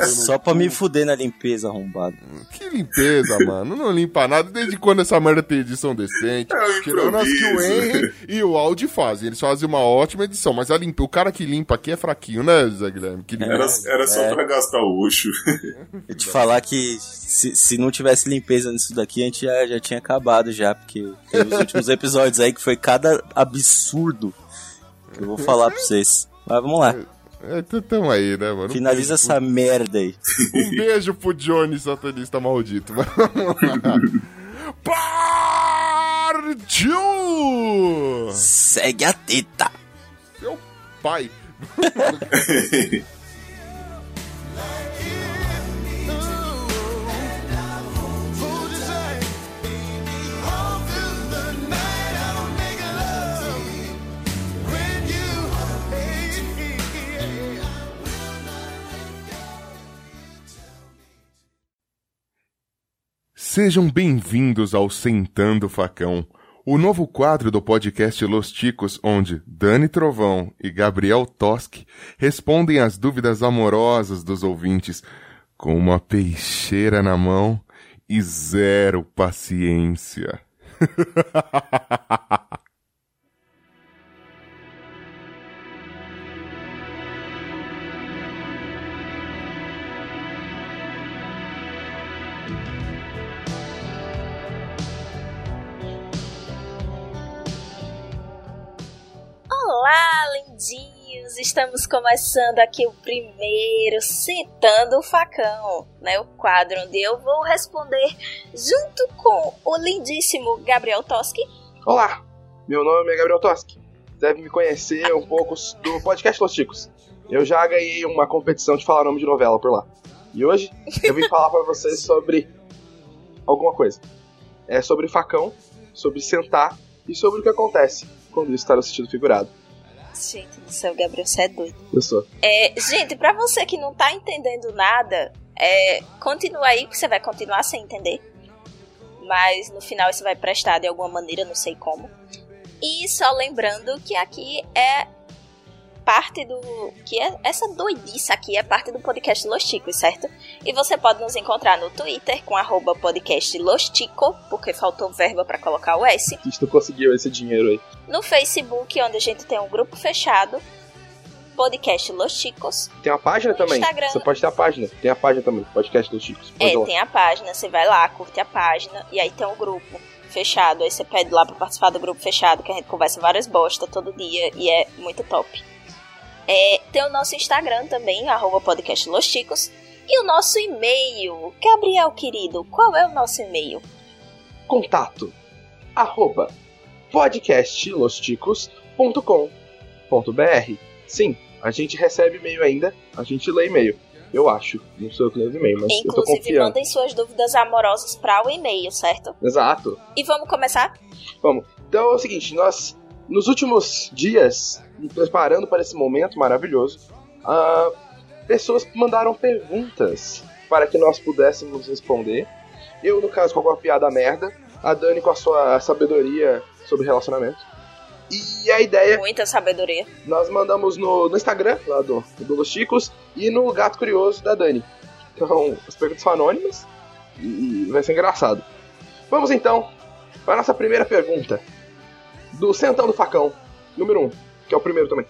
A: Só pra me fuder na limpeza, arrombado.
C: Que limpeza, mano. Não limpa nada. Desde quando essa merda tem edição decente?
B: É
C: que o. Henry e o Audi fazem. Eles fazem uma ótima edição. Mas a limpa, o cara que limpa aqui é fraquinho, né, Zé Guilherme? Que limpa.
B: Era, era só
A: É.
B: pra gastar o Ucho.
A: Eu te falar que se, se não tivesse limpeza nisso daqui, a gente já, já tinha acabado já, porque teve os últimos episódios aí que foi cada absurdo que eu vou falar pra vocês. Mas vamos lá,
C: É, tamo aí, né, mano? Um
A: finaliza essa merda aí.
C: pro- Um beijo pro Johnny, satanista maldito. Partiu!
A: Segue a teta.
C: Seu pai. Sejam bem-vindos ao Sentando Facão, o novo quadro do podcast Los Ticos, onde Dani Trovão e Gabriel Toski respondem às dúvidas amorosas dos ouvintes com uma peixeira na mão e zero paciência.
D: Olá, lindinhos! Estamos começando aqui o primeiro Sentando o Facão, né? O quadro onde eu vou responder junto com o lindíssimo Gabriel Toski.
G: Olá, meu nome é Gabriel Toski. Deve me conhecer um pouco do podcast Los Ticos. Eu já ganhei uma competição de falar nome de novela por lá. E hoje eu vim falar pra vocês sobre alguma coisa. É sobre facão, sobre sentar e sobre o que acontece quando está no sentido figurado.
D: Gente do céu, Gabriel, você é doido.
G: Eu sou.
D: É, gente, pra você que não tá entendendo nada, é, continua aí, que você vai continuar sem entender. Mas no final isso vai prestar de alguma maneira, não sei como. E só lembrando que aqui é parte do. que é, essa doidice aqui é parte do podcast Los Ticos, certo? E você pode nos encontrar no Twitter com arroba podcast Los Tico, porque faltou verba pra colocar o S.
G: A gente não conseguiu esse dinheiro aí.
D: No Facebook, onde a gente tem um grupo fechado, podcast Los Chicos.
G: Tem uma página
D: No
G: também.
D: Instagram.
G: Você pode ter a página. Tem a página também, podcast Los Ticos. Pode
D: É, tem a página, você vai lá, curte a página, e aí tem um grupo fechado. Aí você pede lá pra participar do grupo fechado, que a gente conversa várias bosta todo dia e é muito top. É, tem o nosso Instagram também, arroba podcast Los Chicos. E o nosso e-mail. Gabriel, querido, qual é o nosso e-mail?
G: contato arroba podcastlosticos.com.br Sim, a gente recebe e-mail ainda, a gente lê e-mail. Eu acho. Não sou eu que leio e-mail, mas eu tô
D: Inclusive,
G: confiando.
D: mandem suas dúvidas amorosas para o e-mail, certo?
G: Exato.
D: E vamos começar?
G: Vamos. Então é o seguinte, nós nos últimos dias, preparando para esse momento maravilhoso, ah, pessoas mandaram perguntas para que nós pudéssemos responder. Eu, no caso, com alguma piada merda. A Dani com a sua sabedoria sobre relacionamento. E a ideia
D: Muita sabedoria.
G: nós mandamos no, no Instagram, lá do, do Los Chicos, e no Gato Curioso da Dani. Então, as perguntas são anônimas e, e vai ser engraçado. Vamos então para a nossa primeira pergunta. Do Centão do Facão, número 1, um, que é o primeiro também.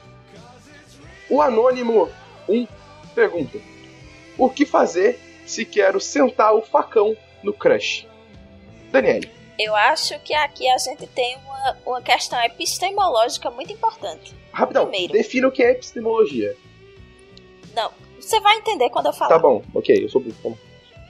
G: O Anônimo 1 pergunta: O que fazer se quero sentar o facão no crush? Daniele.
D: Eu acho que aqui a gente tem uma, uma questão epistemológica muito importante.
G: Rapidão,
D: Primeiro.
G: defina o que é epistemologia.
D: Não, você vai entender quando eu falar.
G: Tá bom, ok, eu sou burro.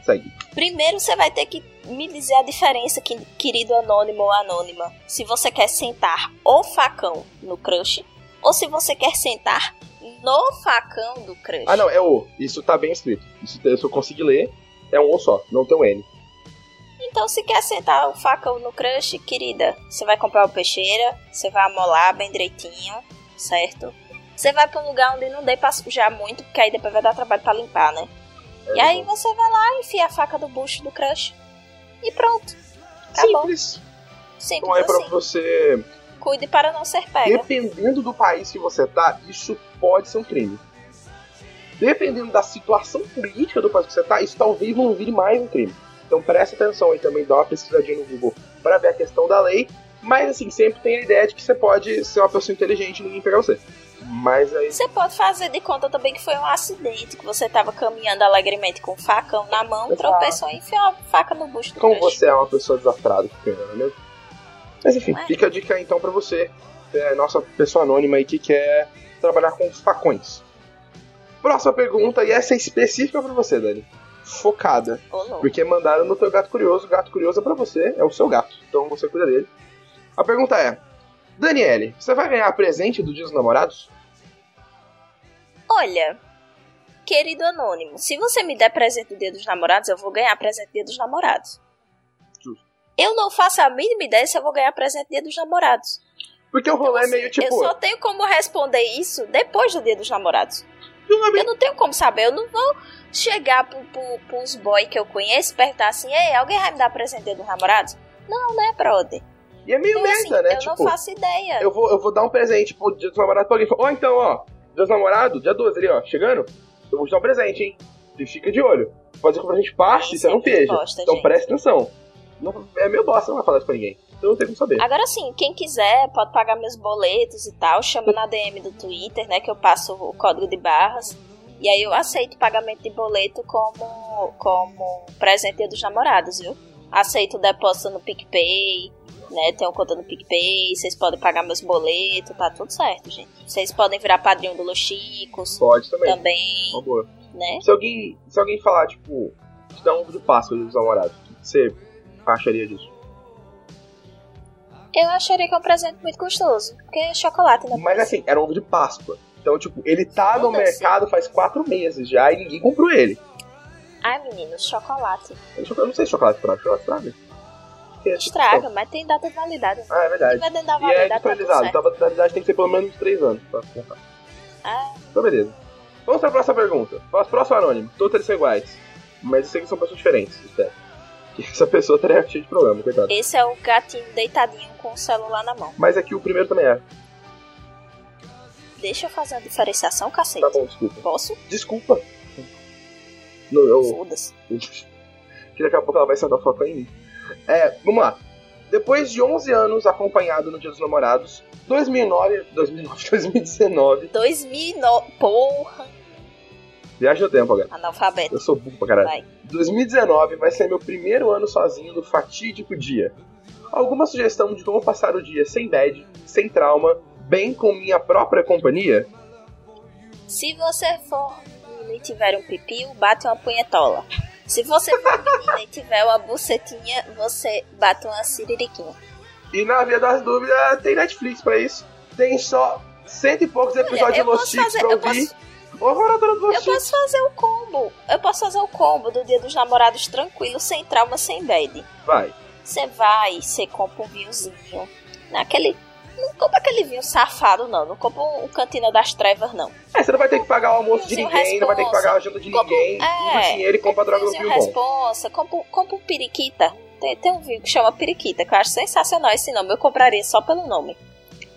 G: Segue.
D: Primeiro você vai ter que me dizer a diferença, que- querido anônimo ou anônima. Se você quer sentar o facão no crush ou se você quer sentar no facão do crush.
G: Ah, não, é o. Isso tá bem escrito. Isso, se eu conseguir ler, é um O só, não tem um N.
D: Então, se quer sentar o facão no crush, querida, você vai comprar o peixeira, você vai amolar bem direitinho, certo? Você vai pra um lugar onde não dê pra sujar muito, porque aí depois vai dar trabalho pra limpar, né? e aí você vai lá, enfia a faca do bucho do crush e pronto. Acabou.
G: Simples.
D: Simples
G: Não é pra
D: assim.
G: você.
D: Cuide para não ser pega.
G: Dependendo do país que você tá, isso pode ser um crime. Dependendo da situação política do país que você tá, isso talvez não vire mais um crime. Então preste atenção aí também, dá uma pesquisadinha no Google para ver a questão da lei. Mas assim, sempre tem a ideia de que você pode ser uma pessoa inteligente e ninguém pegar você. Mas aí.
D: Você pode fazer de conta também que foi um acidente, que você tava caminhando alegremente com o facão na mão, tropeçou e enfiou a faca no do
G: Como você é uma pessoa desastrada, que pena, não é mesmo? Mas enfim, fica a dica aí, então pra você, é, nossa pessoa anônima aí que quer trabalhar com facões. Próxima pergunta, e essa é específica pra você, Dani. Focada.
D: Não.
G: Porque mandaram no teu gato curioso, o gato curioso é pra você, é o seu gato, então você cuida dele. A pergunta é: Daniele, você vai ganhar presente do Dia dos Namorados?
D: Olha, querido anônimo, se você me der presente do dia dos namorados, eu vou ganhar presente do dia dos namorados. Eu não faço a mínima ideia se eu vou ganhar presente dia dos namorados.
G: Porque o rolê é
D: Assim,
G: meio tipo.
D: Eu só tenho como responder isso depois do dia dos namorados. Eu não tenho como saber, eu não vou chegar pro, pro, pros boy que eu conheço e perguntar assim, ei, alguém vai me dar presente dia dos namorados? Não, né, brother?
G: E é meio
D: Então, assim,
G: merda, né?
D: eu
G: tipo,
D: não faço ideia.
G: eu vou, eu vou dar um presente pro dia dos namorados pra alguém. Ó, então, ó, dia dos namorados, dia 12 ali, ó, chegando, eu vou te dar um presente, hein? E fica de olho. Pode ser que a gente parte, você não
D: bosta,
G: Então
D: gente.
G: preste atenção. Não, é meio bosta, não vai falar isso pra ninguém. Então não tem como saber.
D: Agora sim, quem quiser pode pagar meus boletos e tal, chama na DM do Twitter, né? Que eu passo o código de barras. E aí eu aceito pagamento de boleto como, como presente dos namorados, viu? Aceito depósito no PicPay, né? Tenho conta no PicPay, vocês podem pagar meus boletos, tá tudo certo, gente. Vocês podem virar padrinho do Los Chicos
G: Pode também.
D: também,
G: Uma boa.
D: né?
G: Se alguém, se alguém falar, tipo, te dar um ovo de Páscoa dos namorados, você acharia disso?
D: Eu acharia que é um presente muito gostoso, porque é chocolate, né?
G: Mas assim, era um ovo de Páscoa. Então, tipo, ele tá no mercado faz quatro meses já e ninguém comprou ele.
D: Ai, meninos, chocolate.
G: Eu não sei se chocolate estraga. Chocolate estraga? É, tipo,
D: Estraga, mas tem data de validade.
G: Ah, é verdade.
D: Vai dentro da
G: E é
D: validade, tá
G: desatualizado. Então a validade tem que ser pelo menos 3 anos pra comprar.
D: Ah,
G: Então, beleza. Vamos pra próxima pergunta. Próximo anônimo. Todos eles são iguais. Mas eu sei que são pessoas diferentes, espero. Que essa pessoa estaria cheia de problema, coitado.
D: esse é o gatinho deitadinho com o celular na mão.
G: Mas aqui o primeiro também é.
D: Deixa eu fazer uma diferenciação, cacete.
G: Tá bom, desculpa.
D: Posso?
G: Desculpa. Não, eu,
D: Foda-se.
G: que daqui a pouco ela vai sentar foco em mim. É, vamos lá. Depois de 11 anos acompanhado no Dia dos Namorados, 2009, 2009, 2019,
D: 2009. Porra,
G: viagem no tempo, galera.
D: analfabeto.
G: Eu sou burro pra caralho.
D: Vai.
G: 2019 vai ser meu primeiro ano sozinho no fatídico dia. Alguma sugestão de como passar o dia sem bad, sem trauma, bem com minha própria companhia?
D: Se você for e tiver um pipiu, bate uma punhetola. Se você for menina e tiver uma bucetinha, você bate uma siririquinha.
G: E na via das dúvidas, tem Netflix pra isso. Tem só cento e poucos episódios de Los
D: posso
G: Chicos
D: fazer-
G: pra ouvir.
D: posso-
G: Ô, moradora do
D: Eu posso fazer o combo. Eu posso fazer o combo do dia dos namorados tranquilo, sem trauma, sem bad.
G: Vai.
D: Você vai, você compra um vinhozinho. Naquele Não compra aquele vinho safado, não. Não compra um cantina das trevas, não.
G: É, você não vai ter que pagar o almoço de ninguém, não vai ter que pagar a janta de
D: Compra-
G: ninguém,
D: é,
G: usa dinheiro e compra droga no vinho bom.
D: responsa, compra, compra um periquita. Tem, tem um vinho que chama periquita, que eu acho sensacional esse nome. Eu compraria só pelo nome.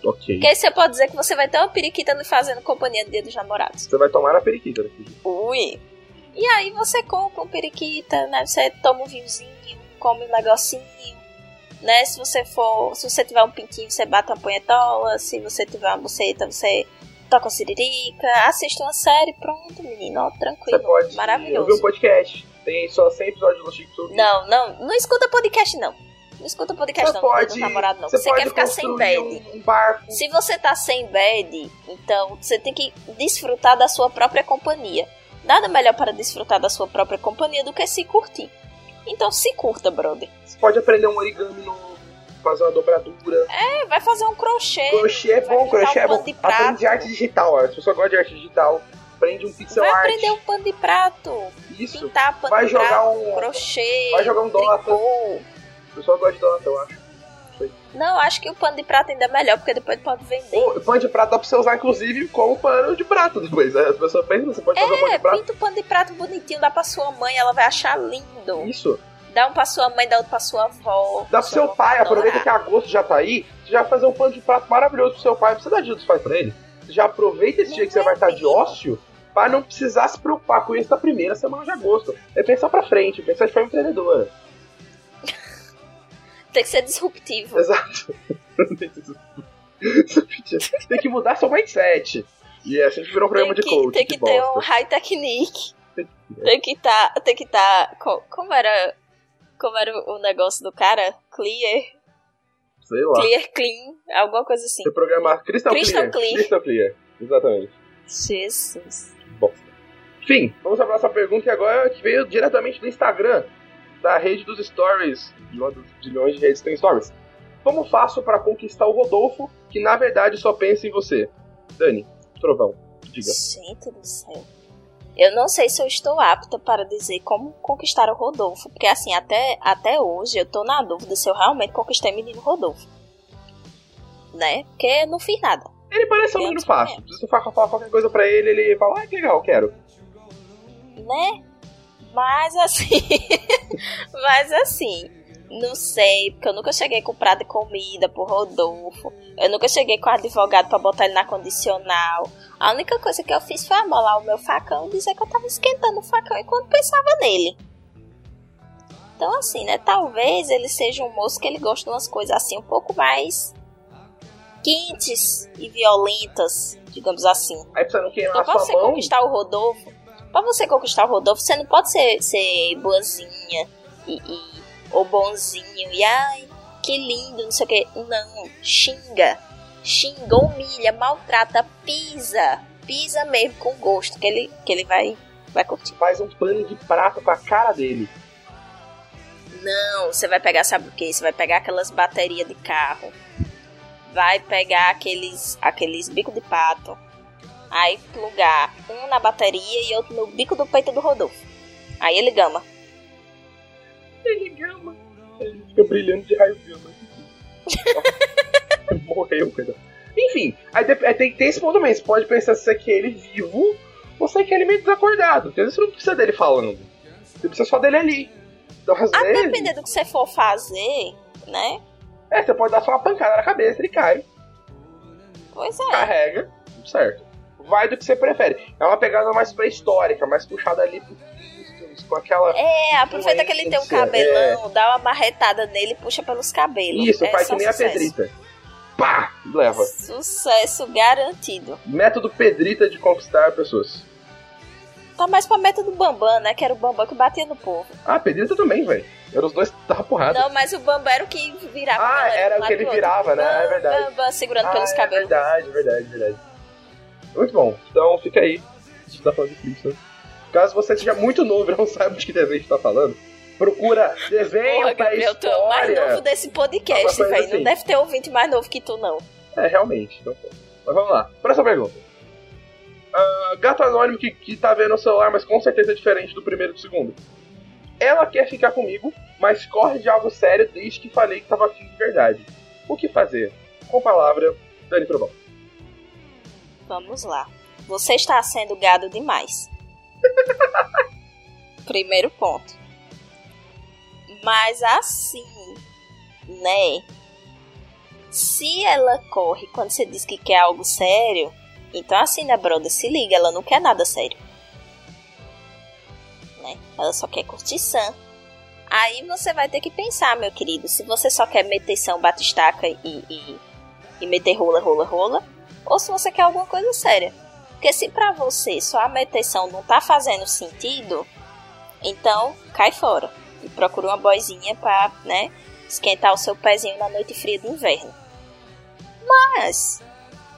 G: Ok.
D: Porque aí você pode dizer que você vai ter uma periquita fazendo companhia no dia dos namorados.
G: Você vai tomar na periquita daqui.
D: Ui. E aí você compra um periquita, né? Você toma um vinhozinho, come um negocinho, né? Se você for, se você tiver um pintinho, você bate uma punhetola. Se você tiver uma buceta, você toca uma siririca, assiste uma série, pronto, menino, ó,
G: Você
D: tranquilo,
G: pode ouvir
D: maravilhoso.
G: um podcast. Tem só 100 episódios do sobre
D: Não, não, não escuta podcast não. Não escuta podcast
G: Você
D: não,
G: pode,
D: do namorado não.
G: você
D: Você, quer ficar sem bad.
G: um, barco.
D: Se você tá sem bad, então você tem que desfrutar da sua própria companhia. Nada melhor para desfrutar da sua própria companhia do que se curtir. Então se curta, brother.
G: Você pode aprender um origami novo, fazer uma dobradura.
D: É, vai fazer um crochê.
G: Crochê é
D: vai
G: bom, crochê é
D: um
G: bom.
D: de prato.
G: Aprende arte digital, ó. Se você gosta de arte digital, aprende um pixel
D: Vai
G: art.
D: aprender um pano de prato.
G: Isso.
D: Pintar pano
G: Vai
D: de
G: jogar
D: prato,
G: um-
D: crochê.
G: vai jogar um
D: tricô.
G: O pessoal gosta de eu acho.
D: Não, acho que o pano de prato ainda é melhor, porque depois pode vender.
G: O pano de prato dá pra você usar, inclusive, como pano de prato depois. né? As pessoas pensam, você pode fazer um pano
D: É,
G: de prato.
D: pinta o pano de prato bonitinho, dá pra sua mãe, ela vai achar lindo.
G: Isso.
D: Dá um pra sua mãe, dá outro pra sua avó.
G: Dá pro seu pai,
D: vai
G: aproveita
D: adorar.
G: que agosto já tá aí, você já vai fazer um pano de prato maravilhoso pro seu pai. Não precisa dar dia dos pais pra ele. Você já aproveita esse
D: Não
G: dia que você vai estar de
D: mesmo.
G: ócio pra não precisar se preocupar com isso na primeira semana de agosto. É pensar pra frente, pensar de forma empreendedora.
D: Tem que ser disruptivo.
G: Exato. Tem que mudar seu mindset. E é assim que virou um programa
D: tem
G: de
D: que,
G: coach.
D: tem que ter um high technique. Tem que tá, tem que tá, co- como era, como era o negócio do cara? Clear,
G: Sei lá.
D: clear clean, alguma coisa assim.
G: Você programar Crystal,
D: Crystal
G: Clear.
D: Clear.
G: Crystal Clear. Exatamente.
D: Jesus.
G: Bosta. Enfim, vamos para a próxima pergunta que agora que veio diretamente do Instagram, da rede dos stories, de uma dos bilhões de redes que tem stories. Como faço para conquistar o Rodolfo, que na verdade só pensa em você? Dani, Trovão, diga.
D: Gente do céu. Eu não sei se eu estou apta para dizer como conquistar o Rodolfo, porque assim, até, até hoje eu tô na dúvida se eu realmente conquistei o menino Rodolfo. Né? Porque eu não fiz nada.
G: Ele parece um menino fácil. Se você falar qualquer coisa pra ele, ele fala, ah, que legal, quero.
D: né? Mas assim, mas assim, não sei, porque eu nunca cheguei com prato de comida pro Rodolfo. Eu nunca cheguei com advogado pra botar ele na condicional. A única coisa que eu fiz foi amolar o meu facão e dizer que eu tava esquentando o facão enquanto pensava nele. Então assim, né? Talvez ele seja um moço que ele gosta de umas coisas assim um pouco mais quentes e violentas, digamos assim.
G: Aí pra você não queimar
D: Então,
G: a
D: você
G: mão,
D: conquistar o Rodolfo, pra você conquistar o Rodolfo, você não pode ser, ser boazinha e, e- ou bonzinho e ai, que lindo, não sei o que. Não, xinga. Xinga, humilha, maltrata, pisa. Pisa mesmo com gosto, que ele, que ele vai, vai curtir.
G: faz um pano de prato com a cara dele.
D: Não, você vai pegar, sabe o que? Você vai pegar aquelas baterias de carro. Vai pegar aqueles, aqueles bico de pato. Aí plugar um na bateria e outro no bico do peito do Rodolfo. Aí ele gama.
G: Ele gama. Ele fica brilhando de raio gama. Morreu, coisa. Enfim, aí, tem, tem esse ponto também. Você pode pensar se você quer ele vivo ou se você quer ele meio desacordado. Porque às vezes você não precisa dele falando. Você precisa só dele ali. Então,
D: A
G: vezes,
D: depender do que você for fazer, né?
G: é, você pode dar só uma pancada na cabeça, ele cai,
D: Pois é.
G: carrega, certo. Vai do que você prefere. É uma pegada mais pré-histórica, mais puxada ali pro com aquela.
D: É, aproveita que ele tem um
G: Influência,
D: cabelão, dá uma marretada nele e puxa pelos cabelos.
G: Isso,
D: é
G: faz que nem a
D: sucesso.
G: Pedrita. Pá! Leva.
D: Sucesso garantido.
G: Método Pedrita de conquistar pessoas.
D: Tá mais pra meta do Bambam, né? Que era o Bambam que batia no povo.
G: Ah, Pedrita também, velho. Eram os dois que tava porrada.
D: Não, mas o Bambam era o que virava.
G: Ah,
D: galera
G: era o que ele virava, né? É verdade.
D: Bambam segurando
G: ah,
D: pelos
G: é
D: cabelos.
G: verdade, verdade, verdade. Muito bom. Então fica aí. A gente tá falando de Flintstones. Caso você seja muito novo e não saiba de que desenho a gente tá falando, procura desenho
D: Porra, Gabriel, tu é o mais novo desse podcast, velho.
G: assim.
D: Não deve ter ouvinte mais novo que tu, não.
G: É, realmente. Então, mas vamos lá. Próxima pergunta. Ah, gato anônimo que, que tá vendo o celular, mas com certeza é diferente do primeiro e do segundo. Ela quer ficar comigo, mas corre de algo sério desde que falei que tava afim de verdade. O que fazer? Com palavra, Dani Trovão.
D: Vamos lá. Você está sendo gado demais. Primeiro ponto. Mas assim, né? Se ela corre quando você diz que quer algo sério, então assim, né, brother? Se liga, ela não quer nada sério. Né? Ela só quer curtição. Aí você vai ter que pensar, meu querido, se você só quer meteção, batistaca e, e, e meter rola, rola, rola, ou se você quer alguma coisa séria. Porque se pra você só a meteção não tá fazendo sentido, então cai fora. E procura uma boizinha pra, né, esquentar o seu pezinho na noite fria do inverno. Mas,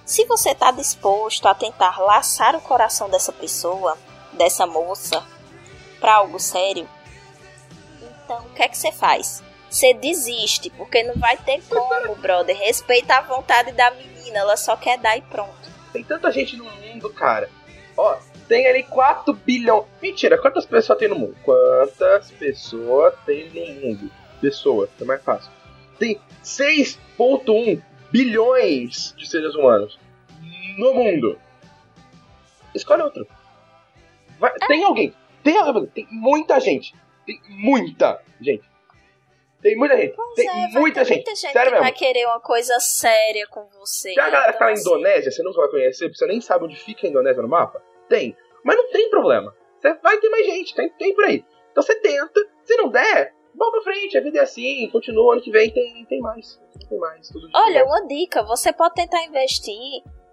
D: se você tá disposto a tentar laçar o coração dessa pessoa, dessa moça, pra algo sério, então o que é que você faz? Você desiste, porque não vai ter como, brother. Respeita a vontade da menina, ela só quer dar e pronto.
G: Tem tanta gente no mundo, cara. Ó, tem ali 4 bilhões. Mentira, quantas pessoas tem no mundo? Quantas pessoas tem no mundo? Pessoas, é mais fácil. Tem 6,1 bilhões de seres humanos no mundo. Escolhe outro. Vai- Tem alguém. Tem, alguém. tem muita gente. Tem muita gente. Tem muita gente.
D: Pois
G: tem
D: é, vai
G: muita gente.
D: muita gente
G: Sério
D: que vai
G: mesmo.
D: querer uma coisa séria com você.
G: Tem a galera que tá na
D: assim,
G: Indonésia, você nunca vai conhecer, porque você nem sabe onde fica a Indonésia no mapa? Tem. Mas não tem problema. Você vai ter mais gente, tem, tem por aí. Então você tenta, se não der, vamos pra frente, a vida é assim, continua, ano que vem tem, tem mais. Tem mais, tudo
D: Olha,
G: bom.
D: uma dica, você pode tentar investir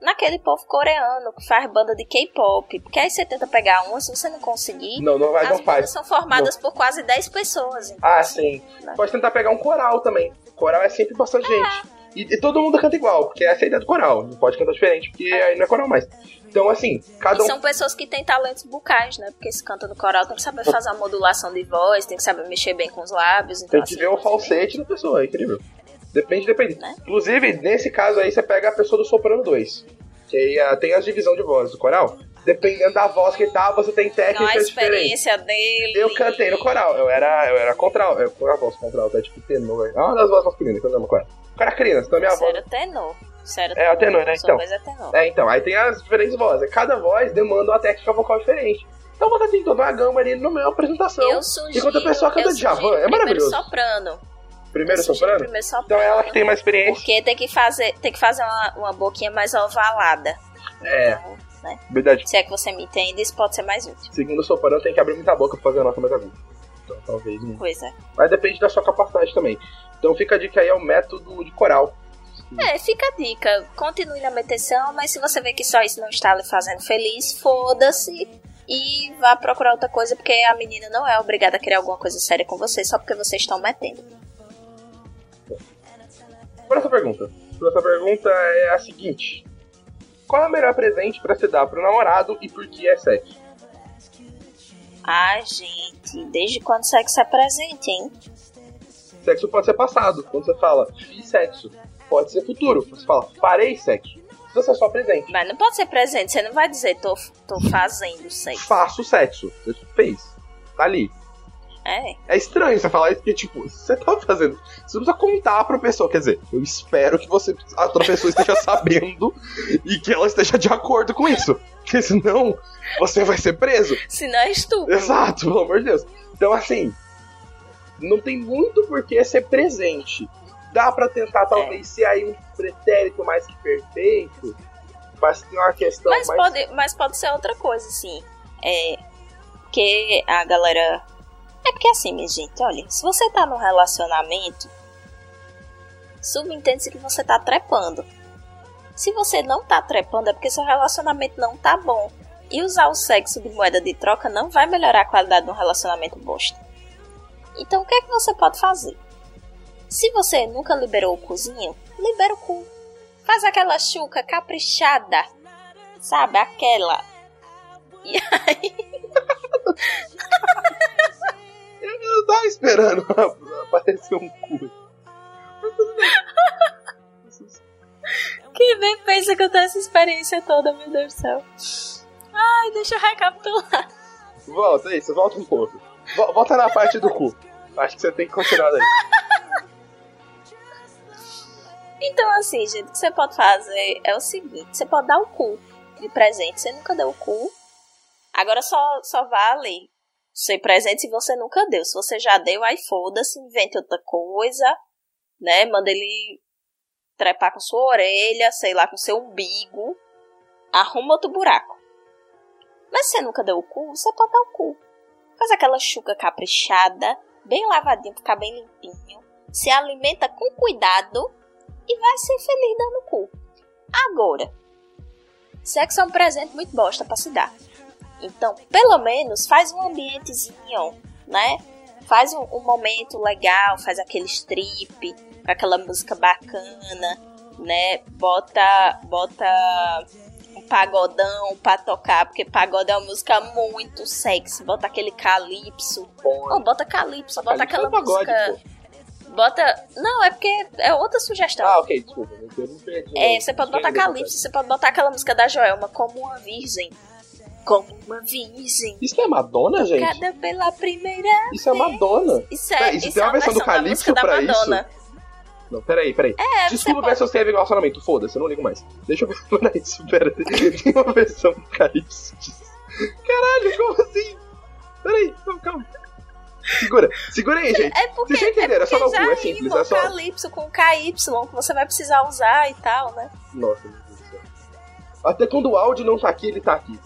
D: naquele povo coreano que faz banda de K-pop. Porque aí você tenta pegar uma, se você não conseguir,
G: Não, não vai,
D: as
G: não
D: bandas
G: faz.
D: são formadas por quase 10 pessoas. Então,
G: Ah, sim.
D: né?
G: Pode tentar pegar um coral também. Coral é sempre bastante gente. E, e todo mundo canta igual, porque essa é a ideia do coral. Não pode cantar diferente, porque aí não é coral mais. Então, assim, cada
D: E
G: um.
D: são pessoas que têm talentos bucais, né? Porque se canta no coral tem que saber fazer a modulação de voz, tem que saber mexer bem com os lábios. Então,
G: Tem que
D: assim,
G: ver o falsete da pessoa, é incrível. Depende, depende.
D: Né?
G: Inclusive, nesse caso aí, você pega a pessoa do soprano 2. Que aí ah, tem as divisão de voz do coral. Dependendo da voz que tá, você tem
D: a
G: técnicas diferentes.
D: experiência dele.
G: Eu cantei no coral, eu era, eu era contral, eu, qual é a voz contral, tá tipo tenor. É uma das vozes masculinas, que eu não lembro qual é. Cara criança, então a minha voz.
D: era tenor. Era
G: É, o tenor, né? Então.
D: é tenor.
G: É, então, aí tem as diferentes vozes. Cada voz demanda uma técnica vocal diferente. Então você tem toda uma gama ali no meio apresentação.
D: Eu sugiro.
G: Enquanto a pessoa canta
D: eu
G: Djavan, é maravilhoso.
D: Soprano.
G: Primeiro soprano?
D: Primeiro soprano.
G: Então é ela que tem mais experiência.
D: Porque tem que fazer, tem que fazer uma, uma boquinha mais ovalada.
G: É,
D: Então, né?
G: verdade.
D: Se é que você me entende, isso pode ser mais útil.
G: Segundo soprano, tem que abrir muita boca pra fazer a nota mais aguda. Então, talvez não.
D: Pois é.
G: Mas depende da sua capacidade também. Então fica a dica aí, é o método de coral.
D: É, fica a dica. Continue na meteção, mas se você vê que só isso não está lhe fazendo feliz, foda-se e vá procurar outra coisa, porque a menina não é obrigada a querer alguma coisa séria com você só porque vocês estão metendo.
G: Próxima pergunta. Próxima pergunta é a seguinte: Qual é o melhor presente pra se dar pro namorado e por que é sexo?
D: Ai, gente, desde quando sexo é presente, hein?
G: Sexo pode ser passado. Quando você fala fiz sexo, pode ser futuro. Você fala farei sexo. Isso é só presente.
D: Mas não pode ser presente, você não vai dizer tô, tô fazendo sexo.
G: Faço sexo. Você fez. Tá ali.
D: É.
G: É estranho você falar isso, porque, tipo, você tá fazendo. Você não precisa contar pra pessoa. Quer dizer, eu espero que você, a outra pessoa esteja sabendo e que ela esteja de acordo com isso. Porque senão você vai ser preso.
D: Se não é estupro.
G: Exato, pelo amor de Deus. Então, assim, não tem muito por que ser presente. Dá pra tentar, talvez, ser aí um pretérito mais que perfeito. Mas tem uma questão
D: Mas
G: mais.
D: pode, mas pode ser outra coisa, assim. É. Que a galera. É porque assim, minha gente, olha, se você tá num relacionamento, subentende-se que você tá trepando. Se você não tá trepando, é porque seu relacionamento não tá bom. E usar o sexo de moeda de troca não vai melhorar a qualidade de um relacionamento bosta. Então o que é que você pode fazer? Se você nunca liberou o cozinho, libera o cu. Faz aquela chuca caprichada. Sabe? Aquela. E aí.
G: Eu não tava esperando aparecer um cu.
D: Quem vem pensa que eu tenho essa experiência toda, meu Deus do céu. Ai, deixa eu recapitular.
G: Volta, isso, volta um pouco. Vol- Volta na parte do cu. Acho que você tem que continuar daí.
D: Então, assim, gente, o que você pode fazer é o seguinte: você pode dar o cu de presente. Você nunca deu o cu. Agora só, só vale ser presente se você nunca deu. Se você já deu, aí foda-se, invente outra coisa, né? Manda ele trepar com sua orelha, sei lá, com seu umbigo. Arruma outro buraco. Mas se você nunca deu o cu, você pode dar o cu. Faz aquela chuca caprichada, bem lavadinho, ficar bem limpinho. Se alimenta com cuidado e vai ser feliz dando cu. Agora, sexo é um presente muito bosta pra se dar. Então, pelo menos, faz um ambientezinho, né? Faz um, um momento legal, faz aquele strip, aquela música bacana, né? Bota, bota um pagodão pra tocar, porque pagode é uma música muito sexy. Bota aquele calypso. Não, bota calypso, bota
G: Calypso
D: aquela
G: é pagode,
D: música... Bota... Não, é porque é outra sugestão.
G: Ah, ok, desculpa. Eu não perdi.
D: É, você pode botar Calypso, você pode botar aquela música da Joelma, como uma virgem. Como uma virgem.
G: Isso é Madonna, gente?
D: Cada pela primeira
G: Isso é Madonna.
D: Isso é,
G: Peraí, isso
D: isso
G: tem
D: é
G: uma versão do
D: da
G: Calypso
D: música da
G: pra
D: Madonna.
G: Não, peraí, peraí.
D: É,
G: Desculpa
D: você
G: ver se teve relacionamento. Foda-se, eu não ligo mais. Deixa eu ver. Peraí, espera. Tem uma versão do Calypso disso. Caralho, como assim? Peraí, não, calma. Segura, segura aí, gente.
D: É porque,
G: Vocês já entenderam, é só
D: porque
G: no cu, é simples, é só-
D: Calypso com KY, que você vai precisar usar e tal, né?
G: Nossa, meu Deus do céu. Até quando o áudio não tá aqui, ele tá aqui.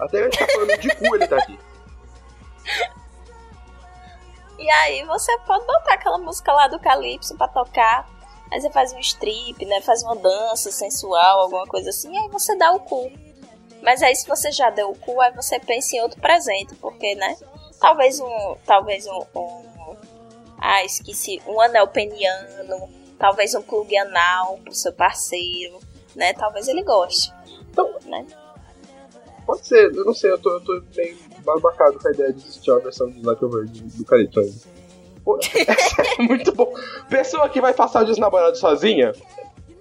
G: Até a gente tá falando de cu, ele tá aqui.
D: E aí você pode botar aquela música lá do Calypso pra tocar. Aí você faz um strip, né? Faz uma dança sensual, alguma coisa assim. E aí você dá o cu. Mas aí se você já deu o cu, aí você pensa em outro presente. Porque, né? Talvez um... Talvez um... um ah, esqueci. Um anel peniano. Talvez um plug anal pro seu parceiro. Né? Talvez ele goste.
G: Então,
D: né?
G: Pode ser, eu não sei, eu tô, eu tô meio babacado com a ideia de existir uma versão de Like Over do, do Calypso ainda. É muito bom. Pessoa que vai passar o dia dos namorados sozinha,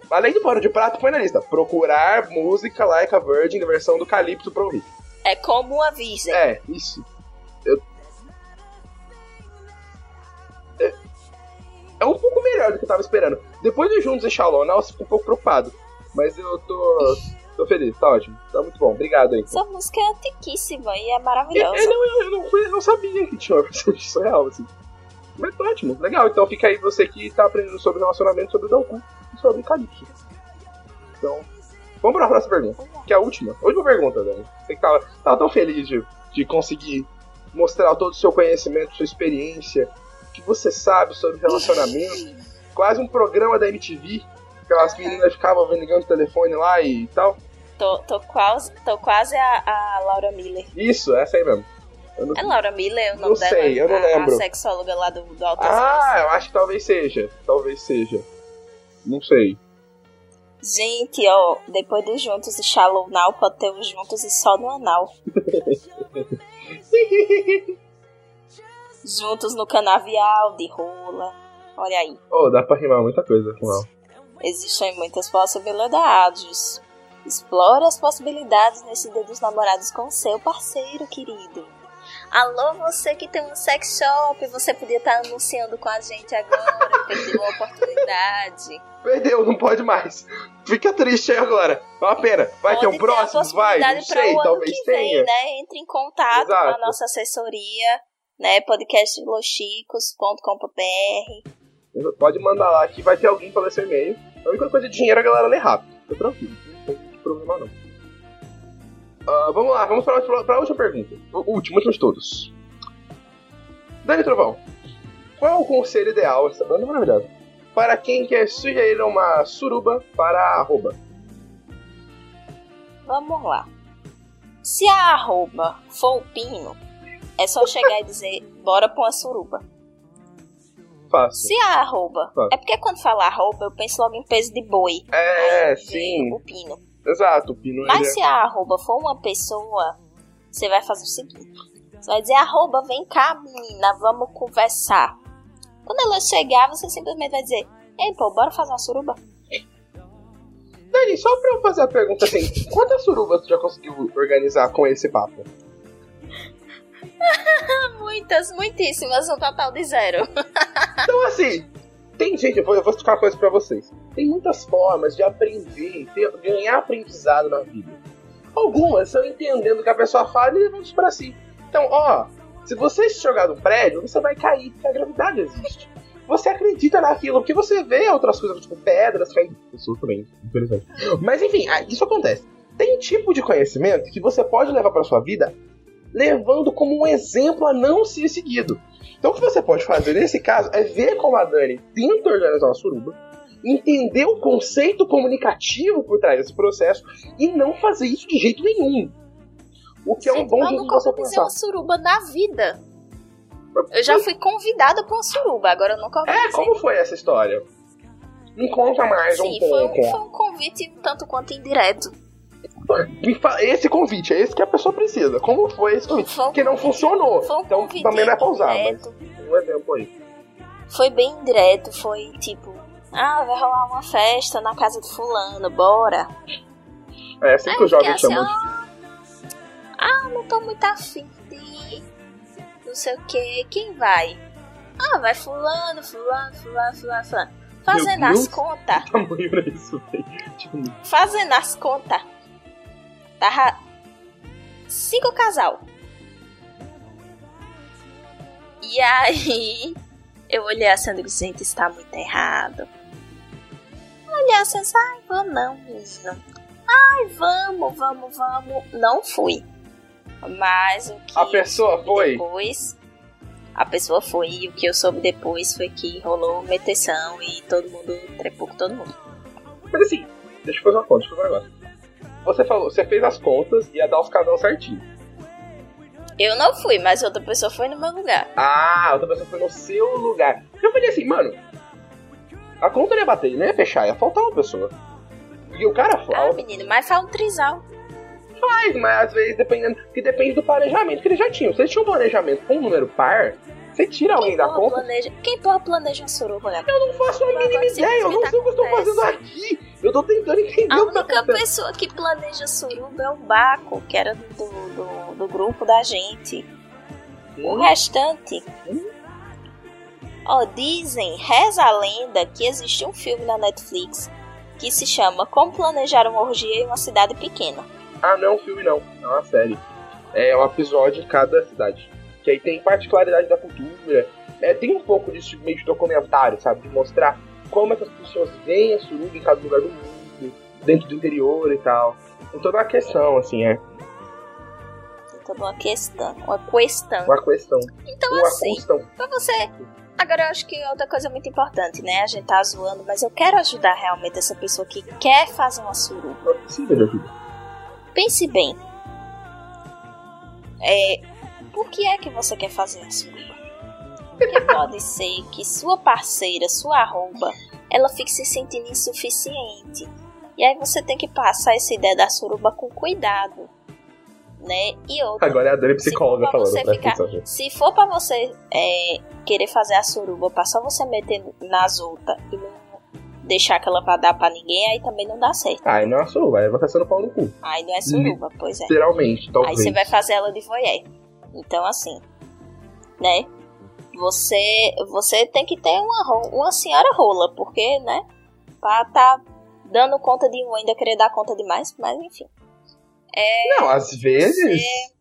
G: além do pano de prato, põe na lista. Procurar música Like a Virgin, versão do Calypso pra ouvir.
D: É como virgem.
G: É, isso. Eu... É... é um pouco melhor do que eu tava esperando. Depois do Juntos e Shalom, eu fico um pouco preocupado. Mas eu tô. Tô feliz, tá ótimo. Tá muito bom. Obrigado aí.
D: Essa música é antiquíssima e é maravilhosa.
G: eu, não, eu, não, eu não sabia que tinha uma versão disso real, assim. Mas tá ótimo, legal. Então fica aí você que tá aprendendo sobre relacionamento, sobre Dalku e sobre Calypso. Então, vamos pra próxima pergunta, que é a última. A última pergunta, Dani. Você que tava, tava tão feliz de, de conseguir mostrar todo o seu conhecimento, sua experiência, o que você sabe sobre relacionamento. Quase um programa da MTV. Aquelas meninas ficavam ligando o telefone lá e tal.
D: Tô, tô quase, tô quase a, a Laura Miller.
G: Isso, essa aí mesmo. Não-
D: É Laura Miller o
G: Não
D: nome dela?
G: sei, eu não
D: a,
G: lembro.
D: A sexóloga lá do, do Alto
G: Ah, eu acho que talvez seja. Talvez seja. Não sei.
D: Gente, ó, depois dos Juntos e Shallow Now, pode ter os Juntos e só no anal. Juntos no canavial, de rola. Olha aí.
G: Oh, dá pra rimar muita coisa com ela.
D: Existem muitas possibilidades. Explore as possibilidades nesse dia dos namorados com seu parceiro, querido. Alô, você que tem um sex shop, você podia estar anunciando com a gente agora, perdeu a oportunidade.
G: Perdeu, não pode mais. Fica triste aí agora. É uma pena. Vai ter
D: Pode
G: um próximo? Vai, não sei, talvez
D: que vem,
G: tenha.
D: né? Entre em contato com a
G: Exato.
D: nossa assessoria, né? podcastloschicos.com.br
G: Pode mandar lá que vai ter alguém pra ler seu e-mail. A única coisa de dinheiro a galera lê rápido. Fica tranquilo. Problema não. Ah, vamos lá, vamos para pra última pergunta. O último, último de todos. Dani Trovão, qual é o conselho ideal, essa banda maravilhosa, para quem quer sugerir uma suruba para a arroba?
D: Vamos lá. Se a arroba for o pino, é só chegar e dizer, bora pra uma suruba.
G: Fácil.
D: Se a arroba.
G: Tá.
D: É porque quando fala arroba, eu penso logo em peso de boi.
G: É, sim.
D: O pino.
G: Exato, o Pino
D: Mas
G: é-
D: se a arroba for uma pessoa, você vai fazer o seguinte: você vai dizer, arroba, vem cá, menina, vamos conversar. Quando ela chegar, você simplesmente vai dizer, ei, pô, bora fazer uma suruba?
G: Dani, só pra eu fazer a pergunta assim, quantas surubas tu já conseguiu organizar com esse papo?
D: Muitas, muitíssimas, um total de zero.
G: Então assim, tem, gente, eu vou, eu vou explicar uma coisa pra vocês. Tem muitas formas de aprender, ter- ganhar aprendizado na vida. Algumas são entendendo o que a pessoa fala e levando isso pra si. Então, ó, se você se jogar do prédio, você vai cair, porque a gravidade existe. Você acredita naquilo, porque você vê outras coisas, tipo pedras caindo. Pessoas também, infelizmente. Mas enfim, ah, isso acontece. Tem tipo de conhecimento que você pode levar pra sua vida levando como um exemplo a não ser seguido. Então o que você pode fazer nesse caso é ver como a Dani tenta organizar uma suruba, entender o conceito comunicativo por trás desse processo e não fazer isso de jeito nenhum. O que é um bom jeito de você pensar.
D: uma suruba na vida. Eu já fui convidada pra uma suruba, agora eu nunca
G: É, como foi essa história? Me conta mais
D: Sim,
G: um
D: foi,
G: pouco.
D: um, foi um convite tanto quanto indireto.
G: Esse convite, é esse que a pessoa precisa. Como foi esse convite?
D: Foi um
G: Porque não funcionou.
D: Foi um
G: Então também não é mas
D: indireto.
G: um exemplo aí.
D: Foi bem direto, foi tipo, ah, vai rolar uma festa na casa de fulano, bora.
G: É assim que os jovens
D: fiquei
G: chamam.
D: ah, ah, não tô muito afim de não sei o que, quem vai? Ah, vai fulano, fulano, fulano, fulano, fulano. Fazendo as contas,
G: Tamanho pra isso, velho.
D: Fazendo as contas. Tava cinco casal. E aí, eu olhei assim e disse, gente, está muito errado. Olhei assim, ai, vamos não, menino. Ai, vamos, vamos, vamos. Não fui. Mas o que
G: A pessoa foi?
D: depois, a pessoa foi, e o que eu soube depois foi que rolou meteção e todo mundo trepou com todo mundo.
G: Mas assim, deixa eu fazer uma conta, deixa eu fazer um negócio. Você falou, você fez as contas e ia dar os casal certinho.
D: Eu não fui, mas outra pessoa foi no meu lugar.
G: Ah, outra pessoa foi no seu lugar. Eu falei assim, mano, a conta não ia bater, não ia fechar, ia faltar uma pessoa. Porque o cara
D: Ah,
G: fala,
D: menino, mas faz um trisal.
G: faz, mas às vezes dependendo, que depende do planejamento que eles já tinham. Se eles tinham um planejamento com um número par, você tira alguém da conta.
D: planeja... Quem porra planeja suruba, Gabriel?
G: Eu não faço a mínima ideia, eu não sei o que eu estou fazendo aqui. Eu tô tentando entender
D: A
G: o que tá
D: única
G: acontecendo.
D: pessoa que planeja suruba é o Baco, que era do, do, do grupo da gente. O restante. Ó, dizem, reza a lenda que existe um filme na Netflix que se chama Como Planejar uma Orgia em uma Cidade Pequena.
G: Ah, não é um filme, não. É uma série. É um episódio em cada cidade. Que aí tem particularidade da cultura. É, tem um pouco disso meio de documentário, sabe? De mostrar como é que as pessoas veem a suruba em cada lugar do mundo, dentro do interior e tal. Tem toda uma questão, assim, é.
D: Tem toda uma questão, uma questão.
G: Uma questão.
D: Então,
G: Uma
D: assim,
G: questão.
D: pra você. Agora, eu acho que outra coisa muito importante, né? A gente tá zoando, mas eu quero ajudar realmente essa pessoa que quer fazer uma suruba.
G: Ajuda.
D: Pense bem. É, por que é que você quer fazer a suruba? Porque pode ser que sua parceira, sua arroba, ela fique se sentindo insuficiente. E aí você tem que passar essa ideia da suruba com cuidado. Né? E outra,
G: Agora é a Dani
D: se
G: psicóloga
D: pra
G: falando. presta
D: ficar- se for pra você é, querer fazer a suruba, pra só você meter nas outras e não deixar que ela vá dar pra ninguém, aí também não dá certo.
G: E não é a suruba, aí vai sendo pau no cu.
D: Aí não é suruba, pois é.
G: Literalmente,
D: Aí
G: talvez.
D: você vai fazer ela de voyeur. Então, assim, né? Você, você tem que ter uma, uma senhora rola, porque, né? Pra tá dando conta de um, ainda querer dar conta de mais, mas enfim.
G: Não, às vezes.
D: Você-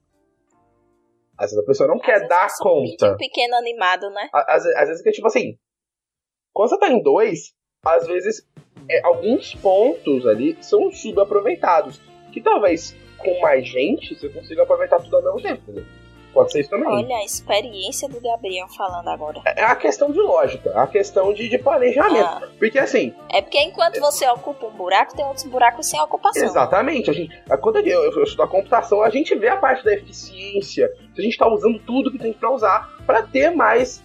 G: Às vezes a pessoa não
D: às
G: quer dar
D: é um
G: conta.
D: pintinho pequeno animado, né?
G: Às, às vezes que, tipo assim, quando você tá em dois, às vezes é, alguns pontos ali são subaproveitados. Que talvez com mais gente você consiga aproveitar tudo ao mesmo tempo, entendeu? Pode ser isso também.
D: Olha a experiência do Gabriel falando agora.
G: É a questão de lógica, é a questão de, de planejamento.
D: Ah,
G: Porque assim,
D: é porque enquanto você ocupa um buraco, tem outros buracos sem ocupação.
G: exatamente, a gente, a- quando eu, eu estudo a computação, a gente vê a parte da eficiência, se a gente está usando tudo que tem pra usar para ter mais.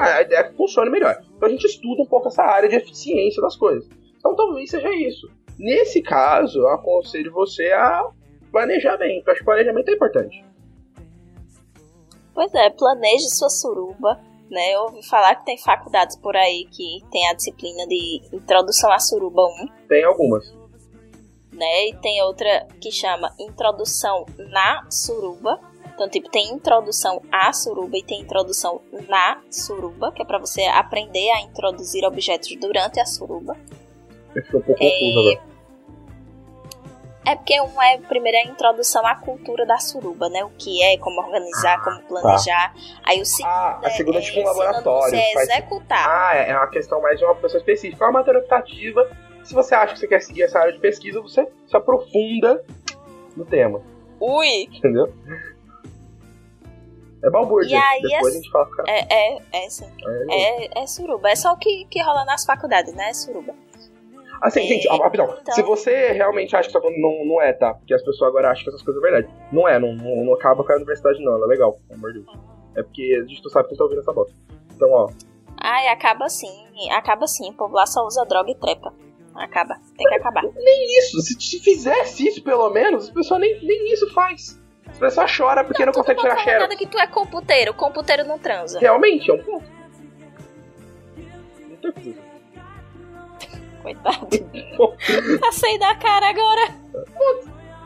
G: A ideia é que funcione melhor. Então a gente estuda um pouco essa área de eficiência das coisas. Então talvez seja isso. Nesse caso, eu aconselho você a planejar bem. porque Eu acho que planejamento é importante.
D: Pois é, planeje sua suruba. Né? Eu ouvi falar que tem faculdades por aí que tem a disciplina de Introdução à Suruba 1,
G: Tem algumas.
D: né? E tem outra que chama Introdução na Suruba. Então, tipo, tem introdução à suruba e tem introdução na suruba, que é pra você aprender a introduzir objetos durante a suruba.
G: Eu fiquei um pouco confuso agora.
D: É porque um é primeiro é a introdução à cultura da suruba, né? O que é, como organizar, como planejar. Aí o segundo
G: Ah, a segunda é tipo um
D: ensinando
G: laboratório.
D: você
G: faz-
D: executar.
G: Ah, é é uma questão mais de uma pessoa específica. É uma matéria optativa. Se você acha que você quer seguir essa área de pesquisa, você se aprofunda no tema,
D: Ui!
G: entendeu? É balbúrdia.
D: E aí,
G: Depois a gente fala cara.
D: É, é, é sim.
G: É,
D: É, é suruba. É só o que, que rola nas faculdades, né? É suruba.
G: Assim, gente, ó, rapidão.
D: Então-
G: Se você realmente acha que tá falando, não, não é, tá? Porque as pessoas agora acham que essas coisas é verdade. Não é, não, não, não acaba com a universidade, não. Ela é legal, pelo amor de Deus. É porque a gente não sabe quem tá ouvindo essa bosta. Então, ó,
D: Ai, acaba assim. Acaba assim. O povo lá só usa droga e trepa. Acaba. Tem que acabar.
G: isso. Se, se fizesse isso, pelo menos, as pessoas nem, nem isso faz. As pessoas choram porque não,
D: tu
G: consegue
D: não
G: tirar xerox.
D: nada que tu é computeiro. Computeiro não transa.
G: Realmente, é um ponto. Não tem que.
D: Coitado. Passei da cara agora.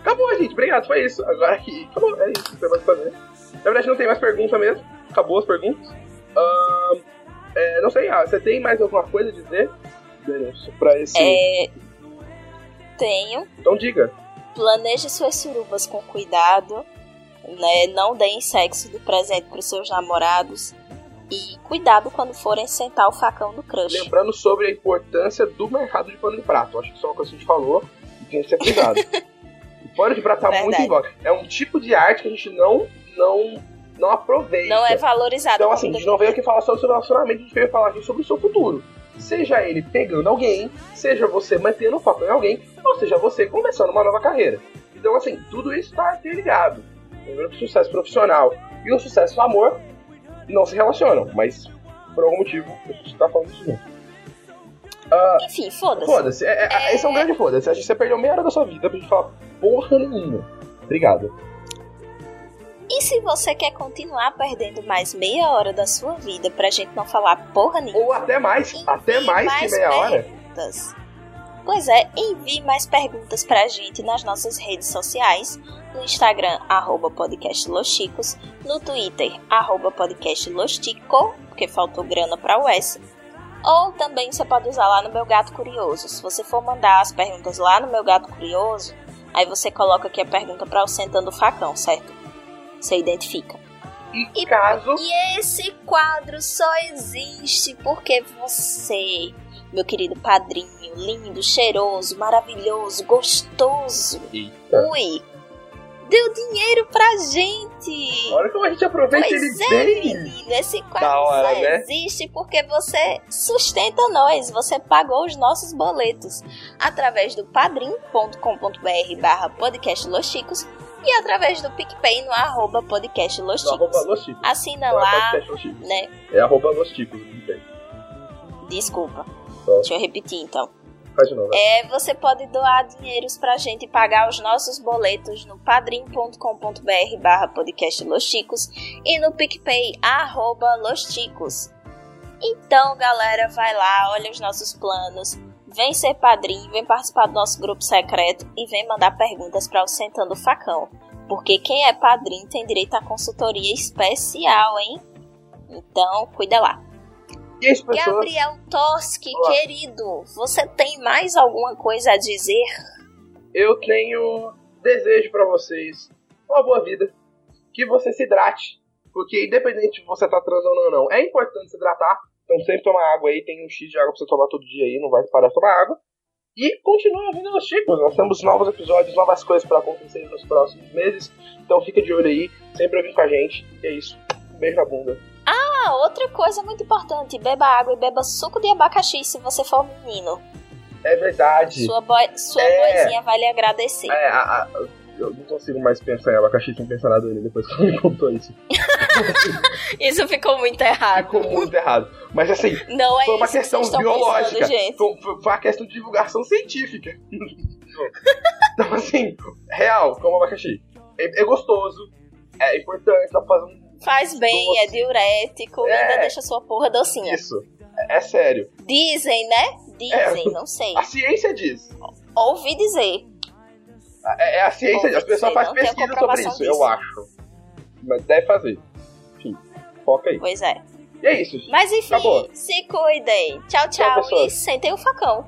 G: Acabou, gente. Obrigado, foi isso. Agora que. Acabou, é isso. Não mais fazer. Na verdade, não tem mais pergunta mesmo. Acabou as perguntas. Ahn, é, não sei, ah, você tem mais alguma coisa a dizer? Denilson, pra esse.
D: É. Tenho.
G: Então diga.
D: Planeje suas surubas com cuidado. Né? Não deem sexo de presente pros seus namorados. E cuidado quando forem sentar o facão do crush.
G: Lembrando sobre a importância do mercado de pano de prato. Acho que isso é uma coisa que a gente falou e tem que ser cuidado. o pano de prato tá muito
D: Verdade.
G: em voga. É um tipo de arte que a gente não, não, não aproveita.
D: Não é valorizado.
G: Então, assim, a gente não veio aqui falar só do seu relacionamento, a gente veio falar aqui sobre o seu futuro. Seja ele pegando alguém, seja você mantendo o foco em alguém, ou seja você começando uma nova carreira. Então, assim, tudo isso está interligado. Lembrando que o sucesso profissional e o sucesso no amor não se relacionam, mas por algum motivo a gente está falando disso. mesmo. Ah,
D: Enfim, foda-se.
G: foda-se, é, é, esse é um grande foda-se. Acho que você perdeu meia hora da sua vida pra gente falar porra nenhuma. Obrigado.
D: E se você quer continuar perdendo mais meia hora da sua vida pra gente não falar porra nenhuma?
G: Ou até mais, até
D: envie
G: mais que meia hora.
D: Pois é, envie mais perguntas pra gente nas nossas redes sociais. No Instagram, arroba podcast Los Chicos. No Twitter, arroba podcast Los Tico, porque faltou grana pra o S. Ou também você pode usar lá no Meu Gato Curioso. Se você for mandar as perguntas lá no Meu Gato Curioso, aí você coloca aqui a pergunta para o Sentando o Facão, certo? Você identifica.
G: E caso
D: E esse quadro só existe porque você, meu querido padrinho, lindo, cheiroso, maravilhoso, gostoso,
G: Eita.
D: ui, deu dinheiro pra gente.
G: Olha como a gente aproveita
D: Pois
G: ele
D: é,
G: bem.
D: menino, esse quadro
G: Da hora,
D: só
G: né?
D: existe porque você sustenta nós, você pagou os nossos boletos através do padrim.com.br barra podcast Los Chicos e através do PicPay no arroba podcast Los
G: arroba
D: Chicos.
G: Los Chicos.
D: Assina
G: Não é
D: lá,
G: podcast Los Chicos.
D: né?
G: É arroba Los Chicos.
D: Desculpa.
G: Tá.
D: Deixa eu repetir então.
G: Faz de novo.
D: É, você pode doar dinheiros pra gente pagar os nossos boletos no padrim.com.br barra podcast Los Chicos e no PicPay arroba Los Chicos. Então, galera, vai lá, olha os nossos planos, vem ser padrinho, vem participar do nosso grupo secreto e vem mandar perguntas para o Sentando Facão. Porque quem é padrinho tem direito à consultoria especial, hein? Então, cuida lá.
G: As pessoas.
D: Gabriel Toski,
G: Olá.
D: querido, você tem mais alguma coisa a dizer?
G: Eu tenho desejo pra vocês uma boa vida. Que você se hidrate. Porque independente de você tá transando ou não, é importante se hidratar. Então sempre tomar água aí, tem um X de água pra você tomar todo dia aí, não vai parar de tomar água. E continue ouvindo os Chicos, nós temos novos episódios, novas coisas pra acontecer nos próximos meses. Então fica de olho aí, sempre ouvindo com a gente. E é isso. Um beijo na bunda.
D: Ah, outra coisa muito importante: beba água e beba suco de abacaxi se você for menino.
G: É verdade.
D: Sua, boy, sua
G: É.
D: boizinha vai lhe agradecer.
G: É, a- a- eu não consigo mais pensar em abacaxi sem pensar na dele depois que ela me contou isso.
D: Isso ficou muito errado.
G: Ficou muito errado. Mas assim,
D: Não é
G: foi uma
D: que
G: questão
D: estão
G: biológica.
D: pensando.
G: Foi, foi- foi uma questão de divulgação científica. então, assim, real, como abacaxi. É, é gostoso, é importante, dá pra fazer um.
D: Faz bem, é
G: Doce.
D: diurético,
G: É.
D: ainda deixa sua porra docinha.
G: Isso. É, é sério.
D: Dizem, né? Dizem,
G: É.
D: não sei.
G: A ciência diz.
D: Ouvi dizer.
G: É, é a ciência. As pessoas fazem pesquisa sobre isso,
D: disso.
G: eu acho. mas deve fazer. Enfim, foca aí.
D: Pois é.
G: E é isso.
D: Mas enfim,
G: Acabou.
D: se cuidem. Tchau,
G: Tchau,
D: tchau. e sentem o facão.